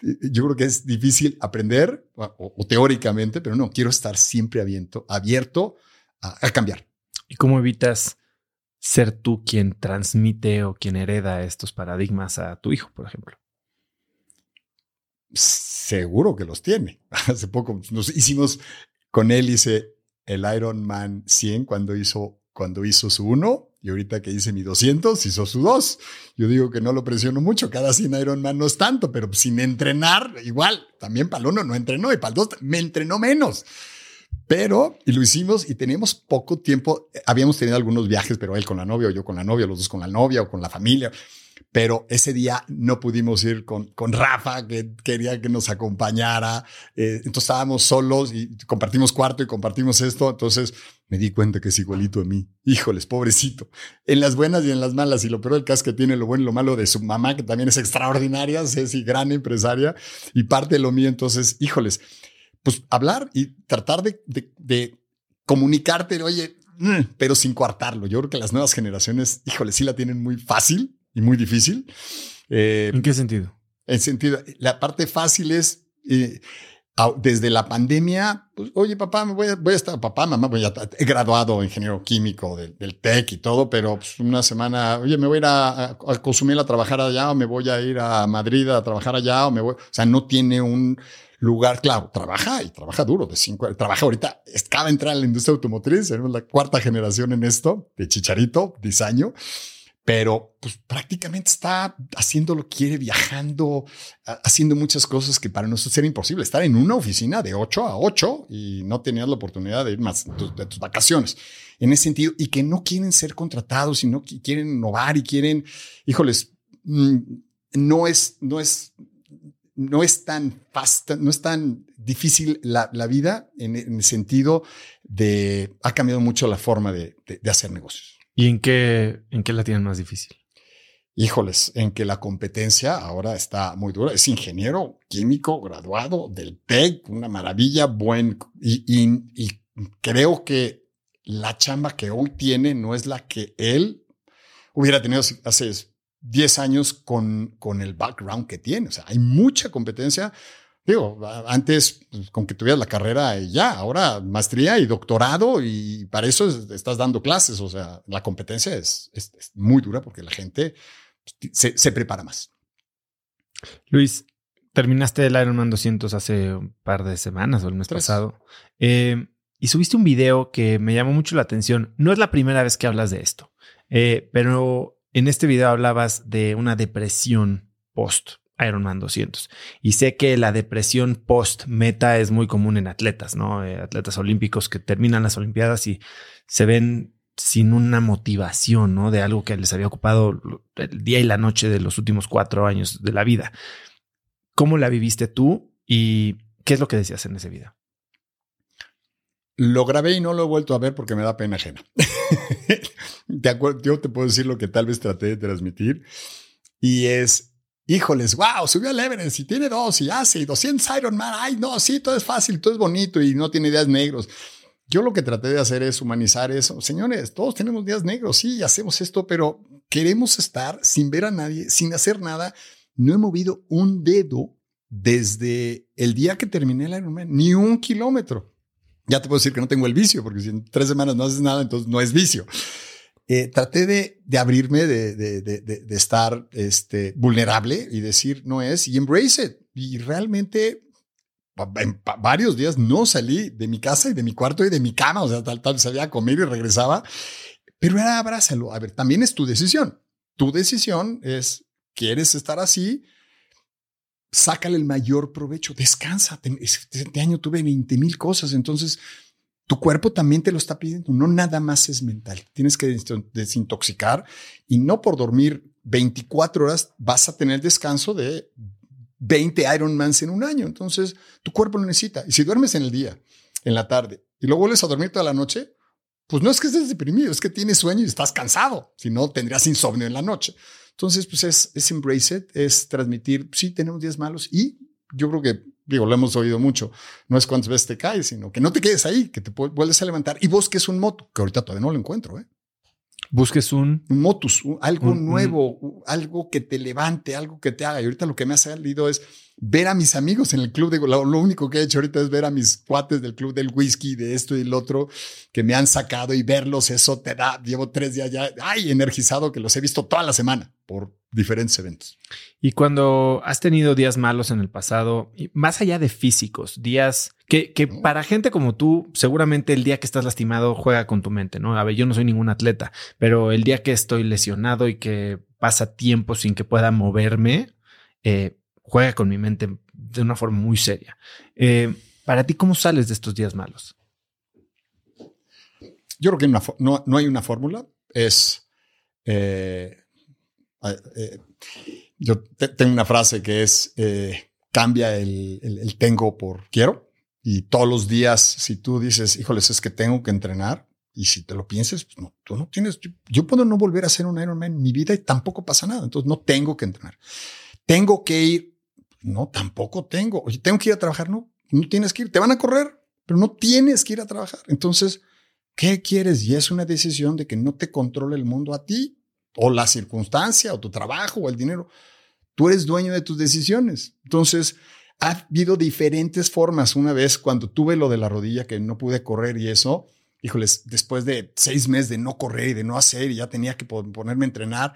Yo creo que es difícil aprender o, teóricamente, pero no, quiero estar siempre abierto, abierto a, a cambiar. ¿Y cómo evitas ser tú quien transmite o quien hereda estos paradigmas a tu hijo, por ejemplo? Seguro que los tiene. Hace poco nos hicimos con él, hice el Iron Man 100 cuando hizo, cuando hizo su 1 y ahorita que hice mi 200 hizo su 2. Yo digo que no lo presiono mucho, cada 100 Iron Man no es tanto, pero sin entrenar, igual, también para el 1 no entrenó y para el 2 me entrenó menos. Pero, y lo hicimos y teníamos poco tiempo. Habíamos tenido algunos viajes, pero él con la novia o yo con la novia, los dos con la novia o con la familia. Pero ese día no pudimos ir con, con Rafa, que quería que nos acompañara. Eh, entonces estábamos solos y compartimos cuarto y compartimos esto. Entonces me di cuenta que es igualito a mí. Híjoles, pobrecito. En las buenas y en las malas. Y lo peor del caso es que tiene lo bueno y lo malo de su mamá, que también es extraordinaria, Ceci, gran empresaria, y parte de lo mío. Entonces, híjoles pues hablar y tratar de, de, comunicarte, oye, mm, pero sin coartarlo. Yo creo que las nuevas generaciones, híjole, sí la tienen muy fácil y muy difícil. Eh, ¿En qué sentido? En sentido, la parte fácil es eh, desde la pandemia, pues, oye, papá, me voy a, estar, papá, mamá, voy a, he graduado ingeniero químico del, del TEC y todo, pero pues, una semana, oye, me voy a ir a, a, consumir a trabajar allá o me voy a ir a Madrid a trabajar allá o me voy, o sea, no tiene un lugar, claro, trabaja y trabaja duro, de cinco, trabaja ahorita, acaba de entrar en la industria automotriz, tenemos la cuarta generación en esto, de chicharito, diseño, pero pues prácticamente está haciendo lo que quiere, viajando, haciendo muchas cosas que para nosotros era imposible. Estar en una oficina de 8 a 8 y no tenías la oportunidad de ir más de tus vacaciones. En ese sentido, y que no quieren ser contratados, sino que quieren innovar y quieren, híjoles, mm, no es, no es no es tan fácil, no es tan difícil la, vida en, el sentido de ha cambiado mucho la forma de, hacer negocios. ¿Y en qué, en qué la tienen más difícil? híjoles, en que la competencia ahora está muy dura. Es ingeniero químico graduado del TEC, una maravilla, buen, y, y, creo que la chamba que hoy tiene no es la que él hubiera tenido hace 10 años con, con el background que tiene. O sea, hay mucha competencia. Digo, antes pues, con que tuvieras la carrera y ya, ahora maestría y doctorado y para eso estás dando clases. O sea, la competencia es, es muy dura porque la gente se, prepara más. Luis, terminaste el Ironman 200 hace un par de semanas o el mes pasado. Eh, y subiste un video que me llamó mucho la atención. No es la primera vez que hablas de esto, eh, pero en este video hablabas de una depresión post Ironman 200. Y sé que la depresión post meta es muy común en atletas, ¿no? Eh, atletas olímpicos que terminan las Olimpiadas y se ven sin una motivación, ¿no? De algo que les había ocupado el día y la noche de los últimos cuatro años de la vida. ¿Cómo la viviste tú y qué es lo que decías en ese video? Lo grabé y no lo he vuelto a ver porque me da pena ajena. de acuerdo, yo te puedo decir lo que tal vez traté de transmitir y es, híjoles, wow, subió al Everest y tiene dos y hace y 200 Ironman, ay, no, sí, todo es fácil, todo es bonito y no tiene ideas negros. Yo lo que traté de hacer es humanizar eso. Señores, todos tenemos días negros, sí, hacemos esto, pero queremos estar sin ver a nadie, sin hacer nada. No he movido un dedo desde el día que terminé el Ironman, ni un kilómetro. Ya te puedo decir que no tengo el vicio, porque si en tres semanas no haces nada, entonces no es vicio. Eh, traté de, de abrirme, de, de, de, estar este, vulnerable y decir no es y embrace it. Y realmente en varios días no salí de mi casa y de mi cuarto y de mi cama, o sea, tal, tal, salía a comer y regresaba, pero era abrázalo. A ver, también es tu decisión. Tu decisión es, ¿quieres estar así? Sácale el mayor provecho, descansa. Este año tuve 20 mil cosas, entonces tu cuerpo también te lo está pidiendo. No nada más es mental. Tienes que desintoxicar y no por dormir 24 horas vas a tener descanso de 20 Ironmans en un año. Entonces, tu cuerpo lo necesita. Y si duermes en el día, en la tarde, y luego vuelves a dormir toda la noche, pues no es que estés deprimido, es que tienes sueño y estás cansado. Si no, tendrías insomnio en la noche. Entonces, pues es, es embrace it, es transmitir, sí, tenemos días malos y yo creo que, digo, lo hemos oído mucho, no es cuántas veces te caes, sino que no te quedes ahí, que te vuelves a levantar y busques un moto, que ahorita todavía no lo encuentro, ¿eh? busques un... motus, algo nuevo, algo que te levante, algo que te haga. Y ahorita lo que me ha salido es ver a mis amigos en el club. De, lo, lo, único que he hecho ahorita es ver a mis cuates del club del whisky, de esto y el otro, que me han sacado y verlos, eso te da. Llevo tres días ya, ay, energizado, que los he visto toda la semana por diferentes eventos. Y cuando has tenido días malos en el pasado, más allá de físicos, días que, que, para gente como tú, seguramente el día que estás lastimado juega con tu mente, ¿no? A ver, yo no soy ningún atleta, pero el día que estoy lesionado y que pasa tiempo sin que pueda moverme, eh, juega con mi mente de una forma muy seria. Eh, para ti, ¿cómo sales de estos días malos? Yo creo que no, no, hay una fórmula. Es. Eh, eh, yo tengo una frase que es: cambia el, el, tengo por quiero. Y todos los días, si tú dices, híjoles, es que tengo que entrenar, y si te lo piensas, pues no, tú no tienes. Yo, yo, puedo no volver a ser un Ironman en mi vida y tampoco pasa nada. Entonces no tengo que entrenar. Tengo que ir no, tampoco tengo. Oye, tengo que ir a trabajar. No, no tienes que ir. Te van a correr, pero no tienes que ir a trabajar. Entonces, ¿qué quieres? Y es una decisión de que no te controle el mundo a ti o la circunstancia o tu trabajo o el dinero. Tú eres dueño de tus decisiones. Entonces, ha habido diferentes formas. Una vez cuando tuve lo de la rodilla que no pude correr y eso, híjoles, después de seis meses de no correr y de no hacer y ya tenía que ponerme a entrenar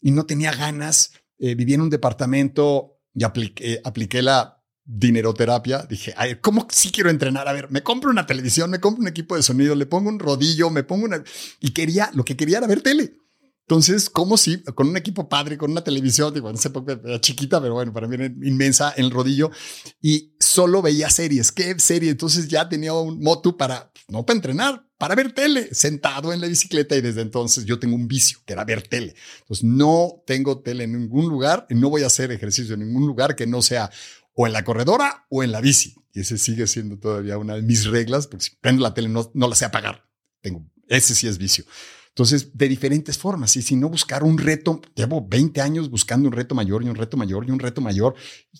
y no tenía ganas, eh, vivía en un departamento y apliqué, apliqué la dineroterapia. Dije, ay, ¿cómo sí quiero entrenar? A ver, me compro una televisión, me compro un equipo de sonido, le pongo un rodillo, me pongo una... Y quería, lo que quería era ver tele. Entonces, ¿cómo si con un equipo padre, con una televisión, digo, no sé, era chiquita, pero bueno, para mí era inmensa en el rodillo y solo veía series. ¿Qué serie? Entonces ya tenía un moto para, no para entrenar, para ver tele, sentado en la bicicleta y desde entonces yo tengo un vicio, que era ver tele. Entonces no tengo tele en ningún lugar y no voy a hacer ejercicio en ningún lugar que no sea o en la corredora o en la bici. Y ese sigue siendo todavía una de mis reglas, porque si prendo la tele no, no la sé apagar. Tengo, ese sí es vicio. Entonces, de diferentes formas. Y si no buscar un reto, llevo 20 años buscando un reto mayor y un reto mayor y un reto mayor.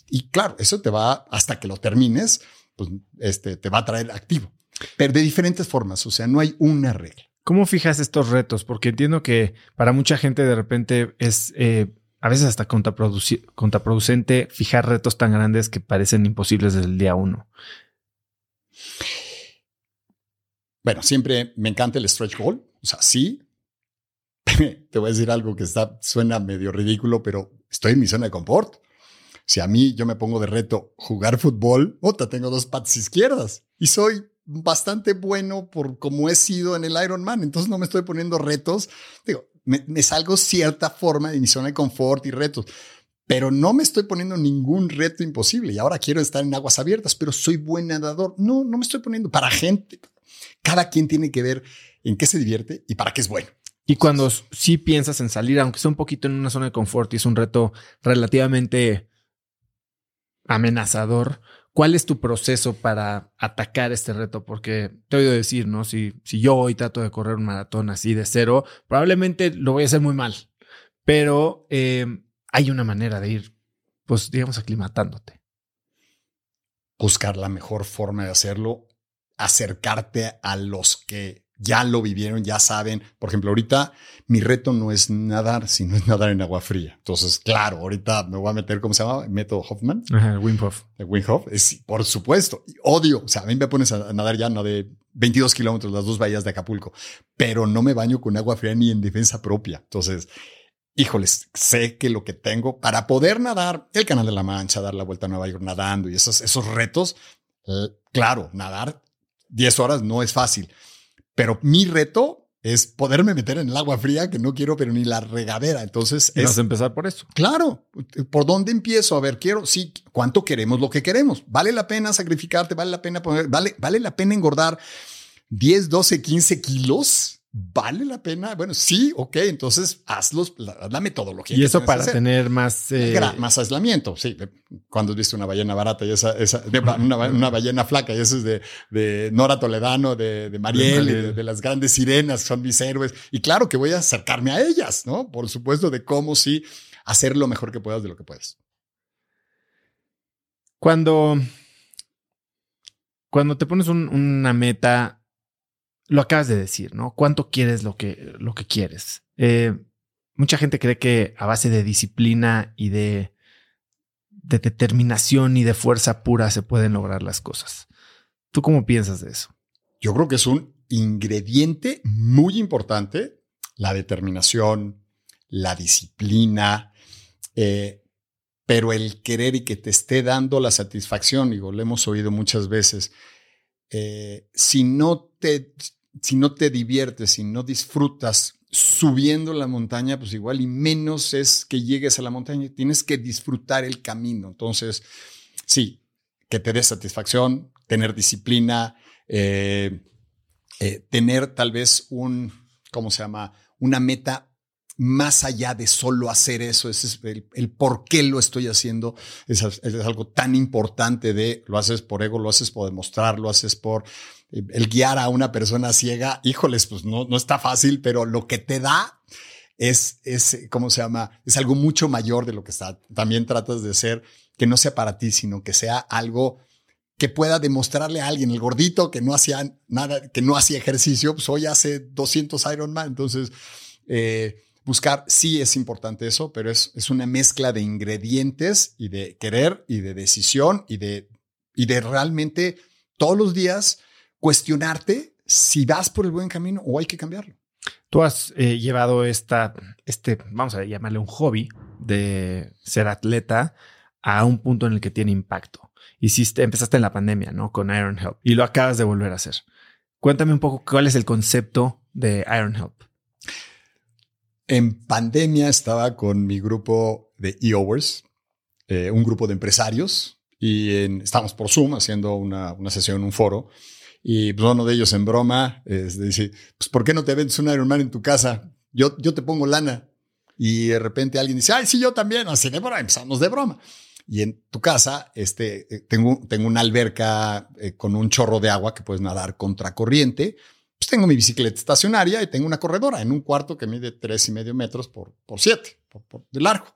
Y claro, eso te va hasta que lo termines, pues este, te va a traer activo. Pero de diferentes formas. O sea, no hay una regla. ¿Cómo fijas estos retos? Porque entiendo que para mucha gente de repente es eh, a veces hasta contraproducente fijar retos tan grandes que parecen imposibles desde el día uno. Bueno, siempre me encanta el stretch goal. O sea, sí. Te voy a decir algo que está, suena medio ridículo, pero estoy en mi zona de confort. Si a mí yo me pongo de reto jugar fútbol, otra tengo dos patas izquierdas y soy bastante bueno por como he sido en el Ironman. Entonces no me estoy poniendo retos. Digo, me, salgo cierta forma de mi zona de confort y retos, pero no me estoy poniendo ningún reto imposible. Y ahora quiero estar en aguas abiertas, pero soy buen nadador. No, no me estoy poniendo para gente. Cada quien tiene que ver en qué se divierte y para qué es bueno. Y cuando sí piensas en salir, aunque sea un poquito en una zona de confort y es un reto relativamente amenazador, ¿Cuál es tu proceso para atacar este reto? Porque te he oído decir, ¿no? Si, si yo hoy trato de correr un maratón así de cero, probablemente lo voy a hacer muy mal. Pero eh, hay una manera de ir, pues, digamos, aclimatándote. Buscar la mejor forma de hacerlo, acercarte a los que ya lo vivieron, ya saben. Por ejemplo, ahorita mi reto no es nadar, sino es nadar en agua fría. Entonces, claro, ahorita me voy a meter, ¿cómo se llama? Método Hoffman. Ajá, Wim Hof. El Wim Hof, es, por supuesto. Odio, o sea, a mí me pones a nadar ya, no de 22 kilómetros, las dos bahías de Acapulco, pero no me baño con agua fría ni en defensa propia. Entonces, híjoles, sé que lo que tengo para poder nadar el Canal de la Mancha, dar la vuelta a Nueva York nadando y esos, esos retos, eh, claro, nadar 10 horas no es fácil pero mi reto es poderme meter en el agua fría que no quiero, pero ni la regadera. Entonces, es empezar por eso. Claro. ¿Por dónde empiezo? A ver, quiero, sí, ¿cuánto queremos lo que queremos? ¿Vale la pena sacrificarte? ¿Vale la pena poner, vale, vale la pena engordar 10, 12, 15 kilos? ¿Vale la pena? Bueno, sí, ok, entonces hazlos, la, la metodología. Y eso para tener más... Eh... Más aislamiento, sí. Cuando viste una ballena barata y esa, esa una, ballena flaca y eso es de, de Nora Toledano, de, de Mariel, de, las grandes sirenas, son mis héroes. Y claro que voy a acercarme a ellas, ¿no? Por supuesto, de cómo sí hacer lo mejor que puedas de lo que puedes. Cuando, cuando te pones una meta lo acabas de decir, ¿no? ¿Cuánto quieres lo que, lo que quieres? Eh, mucha gente cree que a base de disciplina y de, de determinación y de fuerza pura se pueden lograr las cosas. ¿Tú cómo piensas de eso? Yo creo que es un ingrediente muy importante, la determinación, la disciplina, eh, pero el querer y que te esté dando la satisfacción, digo, lo hemos oído muchas veces, eh, si no te si no te diviertes, si no disfrutas subiendo la montaña, pues igual y menos es que llegues a la montaña. Tienes que disfrutar el camino. Entonces, sí, que te dé satisfacción, tener disciplina, eh, eh, tener tal vez un, ¿cómo se llama? Una meta más allá de solo hacer eso, es el, por qué lo estoy haciendo, es, algo tan importante de lo haces por ego, lo haces por demostrar, lo haces por el guiar a una persona ciega, híjoles, pues no, no está fácil, pero lo que te da es, es, ¿cómo se llama? Es algo mucho mayor de lo que está. También tratas de ser que no sea para ti, sino que sea algo que pueda demostrarle a alguien, el gordito que no hacía nada, que no hacía ejercicio, pues hoy hace 200 Ironman. Entonces, eh, buscar, sí es importante eso, pero es, es una mezcla de ingredientes y de querer y de decisión y de, y de realmente todos los días cuestionarte si vas por el buen camino o hay que cambiarlo. Tú has eh, llevado esta, este, vamos a llamarle un hobby de ser atleta a un punto en el que tiene impacto. Hiciste, empezaste en la pandemia, ¿no? Con Iron Help y lo acabas de volver a hacer. Cuéntame un poco cuál es el concepto de Iron Help. En pandemia estaba con mi grupo de EOWers, eh, un grupo de empresarios, y estábamos por Zoom haciendo una, una sesión, un foro. Y pues, uno de ellos en broma dice, pues ¿por qué no te vendes un Ironman en tu casa? Yo, yo te pongo lana. Y de repente alguien dice, ay, sí, yo también. Así de broma, empezamos de broma. Y en tu casa, este, eh, tengo, tengo una alberca eh, con un chorro de agua que puedes nadar contracorriente pues tengo mi bicicleta estacionaria y tengo una corredora en un cuarto que mide tres y medio metros por, por siete, por, de largo.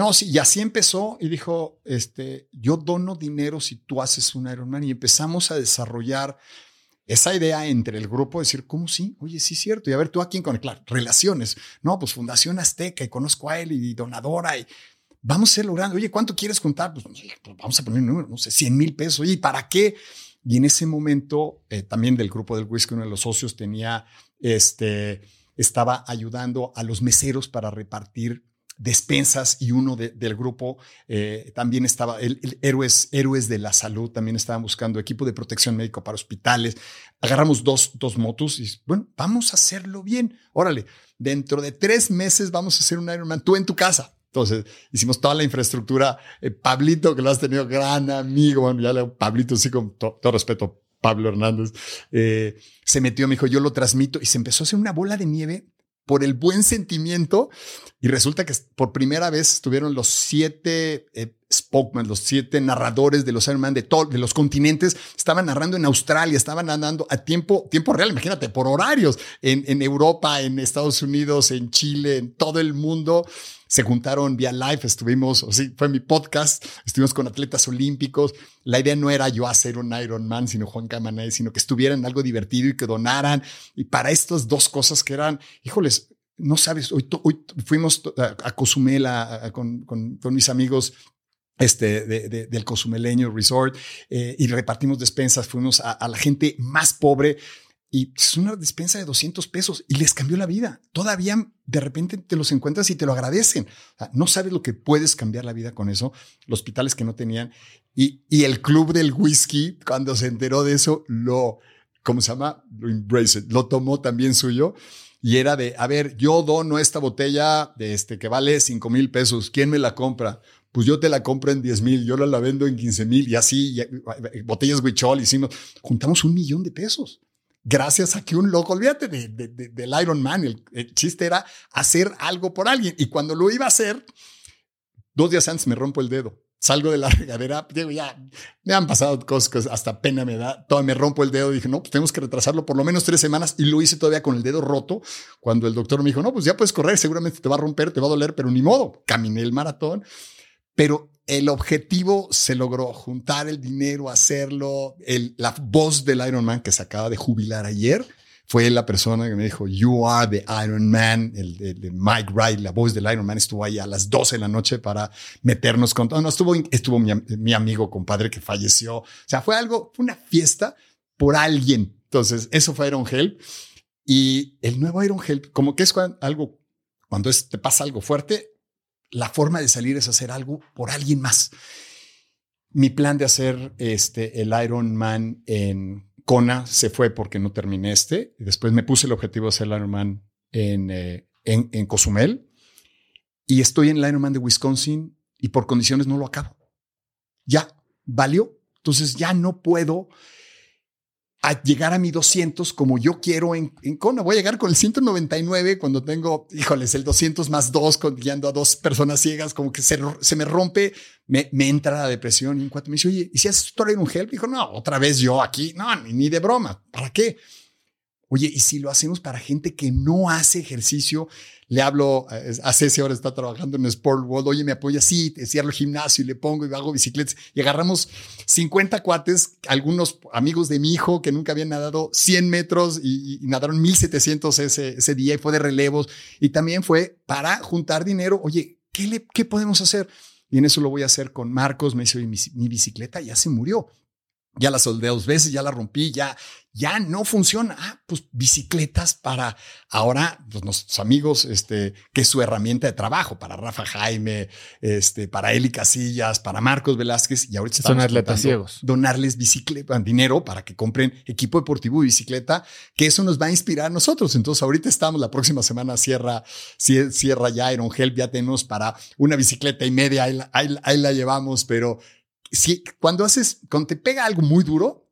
No, sí, y así empezó y dijo, este, yo dono dinero si tú haces un Ironman y empezamos a desarrollar esa idea entre el grupo, decir, ¿cómo sí? Oye, sí es cierto. Y a ver, ¿tú a quién conectar? Relaciones. No, pues Fundación Azteca y conozco a él y donadora y vamos a ir logrando. Oye, ¿cuánto quieres contar? Pues, pues, vamos a poner un número, no sé, 100 mil pesos. Oye, ¿para qué? Y en ese momento, eh, también del grupo del whisky, uno de los socios tenía, este, estaba ayudando a los meseros para repartir despensas y uno del grupo eh, también estaba, el, héroes, héroes de la salud, también estaban buscando equipo de protección médico para hospitales. Agarramos dos, dos motos y bueno, vamos a hacerlo bien. Órale, dentro de tres meses vamos a hacer un Ironman, tú en tu casa. Entonces hicimos toda la infraestructura. Eh, Pablito, que lo has tenido gran amigo, ya Pablito, sí, con todo respeto, Pablo Hernández, eh, se metió, me dijo, yo lo transmito y se empezó a hacer una bola de nieve por el buen sentimiento y resulta que por primera vez estuvieron los siete eh, spokesman, los siete narradores de los Ironman de, de los continentes, estaban narrando en Australia, estaban andando a tiempo, tiempo real, imagínate, por horarios, en, en Europa, en Estados Unidos, en Chile, en todo el mundo se juntaron vía live, estuvimos, o sí, fue mi podcast, estuvimos con atletas olímpicos. La idea no era yo hacer un Ironman, sino Juan Camanay, sino que estuvieran algo divertido y que donaran. Y para estas dos cosas que eran, híjoles, no sabes, hoy, hoy fuimos a, Cozumel con, con, con mis amigos este, de, del Cozumeleño Resort eh, y repartimos despensas, fuimos a, a, la gente más pobre y es una despensa de 200 pesos y les cambió la vida. Todavía de repente te los encuentras y te lo agradecen. no sabes lo que puedes cambiar la vida con eso. Los hospitales que no tenían. Y, y el club del whisky, cuando se enteró de eso, lo, ¿cómo se llama? Lo embrace lo tomó también suyo. Y era de, a ver, yo dono esta botella de este que vale 5 mil pesos. ¿Quién me la compra? Pues yo te la compro en 10 mil, yo la, vendo en 15 mil y así, botellas Huichol, hicimos, juntamos un millón de pesos gracias a que un loco, olvídate de, del Iron Man, el, chiste era hacer algo por alguien. Y cuando lo iba a hacer, dos días antes me rompo el dedo. Salgo de la regadera, digo, ya me han pasado cosas hasta pena me da. Todo me rompo el dedo. Dije, no, pues tenemos que retrasarlo por lo menos tres semanas. Y lo hice todavía con el dedo roto. Cuando el doctor me dijo, no, pues ya puedes correr, seguramente te va a romper, te va a doler, pero ni modo. Caminé el maratón. Pero el objetivo se logró, juntar el dinero, hacerlo. El, la voz del Iron Man que se acaba de jubilar ayer fue la persona que me dijo, You are the Iron Man. El, de Mike Wright, la voz del Iron Man, estuvo ahí a las 12 de la noche para meternos con. No, estuvo, estuvo mi, mi amigo, compadre que falleció. O sea, fue algo, fue una fiesta por alguien. Entonces, eso fue Iron Help. Y el nuevo Iron Help, como que es algo, cuando es, te pasa algo fuerte, la forma de salir es hacer algo por alguien más. Mi plan de hacer este, el Iron Man en Kona se fue porque no terminé este. Después me puse el objetivo de hacer el Iron Man en, eh, en, en Cozumel. Y estoy en el Iron Man de Wisconsin y por condiciones no lo acabo. Ya, valió. Entonces ya no puedo a llegar a mi 200 como yo quiero en, en Kona. Voy a llegar con el 199 cuando tengo, híjoles, el 200 más 2, guiando a dos personas ciegas, como que se, se me rompe, me, me, entra la depresión. Y en cuanto me dice, oye, ¿y si haces tutorial en un help? Dijo, no, otra vez yo aquí, no, ni, ni de broma, ¿para qué? Oye, ¿y si lo hacemos para gente que no hace ejercicio? Le hablo, eh, a Ceci ahora está trabajando en Sport World, oye, me apoya, sí, cierro el gimnasio y le pongo y hago bicicletas y agarramos 50 cuates, algunos amigos de mi hijo que nunca habían nadado 100 metros y, nadaron 1700 ese, ese día y fue de relevos y también fue para juntar dinero. Oye, ¿qué, le, qué podemos hacer? Y en eso lo voy a hacer con Marcos. Me dice, mi, mi bicicleta ya se murió ya la soldé dos veces, ya la rompí, ya, ya no funciona. Ah, pues bicicletas para ahora, pues nuestros amigos, este, que es su herramienta de trabajo para Rafa Jaime, este, para Eli Casillas, para Marcos Velázquez y ahorita son atletas ciegos. Donarles bicicleta, dinero para que compren equipo deportivo y bicicleta, que eso nos va a inspirar a nosotros. Entonces ahorita estamos, la próxima semana cierra, cierra ya Iron Help, ya tenemos para una bicicleta y media, ahí la llevamos, pero si cuando haces, cuando te pega algo muy duro,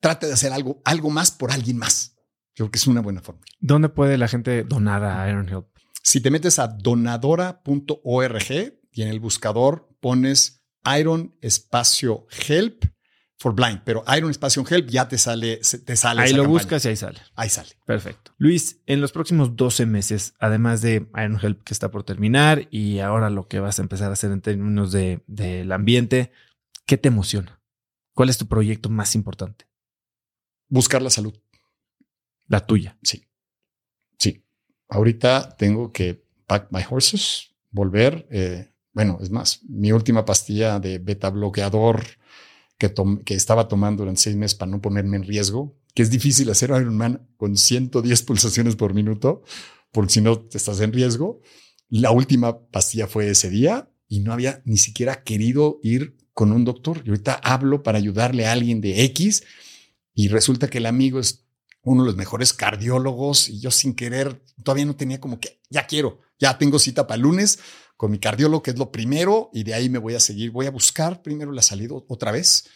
trata de hacer algo, algo más por alguien más. Yo creo que es una buena forma. ¿Dónde puede la gente donar a Iron Help? Si te metes a donadora.org y en el buscador pones Iron espacio Help, for Blind, pero Iron Espacio Help ya te sale, te sale. Ahí lo buscas y ahí sale. Ahí sale. Perfecto. Luis, en los próximos 12 meses, además de Iron Help que está por terminar y ahora lo que vas a empezar a hacer en términos del de, ambiente, ¿qué te emociona? ¿Cuál es tu proyecto más importante? Buscar la salud. La tuya. Sí. Sí. Ahorita tengo que pack my horses, volver. Eh, bueno, es más, mi última pastilla de beta bloqueador que, que estaba tomando durante seis meses para no ponerme en riesgo, que es difícil hacer Ironman con 110 pulsaciones por minuto, porque si no te estás en riesgo. La última pastilla fue ese día y no había ni siquiera querido ir con un doctor. Y ahorita hablo para ayudarle a alguien de X y resulta que el amigo es uno de los mejores cardiólogos y yo sin querer todavía no tenía como que ya quiero, ya tengo cita para lunes con mi cardiólogo, que es lo primero, y de ahí me voy a seguir. Voy a buscar primero la salida otra vez,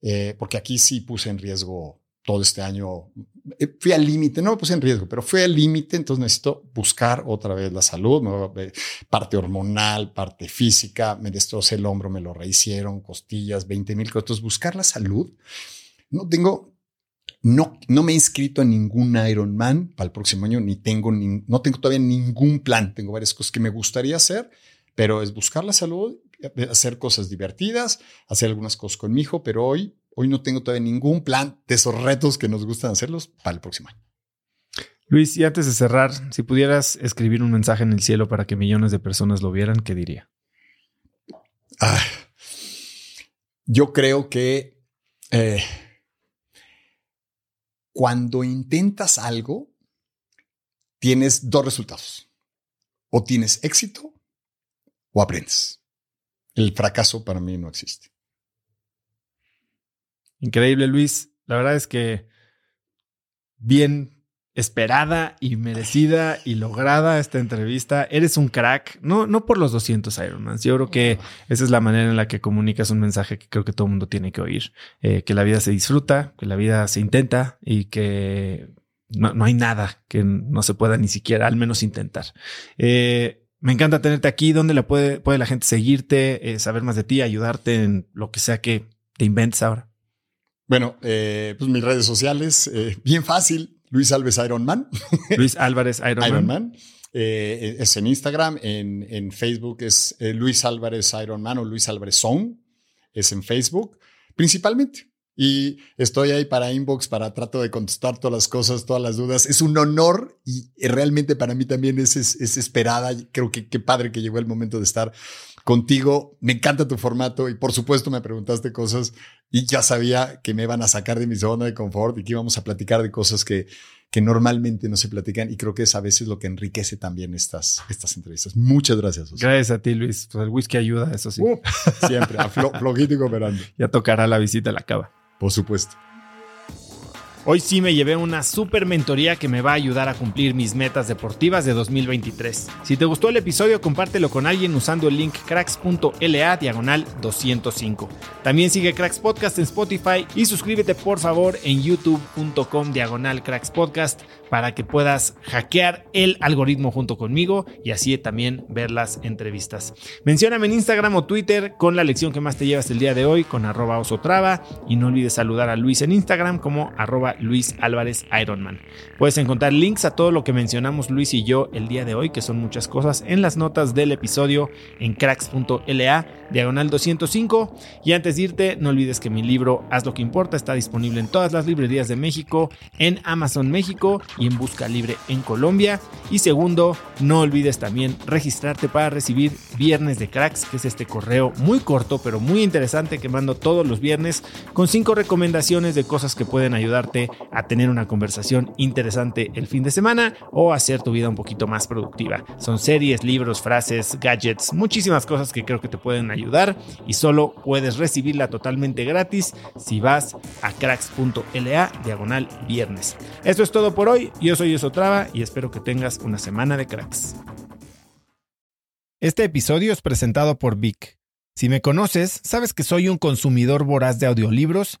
eh, porque aquí sí puse en riesgo todo este año. Eh, fui al límite, no me puse en riesgo, pero fui al límite, entonces necesito buscar otra vez la salud, parte hormonal, parte física, me destrocé el hombro, me lo rehicieron, costillas, 20 mil cosas, buscar la salud. No tengo, no, no me he inscrito a ningún Ironman para el próximo año, ni tengo, ni, no tengo todavía ningún plan. Tengo varias cosas que me gustaría hacer, pero es buscar la salud, hacer cosas divertidas, hacer algunas cosas con mi hijo, pero hoy, hoy no tengo todavía ningún plan de esos retos que nos gustan hacerlos para el próximo año. Luis, y antes de cerrar, si pudieras escribir un mensaje en el cielo para que millones de personas lo vieran, ¿qué diría? Ah, yo creo que eh, cuando intentas algo, tienes dos resultados. O tienes éxito o aprendes. El fracaso para mí no existe. Increíble, Luis. La verdad es que bien esperada y merecida y lograda esta entrevista. Eres un crack, no, no por los 200 Ironmans. Yo creo que esa es la manera en la que comunicas un mensaje que creo que todo el mundo tiene que oír. Eh, que la vida se disfruta, que la vida se intenta y que no, no hay nada que no se pueda ni siquiera al menos intentar. Eh, me encanta tenerte aquí. ¿Dónde la puede, puede la gente seguirte, eh, saber más de ti, ayudarte en lo que sea que te inventes ahora? Bueno, pues mis redes sociales, bien fácil, Luis Alves Ironman. Luis Álvarez Ironman. Ironman. Eh, es en Instagram, en, en Facebook es eh, Luis Álvarez Ironman o Luis Álvarez Song, es en Facebook, principalmente. Y estoy ahí para inbox, para trato de contestar todas las cosas, todas las dudas. Es un honor y realmente para mí también es, es, esperada. Creo que qué padre que llegó el momento de estar contigo. Me encanta tu formato y por supuesto me preguntaste cosas y ya sabía que me iban a sacar de mi zona de confort y que íbamos a platicar de cosas que, que normalmente no se platican y creo que es a veces lo que enriquece también estas, estas entrevistas. Muchas gracias. Gracias a ti, Luis. Pues el whisky ayuda, eso sí. Uh, siempre, a flojito y cooperando. Ya tocará la visita a la cava. Por supuesto. Hoy sí me llevé una super mentoría que me va a ayudar a cumplir mis metas deportivas de 2023. Si te gustó el episodio, compártelo con alguien usando el link cracks.la diagonal 205. También sigue Cracks Podcast en Spotify y suscríbete por favor en youtube.com diagonal cracks podcast para que puedas hackear el algoritmo junto conmigo y así también ver las entrevistas. Mencióname en Instagram o Twitter con la lección que más te llevas el día de hoy con arroba osotrava y no olvides saludar a Luis en Instagram como arroba Luis Álvarez Ironman. Puedes encontrar links a todo lo que mencionamos Luis y yo el día de hoy, que son muchas cosas, en las notas del episodio en cracks.la diagonal 205 y antes de irte no olvides que mi libro Haz lo que importa está disponible en todas las librerías de México, en Amazon México y en Busca Libre en Colombia. Y segundo, no olvides también registrarte para recibir Viernes de Cracks, que es este correo muy corto pero muy interesante que mando todos los viernes con cinco recomendaciones de cosas que pueden ayudarte a tener una conversación interesante el fin de semana o hacer tu vida un poquito más productiva. Son series, libros, frases, gadgets, muchísimas cosas que creo que te pueden ayudar y solo puedes recibirla totalmente gratis si vas a cracks.la diagonal viernes. Esto es todo por hoy. Yo soy Osotrava y espero que tengas una semana de cracks. Este episodio es presentado por Vic. Si me conoces, sabes que soy un consumidor voraz de audiolibros